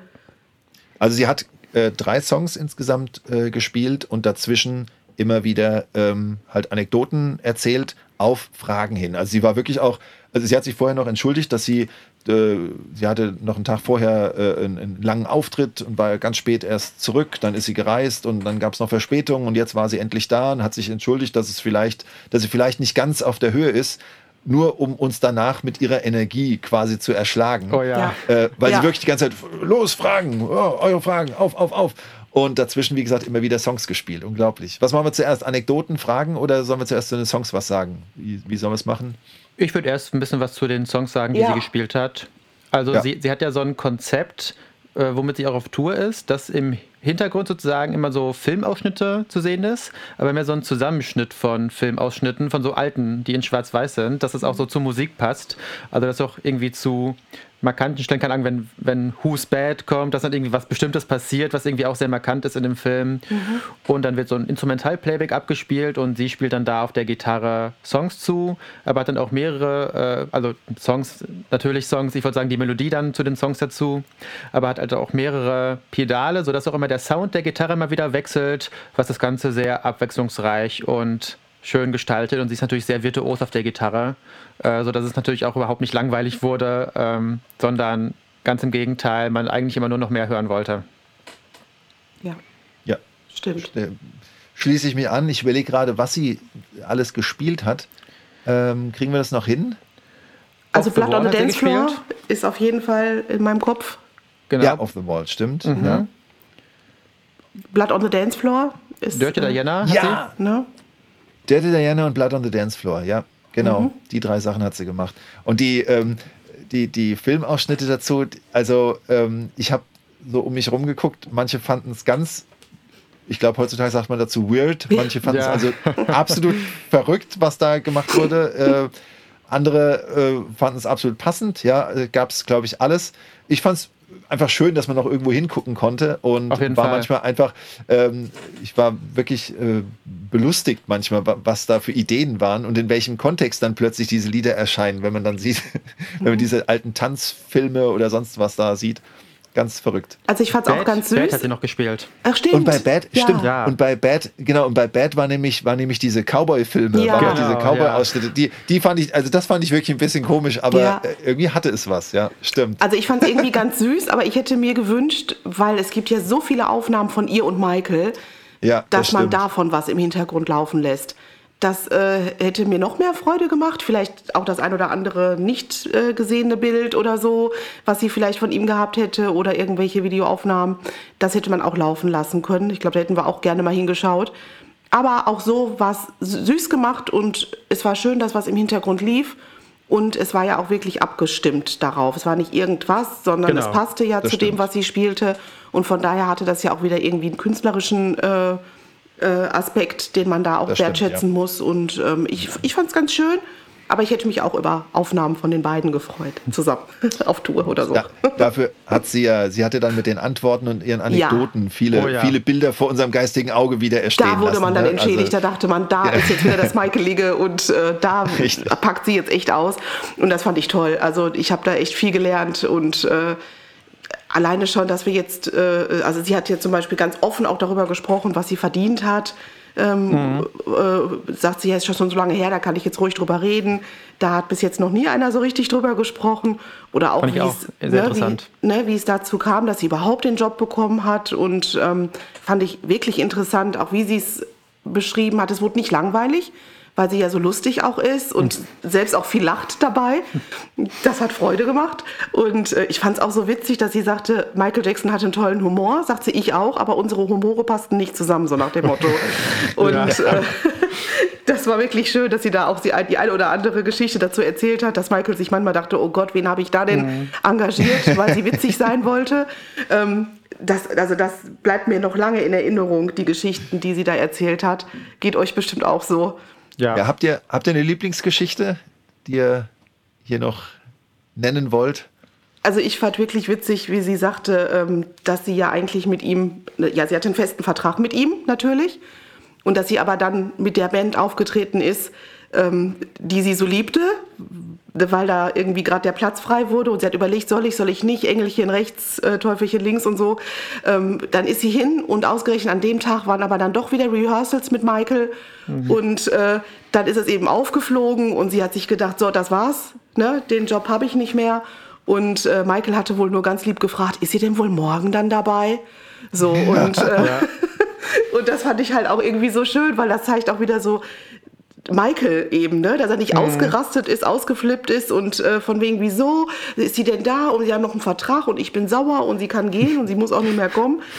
Also sie hat äh, drei Songs insgesamt äh, gespielt und dazwischen immer wieder ähm, halt Anekdoten erzählt auf Fragen hin. Also sie war wirklich auch, also sie hat sich vorher noch entschuldigt, dass sie, äh, sie hatte noch einen Tag vorher äh, einen, einen, langen Auftritt und war ganz spät erst zurück, dann ist sie gereist und dann gab es noch Verspätungen und jetzt war sie endlich da und hat sich entschuldigt, dass es vielleicht, dass sie vielleicht nicht ganz auf der Höhe ist, nur um uns danach mit ihrer Energie quasi zu erschlagen. Oh ja. Äh, weil ja. sie wirklich die ganze Zeit, los, Fragen, oh, eure Fragen, auf, auf, auf. Und dazwischen, wie gesagt, immer wieder Songs gespielt. Unglaublich. Was machen wir zuerst? Anekdoten, Fragen oder sollen wir zuerst zu den Songs was sagen? Wie, wie sollen wir es machen? Ich würde erst ein bisschen was zu den Songs sagen, die ja. sie gespielt hat. Also ja. sie, sie hat ja so ein Konzept, äh, womit sie auch auf Tour ist, das im Hintergrund sozusagen immer so Filmausschnitte zu sehen ist, aber mehr so ein Zusammenschnitt von Filmausschnitten, von so alten, die in schwarz-weiß sind, dass es auch so zur Musik passt. Also dass auch irgendwie zu markanten Stellen, keine Ahnung, wenn, wenn Who's Bad kommt, dass dann irgendwie was Bestimmtes passiert, was irgendwie auch sehr markant ist in dem Film. Mhm. Und dann wird so ein Instrumental-Playback abgespielt und sie spielt dann da auf der Gitarre Songs zu, aber hat dann auch mehrere, äh, also Songs, natürlich Songs, ich würde sagen die Melodie dann zu den Songs dazu, aber hat also auch mehrere Pedale, sodass auch immer der Sound der Gitarre immer wieder wechselt, was das Ganze sehr abwechslungsreich und schön gestaltet und sie ist natürlich sehr virtuos auf der Gitarre, äh, sodass es natürlich auch überhaupt nicht langweilig wurde, ähm, sondern ganz im Gegenteil, man eigentlich immer nur noch mehr hören wollte. Ja. Ja. Stimmt. Schließe ich mich an. Ich überlege gerade, was sie alles gespielt hat. Ähm, kriegen wir das noch hin? Also Blood on the Dance Floor ist auf jeden Fall in meinem Kopf. Genau. Ja, Off the Wall, stimmt. Mhm. Ja. Blood on the Dance Floor ist. Dirty äh, Diana? Ja! Ne? Dirty Diana und Blood on the Dance Floor, ja, genau. Mhm. Die drei Sachen hat sie gemacht. Und die, ähm, die, die Filmausschnitte dazu, also ähm, ich habe so um mich rumgeguckt, manche fanden es ganz ich glaube, heutzutage sagt man dazu weird. Manche fanden ja. es also absolut verrückt, was da gemacht wurde. Äh, andere äh, fanden es absolut passend. Ja, äh, gab es, glaube ich, alles. Ich fand es einfach schön, dass man noch irgendwo hingucken konnte und war Fall. manchmal einfach, ähm, ich war wirklich äh, belustigt manchmal, was da für Ideen waren und in welchem Kontext dann plötzlich diese Lieder erscheinen, wenn man dann sieht, wenn man diese alten Tanzfilme oder sonst was da sieht. Ganz verrückt. Also ich fand es auch ganz süß. Bad hat sie noch gespielt. Ach stimmt. Und bei Bad, ja. stimmt. Ja. Und bei Bad, genau, und bei Bad war nämlich, war nämlich diese Cowboy-Filme, ja. genau, diese Cowboy-Ausschnitte. Die, die fand ich, also das fand ich wirklich ein bisschen komisch, aber ja. irgendwie hatte es was, ja, stimmt. Also ich fand es irgendwie ganz süß, aber ich hätte mir gewünscht, weil es gibt ja so viele Aufnahmen von ihr und Michael, ja, dass das man davon was im Hintergrund laufen lässt. Das äh, hätte mir noch mehr Freude gemacht. Vielleicht auch das ein oder andere nicht äh, gesehene Bild oder so, was sie vielleicht von ihm gehabt hätte oder irgendwelche Videoaufnahmen. Das hätte man auch laufen lassen können. Ich glaube, da hätten wir auch gerne mal hingeschaut. Aber auch so war es süß gemacht und es war schön, dass was im Hintergrund lief. Und es war ja auch wirklich abgestimmt darauf. Es war nicht irgendwas, sondern genau, es passte ja zu stimmt. dem, was sie spielte. Und von daher hatte das ja auch wieder irgendwie einen künstlerischen äh, äh, Aspekt, den man da auch das wertschätzen stimmt, ja. muss. Und ähm, ich, ich fand es ganz schön. Aber ich hätte mich auch über Aufnahmen von den beiden gefreut, zusammen auf Tour oder so. Da, dafür hat sie ja, sie hatte dann mit den Antworten und ihren Anekdoten ja. viele, oh ja. viele Bilder vor unserem geistigen Auge wieder erstehen Da wurde lassen, man dann ne? entschädigt, also, da dachte man, da ist jetzt wieder das Michaelige und äh, da Richtig. packt sie jetzt echt aus. Und das fand ich toll. Also ich habe da echt viel gelernt und äh, alleine schon, dass wir jetzt, äh, also sie hat jetzt zum Beispiel ganz offen auch darüber gesprochen, was sie verdient hat. Ähm, mhm. äh, sagt sie, ja, ist schon so lange her, da kann ich jetzt ruhig drüber reden. Da hat bis jetzt noch nie einer so richtig drüber gesprochen. Oder auch, wie, auch es, ne, wie, ne, wie, es dazu kam, dass sie überhaupt den Job bekommen hat. Und ähm, fand ich wirklich interessant, auch wie sie es beschrieben hat. Es wurde nicht langweilig weil sie ja so lustig auch ist und mhm. selbst auch viel lacht dabei. Das hat Freude gemacht. Und äh, ich fand es auch so witzig, dass sie sagte, Michael Jackson hatte einen tollen Humor, sagt sie ich auch, aber unsere Humore passten nicht zusammen, so nach dem Motto. Und ja. äh, das war wirklich schön, dass sie da auch die, eine oder andere Geschichte dazu erzählt hat, dass Michael sich manchmal dachte, oh Gott, wen habe ich da denn mhm. engagiert, weil sie witzig sein wollte. Ähm, das, also das bleibt mir noch lange in Erinnerung, die Geschichten, die sie da erzählt hat. Geht euch bestimmt auch so. Ja. ja habt, ihr, habt ihr eine Lieblingsgeschichte, die ihr hier noch nennen wollt? Also ich fand wirklich witzig, wie sie sagte, ähm, dass sie ja eigentlich mit ihm, ja, sie hatte einen festen Vertrag mit ihm natürlich und dass sie aber dann mit der Band aufgetreten ist, ähm, die sie so liebte, weil da irgendwie gerade der Platz frei wurde und sie hat überlegt, soll ich, soll ich nicht, Engelchen rechts, äh, Teufelchen links und so. Ähm, dann ist sie hin und ausgerechnet an dem Tag waren aber dann doch wieder Rehearsals mit Michael mhm. und äh, dann ist es eben aufgeflogen und sie hat sich gedacht, so, das war's, ne? den Job habe ich nicht mehr. Und äh, Michael hatte wohl nur ganz lieb gefragt, ist sie denn wohl morgen dann dabei? So und, äh, ja. und das fand ich halt auch irgendwie so schön, weil das zeigt auch wieder so, Michael eben, ne? dass er nicht mhm. ausgerastet ist, ausgeflippt ist und äh, von wegen, wieso ist sie denn da und sie haben noch einen Vertrag und ich bin sauer und sie kann gehen und sie muss auch nicht mehr kommen.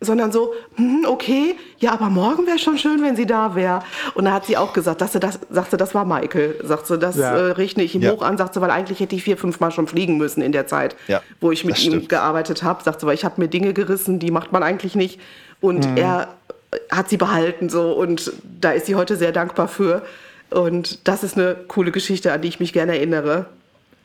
Sondern so, hm, okay, ja, aber morgen wäre schon schön, wenn sie da wäre. Und da hat sie auch gesagt, dass sie das, sagte, das war Michael. Sagt sie, das ja. äh, rechne ich ihm ja. hoch an, sagt sie, weil eigentlich hätte ich vier, fünf Mal schon fliegen müssen in der Zeit, ja, wo ich mit ihm gearbeitet habe. Sagt sie, weil ich habe mir Dinge gerissen, die macht man eigentlich nicht. Und mhm. er hat sie behalten so und da ist sie heute sehr dankbar für. Und das ist eine coole Geschichte, an die ich mich gerne erinnere.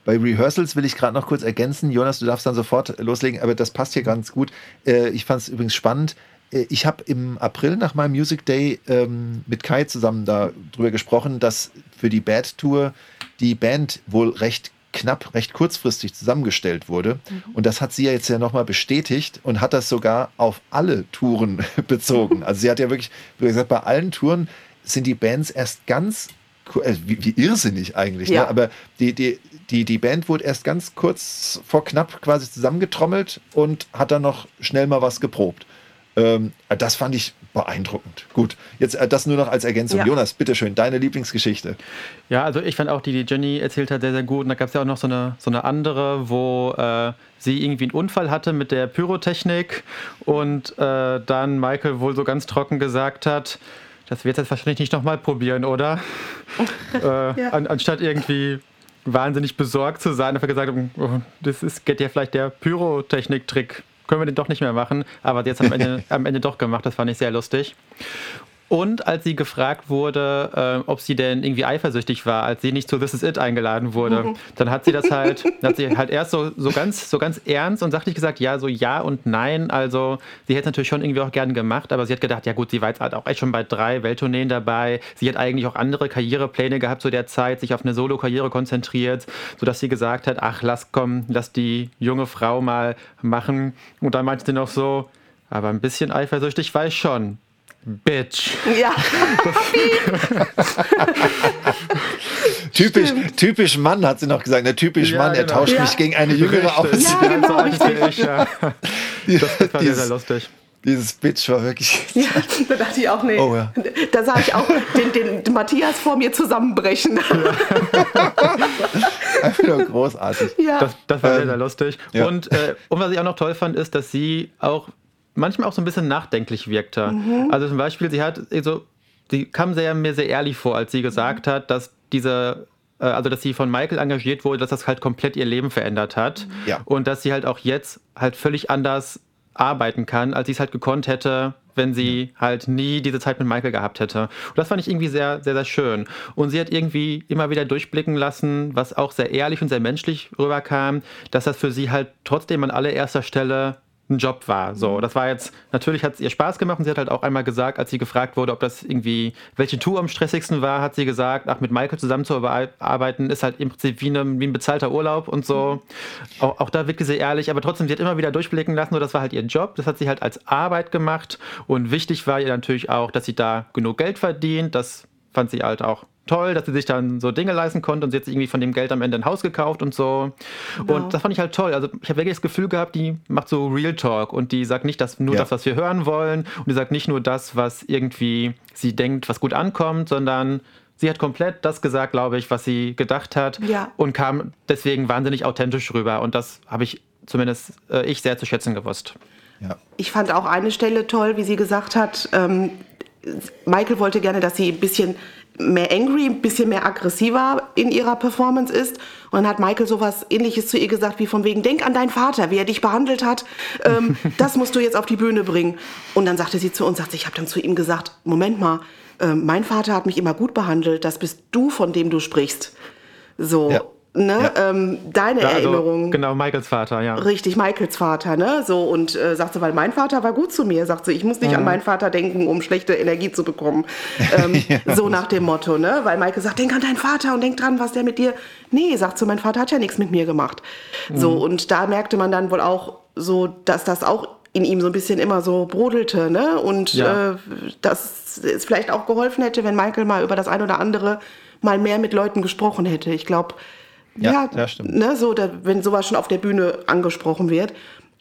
Bei Rehearsals will ich gerade noch kurz ergänzen. Jonas, du darfst dann sofort loslegen, aber das passt hier ganz gut. Äh, ich fand es übrigens spannend. Äh, ich habe im April nach meinem Music Day ähm, mit Kai zusammen darüber gesprochen, dass für die Bad Tour die Band wohl recht knapp, recht kurzfristig zusammengestellt wurde. Mhm. Und das hat sie ja jetzt ja nochmal bestätigt und hat das sogar auf alle Touren bezogen. Also sie hat ja wirklich, wie gesagt, bei allen Touren sind die Bands erst ganz, äh, wie, wie, irrsinnig eigentlich, ne? ja. ne? aber die, die, die, die Band wurde erst ganz kurz vor knapp quasi zusammengetrommelt und hat dann noch schnell mal was geprobt. Ähm, das fand ich beeindruckend. Gut, jetzt äh, das nur noch als Ergänzung. Ja. Jonas, bitteschön, deine Lieblingsgeschichte. Ja, also ich fand auch die, die Jenny erzählt hat, sehr, sehr gut. Und da gab es ja auch noch so eine, so eine andere, wo äh, sie irgendwie einen Unfall hatte mit der Pyrotechnik und äh, dann Michael wohl so ganz trocken gesagt hat, das wird jetzt wahrscheinlich nicht nochmal probieren, oder? äh, ja. an, anstatt irgendwie wahnsinnig besorgt zu sein, dafür gesagt, oh, das ist, geht ja vielleicht der Pyrotechnik-Trick können wir den doch nicht mehr machen. Aber jetzt am Ende, am Ende doch gemacht. Das fand ich sehr lustig. Und als sie gefragt wurde, äh, ob sie denn irgendwie eifersüchtig war, als sie nicht zu This Is It eingeladen wurde, mhm. dann hat sie das halt, hat sie halt erst so, so, ganz, so ganz ernst und sachlich gesagt, ja, so ja und nein. Also sie hätte es natürlich schon irgendwie auch gern gemacht, aber sie hat gedacht, ja gut, sie war jetzt halt auch echt schon bei drei Welttourneen dabei. Sie hat eigentlich auch andere Karrierepläne gehabt zu der Zeit, sich auf eine Solo-Karriere konzentriert, sodass sie gesagt hat, ach, lass kommen, lass die junge Frau mal machen. Und dann meinte sie noch so, aber ein bisschen eifersüchtig war ich schon. Bitch. Ja. typisch, typisch Mann, hat sie noch gesagt. Der typisch ja, Mann, er genau. tauscht ja. mich gegen eine Jüngere aus. Ja, genau, richtig. Ja. Das war dieses, sehr lustig. Dieses Bitch war wirklich. Ja, da dachte ich auch, nee. Oh, ja. Da sah ich auch den, den, Matthias vor mir zusammenbrechen. Einfach nur großartig. Ja. Das, das war ähm, sehr, sehr lustig. Und, äh, und was ich auch noch toll fand, ist, dass sie auch manchmal auch so ein bisschen nachdenklich wirkte. Mhm. Also zum Beispiel, sie hat, also, sie kam sehr, mir sehr ehrlich vor, als sie gesagt mhm. hat, dass diese äh, also dass sie von Michael engagiert wurde, dass das halt komplett ihr Leben verändert hat. Mhm. Ja. Und dass sie halt auch jetzt halt völlig anders arbeiten kann, als sie es halt gekonnt hätte, wenn sie ja. halt nie diese Zeit mit Michael gehabt hätte. Und das fand ich irgendwie sehr, sehr, sehr schön. Und sie hat irgendwie immer wieder durchblicken lassen, was auch sehr ehrlich und sehr menschlich rüberkam, dass das für sie halt trotzdem an allererster Stelle ein Job war. So, mhm. das war jetzt, natürlich hat es ihr Spaß gemacht und sie hat halt auch einmal gesagt, als sie gefragt wurde, ob das irgendwie, welche Tour am stressigsten war, hat sie gesagt, ach, mit Michael zusammenzuarbeiten ist halt im Prinzip wie, eine, wie ein bezahlter Urlaub und so. Mhm. Auch, auch da wirkte sie ehrlich, aber trotzdem, sie hat immer wieder durchblicken lassen, so, das war halt ihr Job, das hat sie halt als Arbeit gemacht und wichtig war ihr natürlich auch, dass sie da genug Geld verdient, das fand sie halt auch toll, dass sie sich dann so Dinge leisten konnte und sie hat sich irgendwie von dem Geld am Ende ein Haus gekauft und so. Genau. Und das fand ich halt toll. Also ich habe wirklich das Gefühl gehabt, die macht so Real Talk und die sagt nicht das, nur ja. das, was wir hören wollen und die sagt nicht nur das, was irgendwie sie denkt, was gut ankommt, sondern sie hat komplett das gesagt, glaube ich, was sie gedacht hat ja. und kam deswegen wahnsinnig authentisch rüber und das habe ich zumindest äh, ich sehr zu schätzen gewusst. Ja. Ich fand auch eine Stelle toll, wie sie gesagt hat, ähm, Michael wollte gerne, dass sie ein bisschen mehr angry, ein bisschen mehr aggressiver in ihrer Performance ist. Und dann hat Michael sowas ähnliches zu ihr gesagt, wie von wegen, denk an deinen Vater, wie er dich behandelt hat. Ähm, das musst du jetzt auf die Bühne bringen. Und dann sagte sie zu uns, sagte, ich habe dann zu ihm gesagt, Moment mal, äh, mein Vater hat mich immer gut behandelt, das bist du, von dem du sprichst. So. Ja. Ne, ja. ähm, deine ja, also, Erinnerung. Genau, Michaels Vater, ja. Richtig, Michaels Vater, ne? So, und äh, sagt sie, weil mein Vater war gut zu mir, sagt sie, ich muss nicht mhm. an meinen Vater denken, um schlechte Energie zu bekommen. Ähm, ja. So nach dem Motto, ne? Weil Michael sagt, denk an deinen Vater und denk dran, was der mit dir. Nee, sagt sie, mein Vater hat ja nichts mit mir gemacht. Mhm. So, und da merkte man dann wohl auch so, dass das auch in ihm so ein bisschen immer so brodelte, ne? Und äh, dass es vielleicht auch geholfen hätte, wenn Michael mal über das ein oder andere mal mehr mit Leuten gesprochen hätte. Ich glaube, ja, ja stimmt. Ne, so, da, wenn sowas schon auf der Bühne angesprochen wird.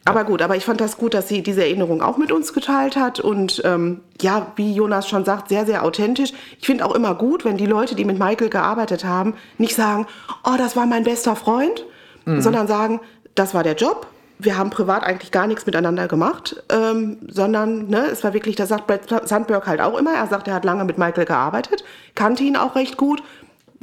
Aber gut, aber ich fand das gut, dass sie diese Erinnerung auch mit uns geteilt hat. Und ähm, ja, wie Jonas schon sagt, sehr, sehr authentisch. Ich finde auch immer gut, wenn die Leute, die mit Michael gearbeitet haben, nicht sagen, oh, das war mein bester Freund, mhm. sondern sagen, das war der Job. Wir haben privat eigentlich gar nichts miteinander gemacht, ähm, sondern ne, es war wirklich, das sagt Brad Sandberg halt auch immer. Er sagt, er hat lange mit Michael gearbeitet, kannte ihn auch recht gut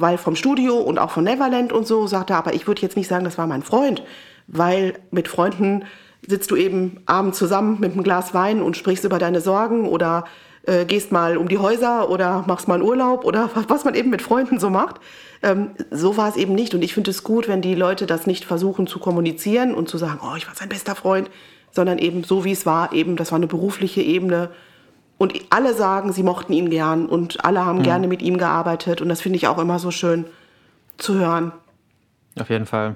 weil vom Studio und auch von Neverland und so sagt er, aber ich würde jetzt nicht sagen, das war mein Freund, weil mit Freunden sitzt du eben abends zusammen mit einem Glas Wein und sprichst über deine Sorgen oder äh, gehst mal um die Häuser oder machst mal einen Urlaub oder was man eben mit Freunden so macht. Ähm, so war es eben nicht und ich finde es gut, wenn die Leute das nicht versuchen zu kommunizieren und zu sagen, oh, ich war sein bester Freund, sondern eben so wie es war, eben das war eine berufliche Ebene und alle sagen, sie mochten ihn gern und alle haben mhm. gerne mit ihm gearbeitet. Und das finde ich auch immer so schön zu hören. Auf jeden Fall.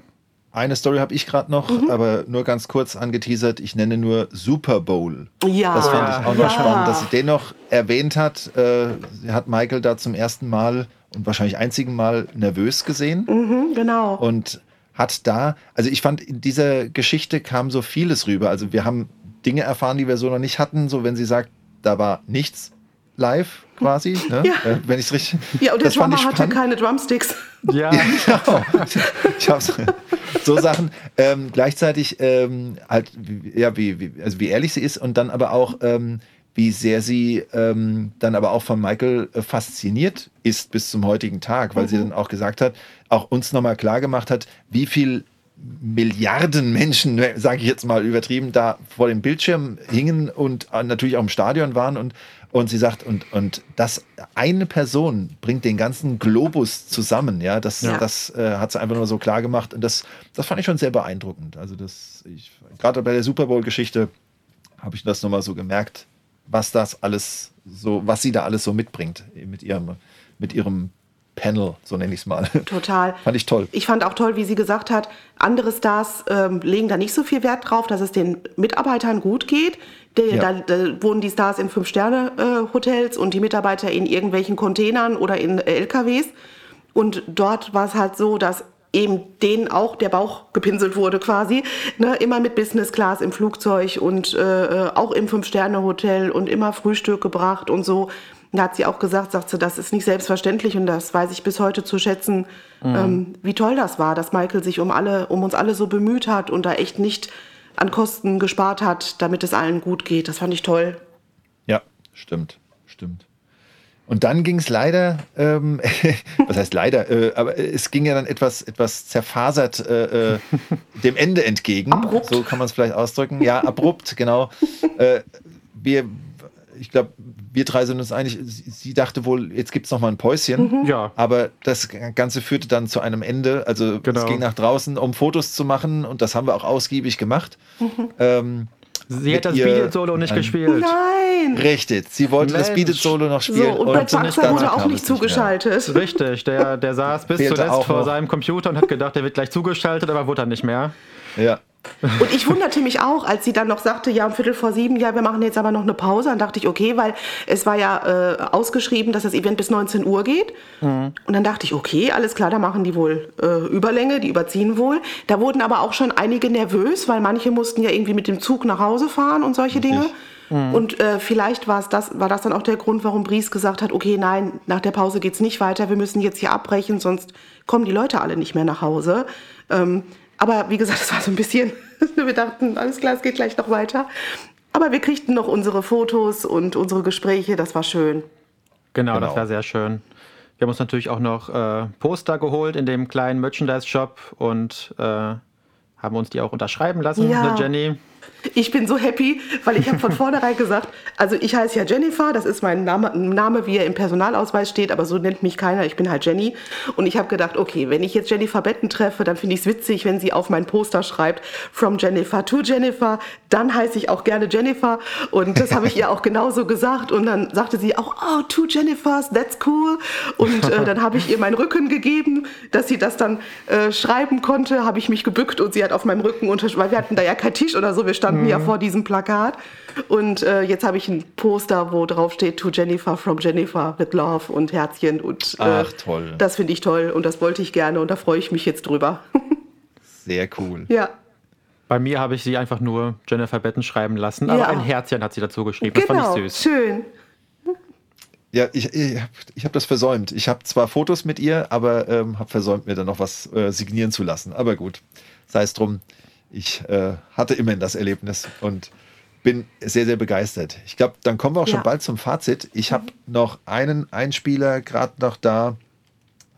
Eine Story habe ich gerade noch, mhm. aber nur ganz kurz angeteasert. Ich nenne nur Super Bowl. Ja. Das fand ich auch noch ja. spannend, dass sie den noch erwähnt hat. Äh, hat Michael da zum ersten Mal und wahrscheinlich einzigen Mal nervös gesehen. Mhm, genau. Und hat da, also ich fand, in dieser Geschichte kam so vieles rüber. Also wir haben Dinge erfahren, die wir so noch nicht hatten. So wenn sie sagt, da war nichts live quasi, ne? ja. äh, wenn ich es richtig. Ja, und der Drummer hatte keine Drumsticks. Ja, ja genau. ich hab's, so Sachen. Ähm, gleichzeitig ähm, halt, ja, wie, wie, also wie ehrlich sie ist und dann aber auch, ähm, wie sehr sie ähm, dann aber auch von Michael äh, fasziniert ist bis zum heutigen Tag, weil mhm. sie dann auch gesagt hat, auch uns nochmal klar gemacht hat, wie viel Milliarden Menschen, sage ich jetzt mal übertrieben, da vor dem Bildschirm hingen und natürlich auch im Stadion waren und, und sie sagt, und, und das eine Person bringt den ganzen Globus zusammen, ja, das, ja. das äh, hat sie einfach nur so klar gemacht und das, das fand ich schon sehr beeindruckend. Also das, ich, gerade bei der Super Bowl-Geschichte habe ich das nochmal so gemerkt, was das alles so, was sie da alles so mitbringt mit ihrem, mit ihrem Panel, so nenne ich es mal. Total. fand ich toll. Ich fand auch toll, wie sie gesagt hat, andere Stars ähm, legen da nicht so viel Wert drauf, dass es den Mitarbeitern gut geht. Der, ja. da, da, wohnen die Stars in Fünf-Sterne-Hotels äh, und die Mitarbeiter in irgendwelchen Containern oder in LKWs. Und dort war es halt so, dass eben denen auch der Bauch gepinselt wurde quasi. Ne? Immer mit Business Class im Flugzeug und äh, äh auch im Fünf-Sterne-Hotel und immer Frühstück gebracht und so. Da hat sie auch gesagt, sagt sie, das ist nicht selbstverständlich und das weiß ich bis heute zu schätzen, mhm. ähm, wie toll das war, dass Michael sich um alle, um uns alle so bemüht hat und da echt nicht an Kosten gespart hat, damit es allen gut geht. Das fand ich toll. Ja, stimmt, stimmt. Und dann ging es leider, ähm, was heißt leider, äh, aber es ging ja dann etwas, etwas zerfasert äh, äh, dem Ende entgegen. Abrupt. So kann man es vielleicht ausdrücken. Ja, abrupt, genau. Äh, wir, ich glaube, wir drei sind uns einig, sie dachte wohl, jetzt gibt es noch mal ein Päuschen. Mhm. Ja. Aber das Ganze führte dann zu einem Ende. Also genau. es ging nach draußen, um Fotos zu machen und das haben wir auch ausgiebig gemacht. Mhm. Ähm, Sie hat das Beat Solo nicht gespielt. Nein! Richtig, sie wollte Mensch. das Beat Solo noch spielen. So, und, und Brad Baxter wurde auch nicht zugeschaltet. Nicht Richtig, der, der saß bis zuletzt vor noch. seinem Computer und hat gedacht, der wird gleich zugeschaltet, aber wurde dann nicht mehr. Ja. Und ich wunderte mich auch, als sie dann noch sagte, ja, um Viertel vor sieben, ja, wir machen jetzt aber noch eine Pause. Dann dachte ich, okay, weil es war ja äh, ausgeschrieben, dass das Event bis 19 Uhr geht. Mhm. Und dann dachte ich, okay, alles klar, da machen die wohl äh, Überlänge, die überziehen wohl. Da wurden aber auch schon einige nervös, weil manche mussten ja irgendwie mit dem Zug nach Hause fahren und solche Richtig. Dinge. Mhm. Und äh, vielleicht war das, war das dann auch der Grund, warum Bries gesagt hat, okay, nein, nach der Pause geht es nicht weiter, wir müssen jetzt hier abbrechen, sonst kommen die Leute alle nicht mehr nach Hause. Ähm, aber wie gesagt, es war so ein bisschen, wir dachten, alles klar, es geht gleich noch weiter. Aber wir kriegten noch unsere Fotos und unsere Gespräche, das war schön. Genau, genau. das war sehr schön. Wir haben uns natürlich auch noch äh, Poster geholt in dem kleinen Merchandise-Shop und äh, haben uns die auch unterschreiben lassen, ja. ne, Jenny. Ich bin so happy, weil ich habe von vornherein gesagt, also ich heiße ja Jennifer, das ist mein Name, Name, wie er im Personalausweis steht, aber so nennt mich keiner, ich bin halt Jenny. Und ich habe gedacht, okay, wenn ich jetzt Jennifer Betten treffe, dann finde ich es witzig, wenn sie auf mein Poster schreibt, from Jennifer to Jennifer, dann heiße ich auch gerne Jennifer. Und das habe ich ihr auch genauso gesagt. Und dann sagte sie auch, oh, two Jennifers, that's cool. Und äh, dann habe ich ihr meinen Rücken gegeben, dass sie das dann äh, schreiben konnte, habe ich mich gebückt und sie hat auf meinem Rücken unterschrieben, weil wir hatten da ja kein Tisch oder so, wir standen mhm. ja vor diesem Plakat. Und äh, jetzt habe ich ein Poster, wo drauf steht To Jennifer from Jennifer with Love und Herzchen. Und, äh, Ach, toll. Das finde ich toll und das wollte ich gerne und da freue ich mich jetzt drüber. Sehr cool. Ja. Bei mir habe ich sie einfach nur Jennifer Betten schreiben lassen, aber ja. ein Herzchen hat sie dazu geschrieben. Genau, das fand ich süß. Schön. Ja, ich, ich, ich habe das versäumt. Ich habe zwar Fotos mit ihr, aber ähm, habe versäumt, mir dann noch was äh, signieren zu lassen. Aber gut, sei es drum ich äh, hatte immerhin das Erlebnis und bin sehr, sehr begeistert. Ich glaube, dann kommen wir auch schon bald zum Fazit. Ich habe noch einen Einspieler gerade noch da.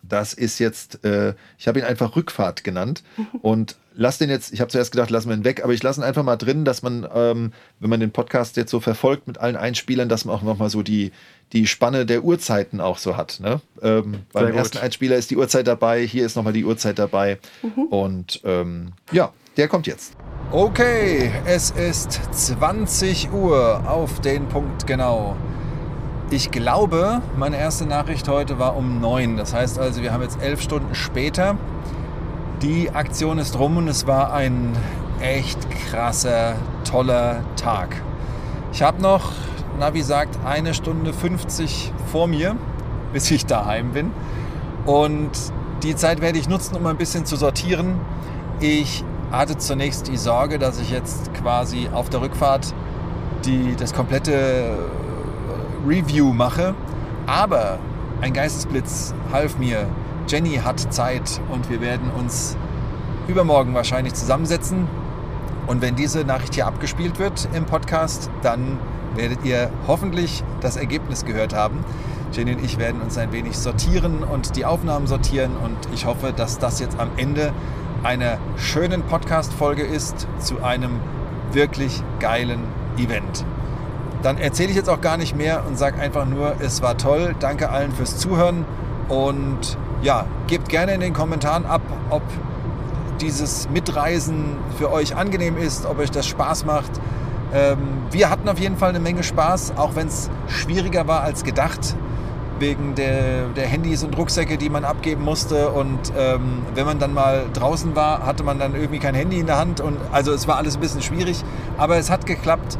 Das ist jetzt, äh, ich habe ihn einfach Rückfahrt genannt und lass den jetzt, ich habe zuerst gedacht, lassen wir ihn weg, aber ich lasse ihn einfach mal drin, dass man, ähm, wenn man den Podcast jetzt so verfolgt mit allen Einspielern, dass man auch nochmal so die, die Spanne der Uhrzeiten auch so hat. Ne? Ähm, beim ersten Einspieler ist die Uhrzeit dabei, hier ist nochmal die Uhrzeit dabei mhm. und ähm, ja, der kommt jetzt. Okay, es ist 20 Uhr auf den Punkt genau. Ich glaube, meine erste Nachricht heute war um 9. Das heißt also, wir haben jetzt elf Stunden später. Die Aktion ist rum und es war ein echt krasser, toller Tag. Ich habe noch, Navi sagt, eine Stunde 50 vor mir, bis ich daheim bin. Und die Zeit werde ich nutzen, um ein bisschen zu sortieren. Ich hatte zunächst die Sorge, dass ich jetzt quasi auf der Rückfahrt die, das komplette äh, Review mache. Aber ein Geistesblitz half mir. Jenny hat Zeit und wir werden uns übermorgen wahrscheinlich zusammensetzen. Und wenn diese Nachricht hier abgespielt wird im Podcast, dann werdet ihr hoffentlich das Ergebnis gehört haben. Jenny und ich werden uns ein wenig sortieren und die Aufnahmen sortieren und ich hoffe, dass das jetzt am Ende einer schönen Podcast-Folge ist zu einem wirklich geilen Event. Dann erzähle ich jetzt auch gar nicht mehr und sage einfach nur, es war toll. Danke allen fürs Zuhören und ja, gebt gerne in den Kommentaren ab, ob dieses Mitreisen für euch angenehm ist, ob euch das Spaß macht. Ähm, wir hatten auf jeden Fall eine Menge Spaß, auch wenn es schwieriger war als gedacht wegen der, der Handys und Rucksäcke, die man abgeben musste. Und ähm, wenn man dann mal draußen war, hatte man dann irgendwie kein Handy in der Hand. Und also es war alles ein bisschen schwierig, aber es hat geklappt.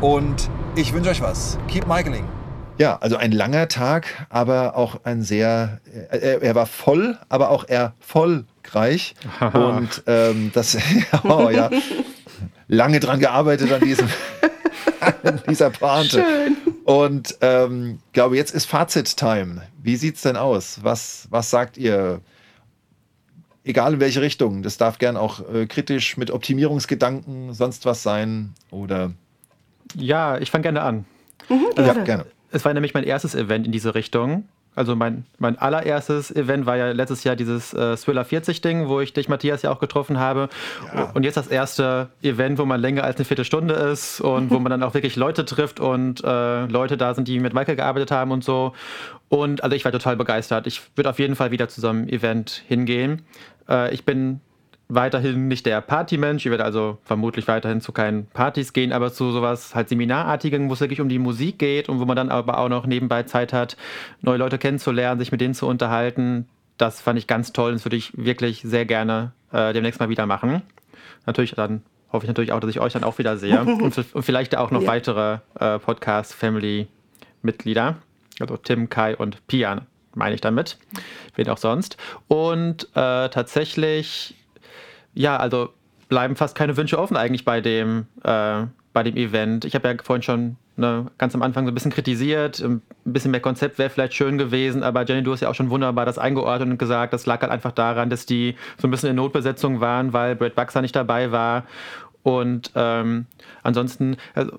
Und ich wünsche euch was. Keep Michaeling. Ja, also ein langer Tag, aber auch ein sehr, er, er war voll, aber auch erfolgreich. Und ähm, das, oh ja, lange dran gearbeitet an diesem, an dieser Pointe. Schön. Und ähm, glaube, jetzt ist Fazit-Time. Wie sieht es denn aus? Was, was sagt ihr? Egal in welche Richtung. Das darf gern auch äh, kritisch mit Optimierungsgedanken, sonst was sein. Oder. Ja, ich fange gerne an. Mhm, gerne. Ja, gerne. Es war nämlich mein erstes Event in diese Richtung. Also mein, mein allererstes Event war ja letztes Jahr dieses äh, Thriller 40 Ding, wo ich dich, Matthias, ja auch getroffen habe. Ja. Und jetzt das erste Event, wo man länger als eine Viertelstunde ist und wo man dann auch wirklich Leute trifft und äh, Leute da sind, die mit Michael gearbeitet haben und so. Und also ich war total begeistert. Ich würde auf jeden Fall wieder zu so einem Event hingehen. Äh, ich bin weiterhin nicht der Partymensch. Ich werde also vermutlich weiterhin zu keinen Partys gehen, aber zu sowas halt Seminarartigen, wo es wirklich um die Musik geht und wo man dann aber auch noch nebenbei Zeit hat, neue Leute kennenzulernen, sich mit denen zu unterhalten. Das fand ich ganz toll und das würde ich wirklich sehr gerne äh, demnächst mal wieder machen. Natürlich dann hoffe ich natürlich auch, dass ich euch dann auch wieder sehe und, und, vielleicht auch noch ja. weitere äh, Podcast-Family-Mitglieder. Also Tim, Kai und Pia meine ich damit. Wen auch sonst. Und äh, tatsächlich ja, also bleiben fast keine Wünsche offen eigentlich bei dem, äh, bei dem Event. Ich habe ja vorhin schon ne, ganz am Anfang so ein bisschen kritisiert, ein bisschen mehr Konzept wäre vielleicht schön gewesen, aber Jenny, du hast ja auch schon wunderbar das eingeordnet und gesagt, das lag halt einfach daran, dass die so ein bisschen in Notbesetzung waren, weil Brad Buxer nicht dabei war. Und ähm, ansonsten, also,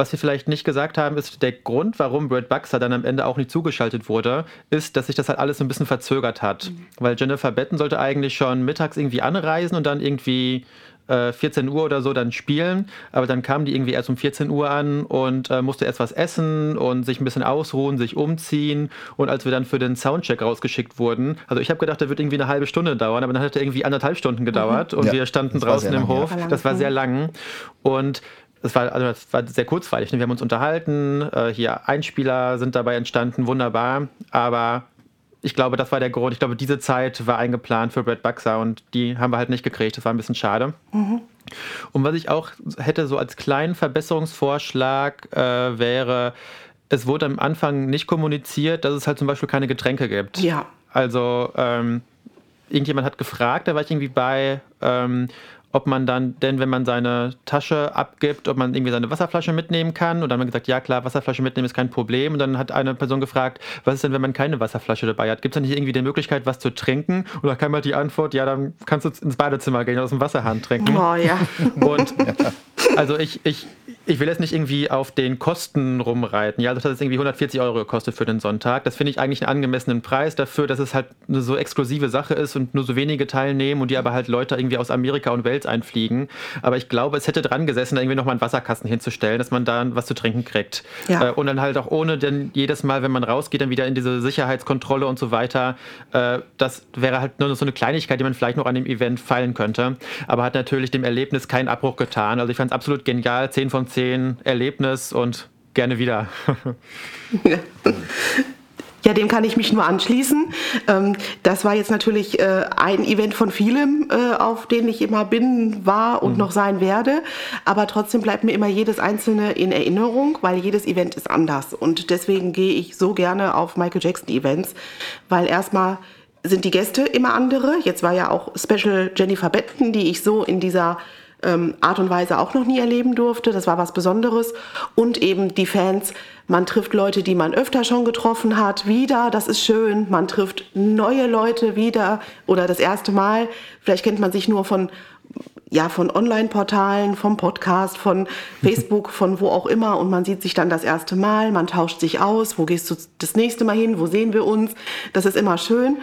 was wir vielleicht nicht gesagt haben, ist der Grund, warum Brad Buxer dann am Ende auch nicht zugeschaltet wurde, ist, dass sich das halt alles ein bisschen verzögert hat. Mhm. Weil Jennifer Betten sollte eigentlich schon mittags irgendwie anreisen und dann irgendwie 14 äh, Uhr oder so dann spielen, aber dann kam die irgendwie erst um 14 Uhr an und äh, musste erst was essen und sich ein bisschen ausruhen, sich umziehen und als wir dann für den Soundcheck rausgeschickt wurden, also ich habe gedacht, der wird irgendwie eine halbe Stunde dauern, aber dann hat er irgendwie anderthalb Stunden gedauert mhm. und ja, wir standen draußen im Hof, ja. das war sehr lang und das war, also das war sehr kurzweilig. Ne? Wir haben uns unterhalten, äh, hier Einspieler sind dabei entstanden, wunderbar. Aber ich glaube, das war der Grund. Ich glaube, diese Zeit war eingeplant für Brad Buxer und die haben wir halt nicht gekriegt. Das war ein bisschen schade. Mhm. Und was ich auch hätte so als kleinen Verbesserungsvorschlag äh, wäre, es wurde am Anfang nicht kommuniziert, dass es halt zum Beispiel keine Getränke gibt. Ja. Also ähm, irgendjemand hat gefragt, da war ich irgendwie bei, ähm, ob man dann, denn wenn man seine Tasche abgibt, ob man irgendwie seine Wasserflasche mitnehmen kann. Und dann haben wir gesagt, ja klar, Wasserflasche mitnehmen ist kein Problem. Und dann hat eine Person gefragt, was ist denn, wenn man keine Wasserflasche dabei hat? Gibt es da nicht irgendwie die Möglichkeit, was zu trinken? Und da kam halt die Antwort, ja, dann kannst du ins Badezimmer gehen und aus dem Wasserhahn trinken. Oh ja. Und also ich, ich, ich will jetzt nicht irgendwie auf den Kosten rumreiten. Ja, das hat jetzt irgendwie 140 Euro gekostet für den Sonntag. Das finde ich eigentlich einen angemessenen Preis dafür, dass es halt eine so exklusive Sache ist und nur so wenige teilnehmen und die aber halt Leute irgendwie aus Amerika und Welt einfliegen. Aber ich glaube, es hätte dran gesessen, da irgendwie nochmal einen Wasserkasten hinzustellen, dass man da was zu trinken kriegt. Ja. Äh, und dann halt auch ohne denn jedes Mal, wenn man rausgeht, dann wieder in diese Sicherheitskontrolle und so weiter. Äh, das wäre halt nur so eine Kleinigkeit, die man vielleicht noch an dem Event feilen könnte. Aber hat natürlich dem Erlebnis keinen Abbruch getan. Also ich fand es absolut genial. 10 von 10 Erlebnis und gerne wieder. Ja, dem kann ich mich nur anschließen. Ähm, das war jetzt natürlich äh, ein Event von vielen, äh, auf denen ich immer bin, war und mhm. noch sein werde. Aber trotzdem bleibt mir immer jedes einzelne in Erinnerung, weil jedes Event ist anders. Und deswegen gehe ich so gerne auf Michael Jackson Events, weil erstmal sind die Gäste immer andere. Jetzt war ja auch Special Jennifer Betten, die ich so in dieser ähm, Art und Weise auch noch nie erleben durfte. Das war was Besonderes. Und eben die Fans. Man trifft Leute, die man öfter schon getroffen hat, wieder. Das ist schön. Man trifft neue Leute wieder oder das erste Mal. Vielleicht kennt man sich nur von ja, von Online-Portalen, vom Podcast, von Facebook, von wo auch immer und man sieht sich dann das erste Mal, man tauscht sich aus, wo gehst du das nächste Mal hin, wo sehen wir uns, das ist immer schön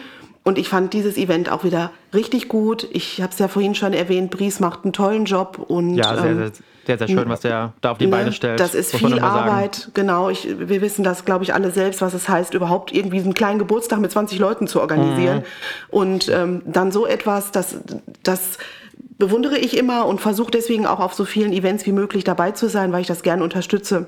und ich fand dieses Event auch wieder richtig gut. Ich habe es ja vorhin schon erwähnt, Bries macht einen tollen Job. Und, ja, sehr, ähm, sehr, sehr, sehr schön, was der da auf die ne, Beine stellt. Das ist viel Arbeit, genau. Ich, wir wissen das, glaube ich, alle selbst, was es heißt, überhaupt irgendwie einen kleinen Geburtstag mit 20 Leuten zu organisieren. Mhm. Und ähm, dann so etwas, das, das bewundere ich immer und versuche deswegen auch auf so vielen Events wie möglich dabei zu sein, weil ich das gerne unterstütze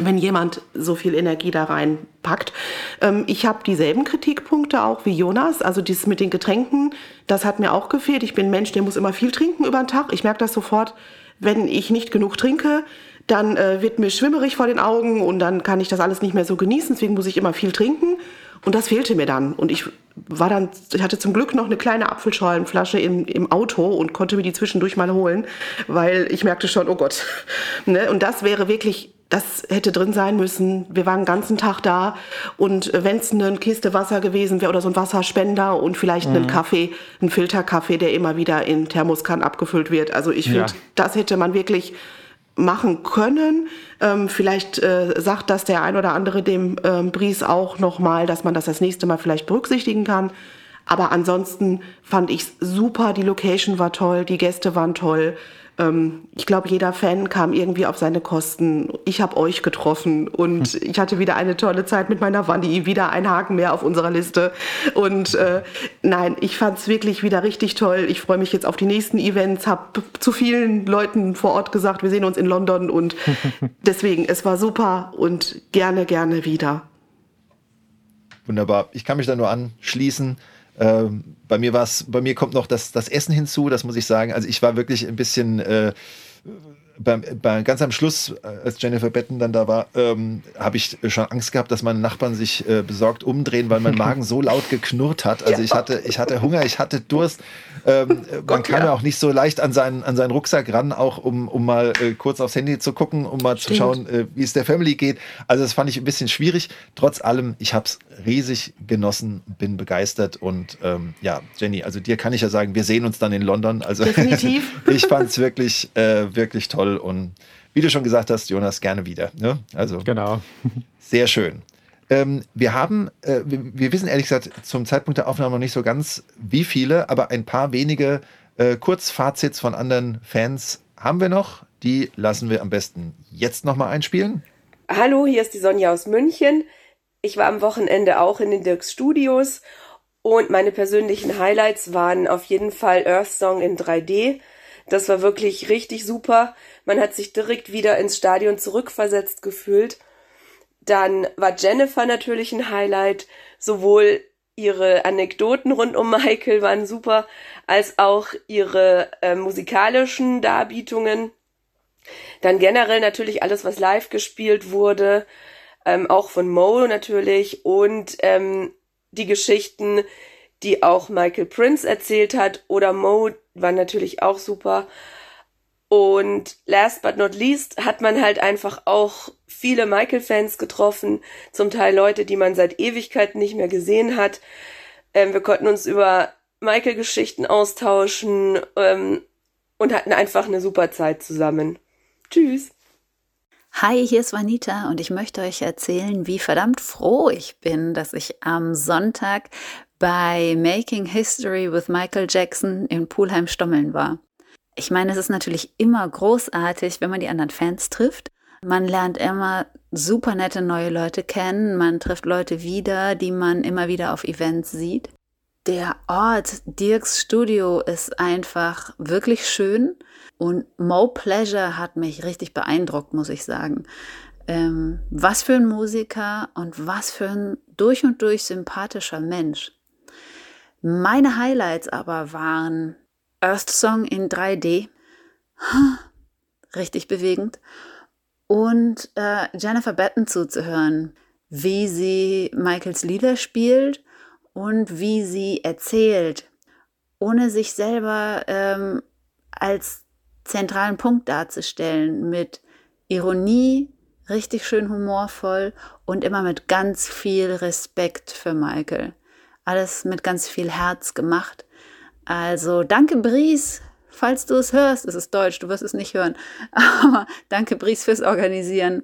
wenn jemand so viel Energie da reinpackt. Ähm, ich habe dieselben Kritikpunkte auch wie Jonas. Also dieses mit den Getränken, das hat mir auch gefehlt. Ich bin ein Mensch, der muss immer viel trinken über den Tag. Ich merke das sofort, wenn ich nicht genug trinke, dann äh, wird mir schwimmerig vor den Augen und dann kann ich das alles nicht mehr so genießen. Deswegen muss ich immer viel trinken. Und das fehlte mir dann. Und ich war dann, ich hatte zum Glück noch eine kleine Apfelschalenflasche im, im Auto und konnte mir die zwischendurch mal holen, weil ich merkte schon, oh Gott. Ne? Und das wäre wirklich das hätte drin sein müssen. Wir waren den ganzen Tag da und wenn es eine Kiste Wasser gewesen wäre oder so ein Wasserspender und vielleicht mhm. einen Kaffee, einen Filterkaffee, der immer wieder in Thermoskan abgefüllt wird. Also ich finde, ja. das hätte man wirklich machen können. Ähm, vielleicht äh, sagt das der ein oder andere dem ähm, Bries auch nochmal, dass man das das nächste Mal vielleicht berücksichtigen kann. Aber ansonsten fand ich super, die Location war toll, die Gäste waren toll. Ähm, ich glaube, jeder Fan kam irgendwie auf seine Kosten. Ich habe euch getroffen und hm. ich hatte wieder eine tolle Zeit mit meiner Wanni, wieder ein Haken mehr auf unserer Liste. Und äh, nein, ich fand es wirklich wieder richtig toll. Ich freue mich jetzt auf die nächsten Events, habe zu vielen Leuten vor Ort gesagt, wir sehen uns in London und deswegen, es war super und gerne, gerne wieder. Wunderbar. Ich kann mich da nur anschließen. Ähm, bei mir war bei mir kommt noch das, das Essen hinzu, das muss ich sagen. Also ich war wirklich ein bisschen äh, beim, bei, ganz am Schluss, äh, als Jennifer Betten dann da war, ähm, habe ich schon Angst gehabt, dass meine Nachbarn sich äh, besorgt umdrehen, weil mein Magen so laut geknurrt hat. Also ja. ich hatte, ich hatte Hunger, ich hatte Durst. Ähm, Gott, man kam ja. ja. auch nicht so leicht an seinen, an seinen Rucksack ran, auch um, um mal äh, kurz aufs Handy zu gucken, um mal Stimmt. zu schauen, äh, wie es der Family geht. Also das fand ich ein bisschen schwierig. Trotz allem, ich habe es riesig genossen, bin begeistert und ähm, ja, Jenny, also dir kann ich ja sagen, wir sehen uns dann in London. Also Definitiv. ich fand es wirklich, äh, wirklich toll und wie du schon gesagt hast, Jonas, gerne wieder. Ne? Also genau. Sehr schön. Ähm, wir haben, äh, wir, wir, wissen ehrlich gesagt zum Zeitpunkt der Aufnahme noch nicht so ganz, wie viele, aber ein paar wenige äh, Kurzfazits von anderen Fans haben wir noch. Die lassen wir am besten jetzt nochmal einspielen. Hallo, hier ist die Sonja aus München. Ich war am Wochenende auch in den Dirks Studios und meine persönlichen Highlights waren auf jeden Fall Earth Song in 3D. Das war wirklich richtig super. Man hat sich direkt wieder ins Stadion zurückversetzt gefühlt. Dann war Jennifer natürlich ein Highlight. Sowohl ihre Anekdoten rund um Michael waren super, als auch ihre äh, musikalischen Darbietungen. Dann generell natürlich alles, was live gespielt wurde, ähm, auch von Mo natürlich und ähm, die Geschichten, die auch Michael Prince erzählt hat oder Mo waren natürlich auch super. Und last but not least hat man halt einfach auch viele Michael-Fans getroffen, zum Teil Leute, die man seit Ewigkeiten nicht mehr gesehen hat. Ähm, wir konnten uns über Michael-Geschichten austauschen ähm, und hatten einfach eine super Zeit zusammen. Tschüss. Hi, hier ist Vanita und ich möchte euch erzählen, wie verdammt froh ich bin, dass ich am Sonntag bei Making History with Michael Jackson in Pulheim-Stommeln war. Ich meine, es ist natürlich immer großartig, wenn man die anderen Fans trifft. Man lernt immer super nette neue Leute kennen. Man trifft Leute wieder, die man immer wieder auf Events sieht. Der Ort Dirks Studio ist einfach wirklich schön und Mo Pleasure hat mich richtig beeindruckt, muss ich sagen. Ähm, was für ein Musiker und was für ein durch und durch sympathischer Mensch. Meine Highlights aber waren Earth Song in 3D. Richtig bewegend. Und äh, Jennifer Batten zuzuhören, wie sie Michaels Lieder spielt und wie sie erzählt, ohne sich selber ähm, als zentralen Punkt darzustellen, mit Ironie, richtig schön humorvoll und immer mit ganz viel Respekt für Michael. Alles mit ganz viel Herz gemacht. Also danke, Bries, falls du es hörst. Es ist Deutsch, du wirst es nicht hören. Aber danke, Bries, fürs Organisieren.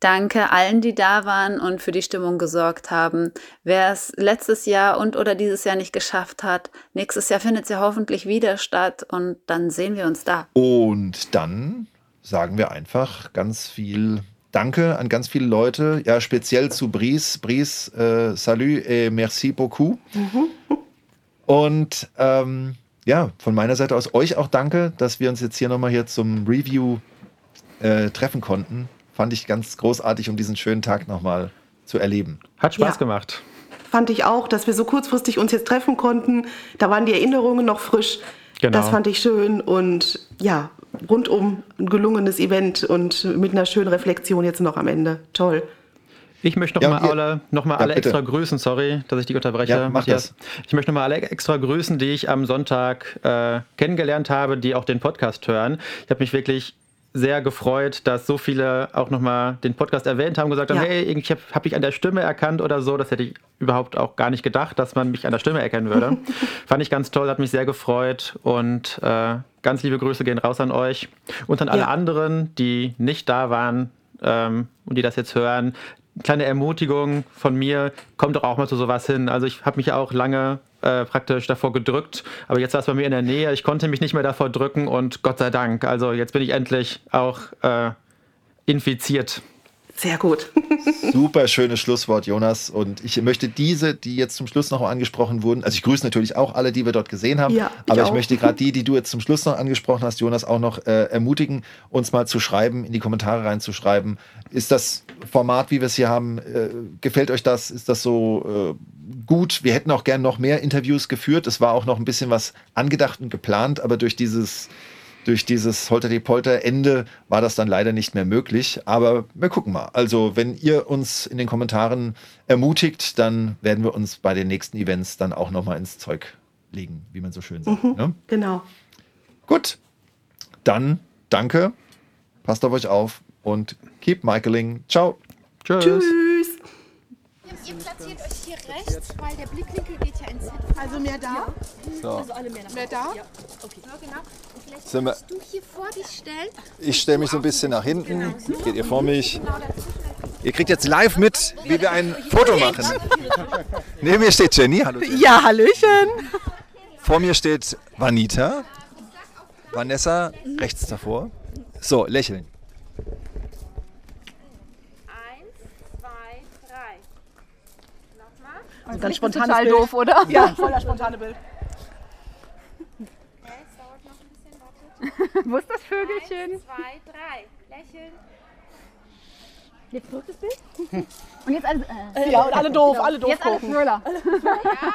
Danke allen, die da waren und für die Stimmung gesorgt haben. Wer es letztes Jahr und oder dieses Jahr nicht geschafft hat, nächstes Jahr findet es ja hoffentlich wieder statt und dann sehen wir uns da. Und dann sagen wir einfach ganz viel Danke an ganz viele Leute, ja speziell zu Bries. Bries, äh, salut et merci beaucoup. Mhm. Und ähm, ja, von meiner Seite aus euch auch danke, dass wir uns jetzt hier nochmal hier zum Review äh, treffen konnten. Fand ich ganz großartig, um diesen schönen Tag nochmal zu erleben. Hat Spaß ja. gemacht. Fand ich auch, dass wir so kurzfristig uns jetzt treffen konnten. Da waren die Erinnerungen noch frisch. Genau. Das fand ich schön und ja, rundum ein gelungenes Event und mit einer schönen Reflexion jetzt noch am Ende. Toll. Ich möchte noch ja, mal alle, noch mal ja, alle extra grüßen. Sorry, dass ich dich unterbreche. Ja, mach das. Ich möchte noch mal alle extra grüßen, die ich am Sonntag äh, kennengelernt habe, die auch den Podcast hören. Ich habe mich wirklich sehr gefreut, dass so viele auch nochmal den Podcast erwähnt haben, gesagt haben, ja. hey, ich habe hab ich an der Stimme erkannt oder so. Das hätte ich überhaupt auch gar nicht gedacht, dass man mich an der Stimme erkennen würde. Fand ich ganz toll, hat mich sehr gefreut und äh, ganz liebe Grüße gehen raus an euch und an alle ja. anderen, die nicht da waren ähm, und die das jetzt hören kleine Ermutigung von mir, kommt doch auch mal zu sowas hin. Also ich habe mich auch lange äh, praktisch davor gedrückt, aber jetzt war es bei mir in der Nähe. Ich konnte mich nicht mehr davor drücken und Gott sei Dank. Also jetzt bin ich endlich auch äh, infiziert. Sehr gut. Super schönes Schlusswort, Jonas. Und ich möchte diese, die jetzt zum Schluss noch angesprochen wurden, also ich grüße natürlich auch alle, die wir dort gesehen haben, ja, ich aber ich möchte gerade die, die du jetzt zum Schluss noch angesprochen hast, Jonas, auch noch äh, ermutigen, uns mal zu schreiben, in die Kommentare reinzuschreiben. Ist das Format, wie wir es hier haben, äh, gefällt euch das? Ist das so äh, gut? Wir hätten auch gern noch mehr Interviews geführt. Es war auch noch ein bisschen was angedacht und geplant, aber durch dieses durch dieses Holter-die-Polter-Ende war das dann leider nicht mehr möglich. Aber wir gucken mal. Also, wenn ihr uns in den Kommentaren ermutigt, dann werden wir uns bei den nächsten Events dann auch nochmal ins Zeug legen, wie man so schön sagt. Mhm, ne? Genau. Gut, dann danke, passt auf euch auf und keep Michaeling. Ciao. Tschüss. Tschüss. Ihr platziert euch hier rechts, weil der Blickwinkel geht ja ins Set. Also mehr da? So. Also alle mehr, Mehr da? Ja, okay. Ja, genau. Vielleicht Sind wir- kannst du hier vor dich stellen. Ich stelle mich so ein bisschen nach hinten. Geht ihr vor mich? Ihr kriegt jetzt live mit, wie wir ein Foto machen. Neben mir steht Jenny. Hallo. Jenny. Ja, Hallöchen. Vor mir steht Vanita. Vanessa rechts davor. So, lächeln. Also ganz spontanes total Bild. doof, oder? Ja, voll das spontane Bild. Wo ist das Vögelchen? Zwei, drei. Lächeln. Jetzt zurück das Bild? Und jetzt alle. Äh, Ja, und alle doof, alle doof Jetzt alle gucken. Thriller.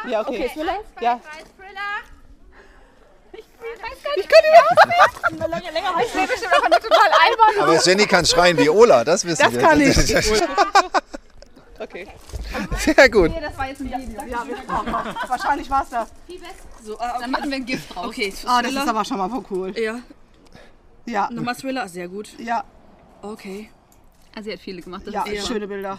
Ja, okay. Okay, Thriller. Ja. Ich könnte überhaupt nicht. Länger, Ich sehe bestimmt einfach nur total albern. Aber Jenny kann schreien wie Ola, das wissen Das wir. kann ich. Okay. Sehr gut. Nee, das war jetzt ein Video. Ja, wir, oh, Gott. wahrscheinlich war es das. So, ah, okay. Dann machen wir ein Gift draus. Okay, Ah, das ist aber schon mal voll cool. Ja, Ja, nochmal Thriller, sehr gut. ja, Okay. Also, sie hat viele gemacht. Das ja, ist schöne Bilder.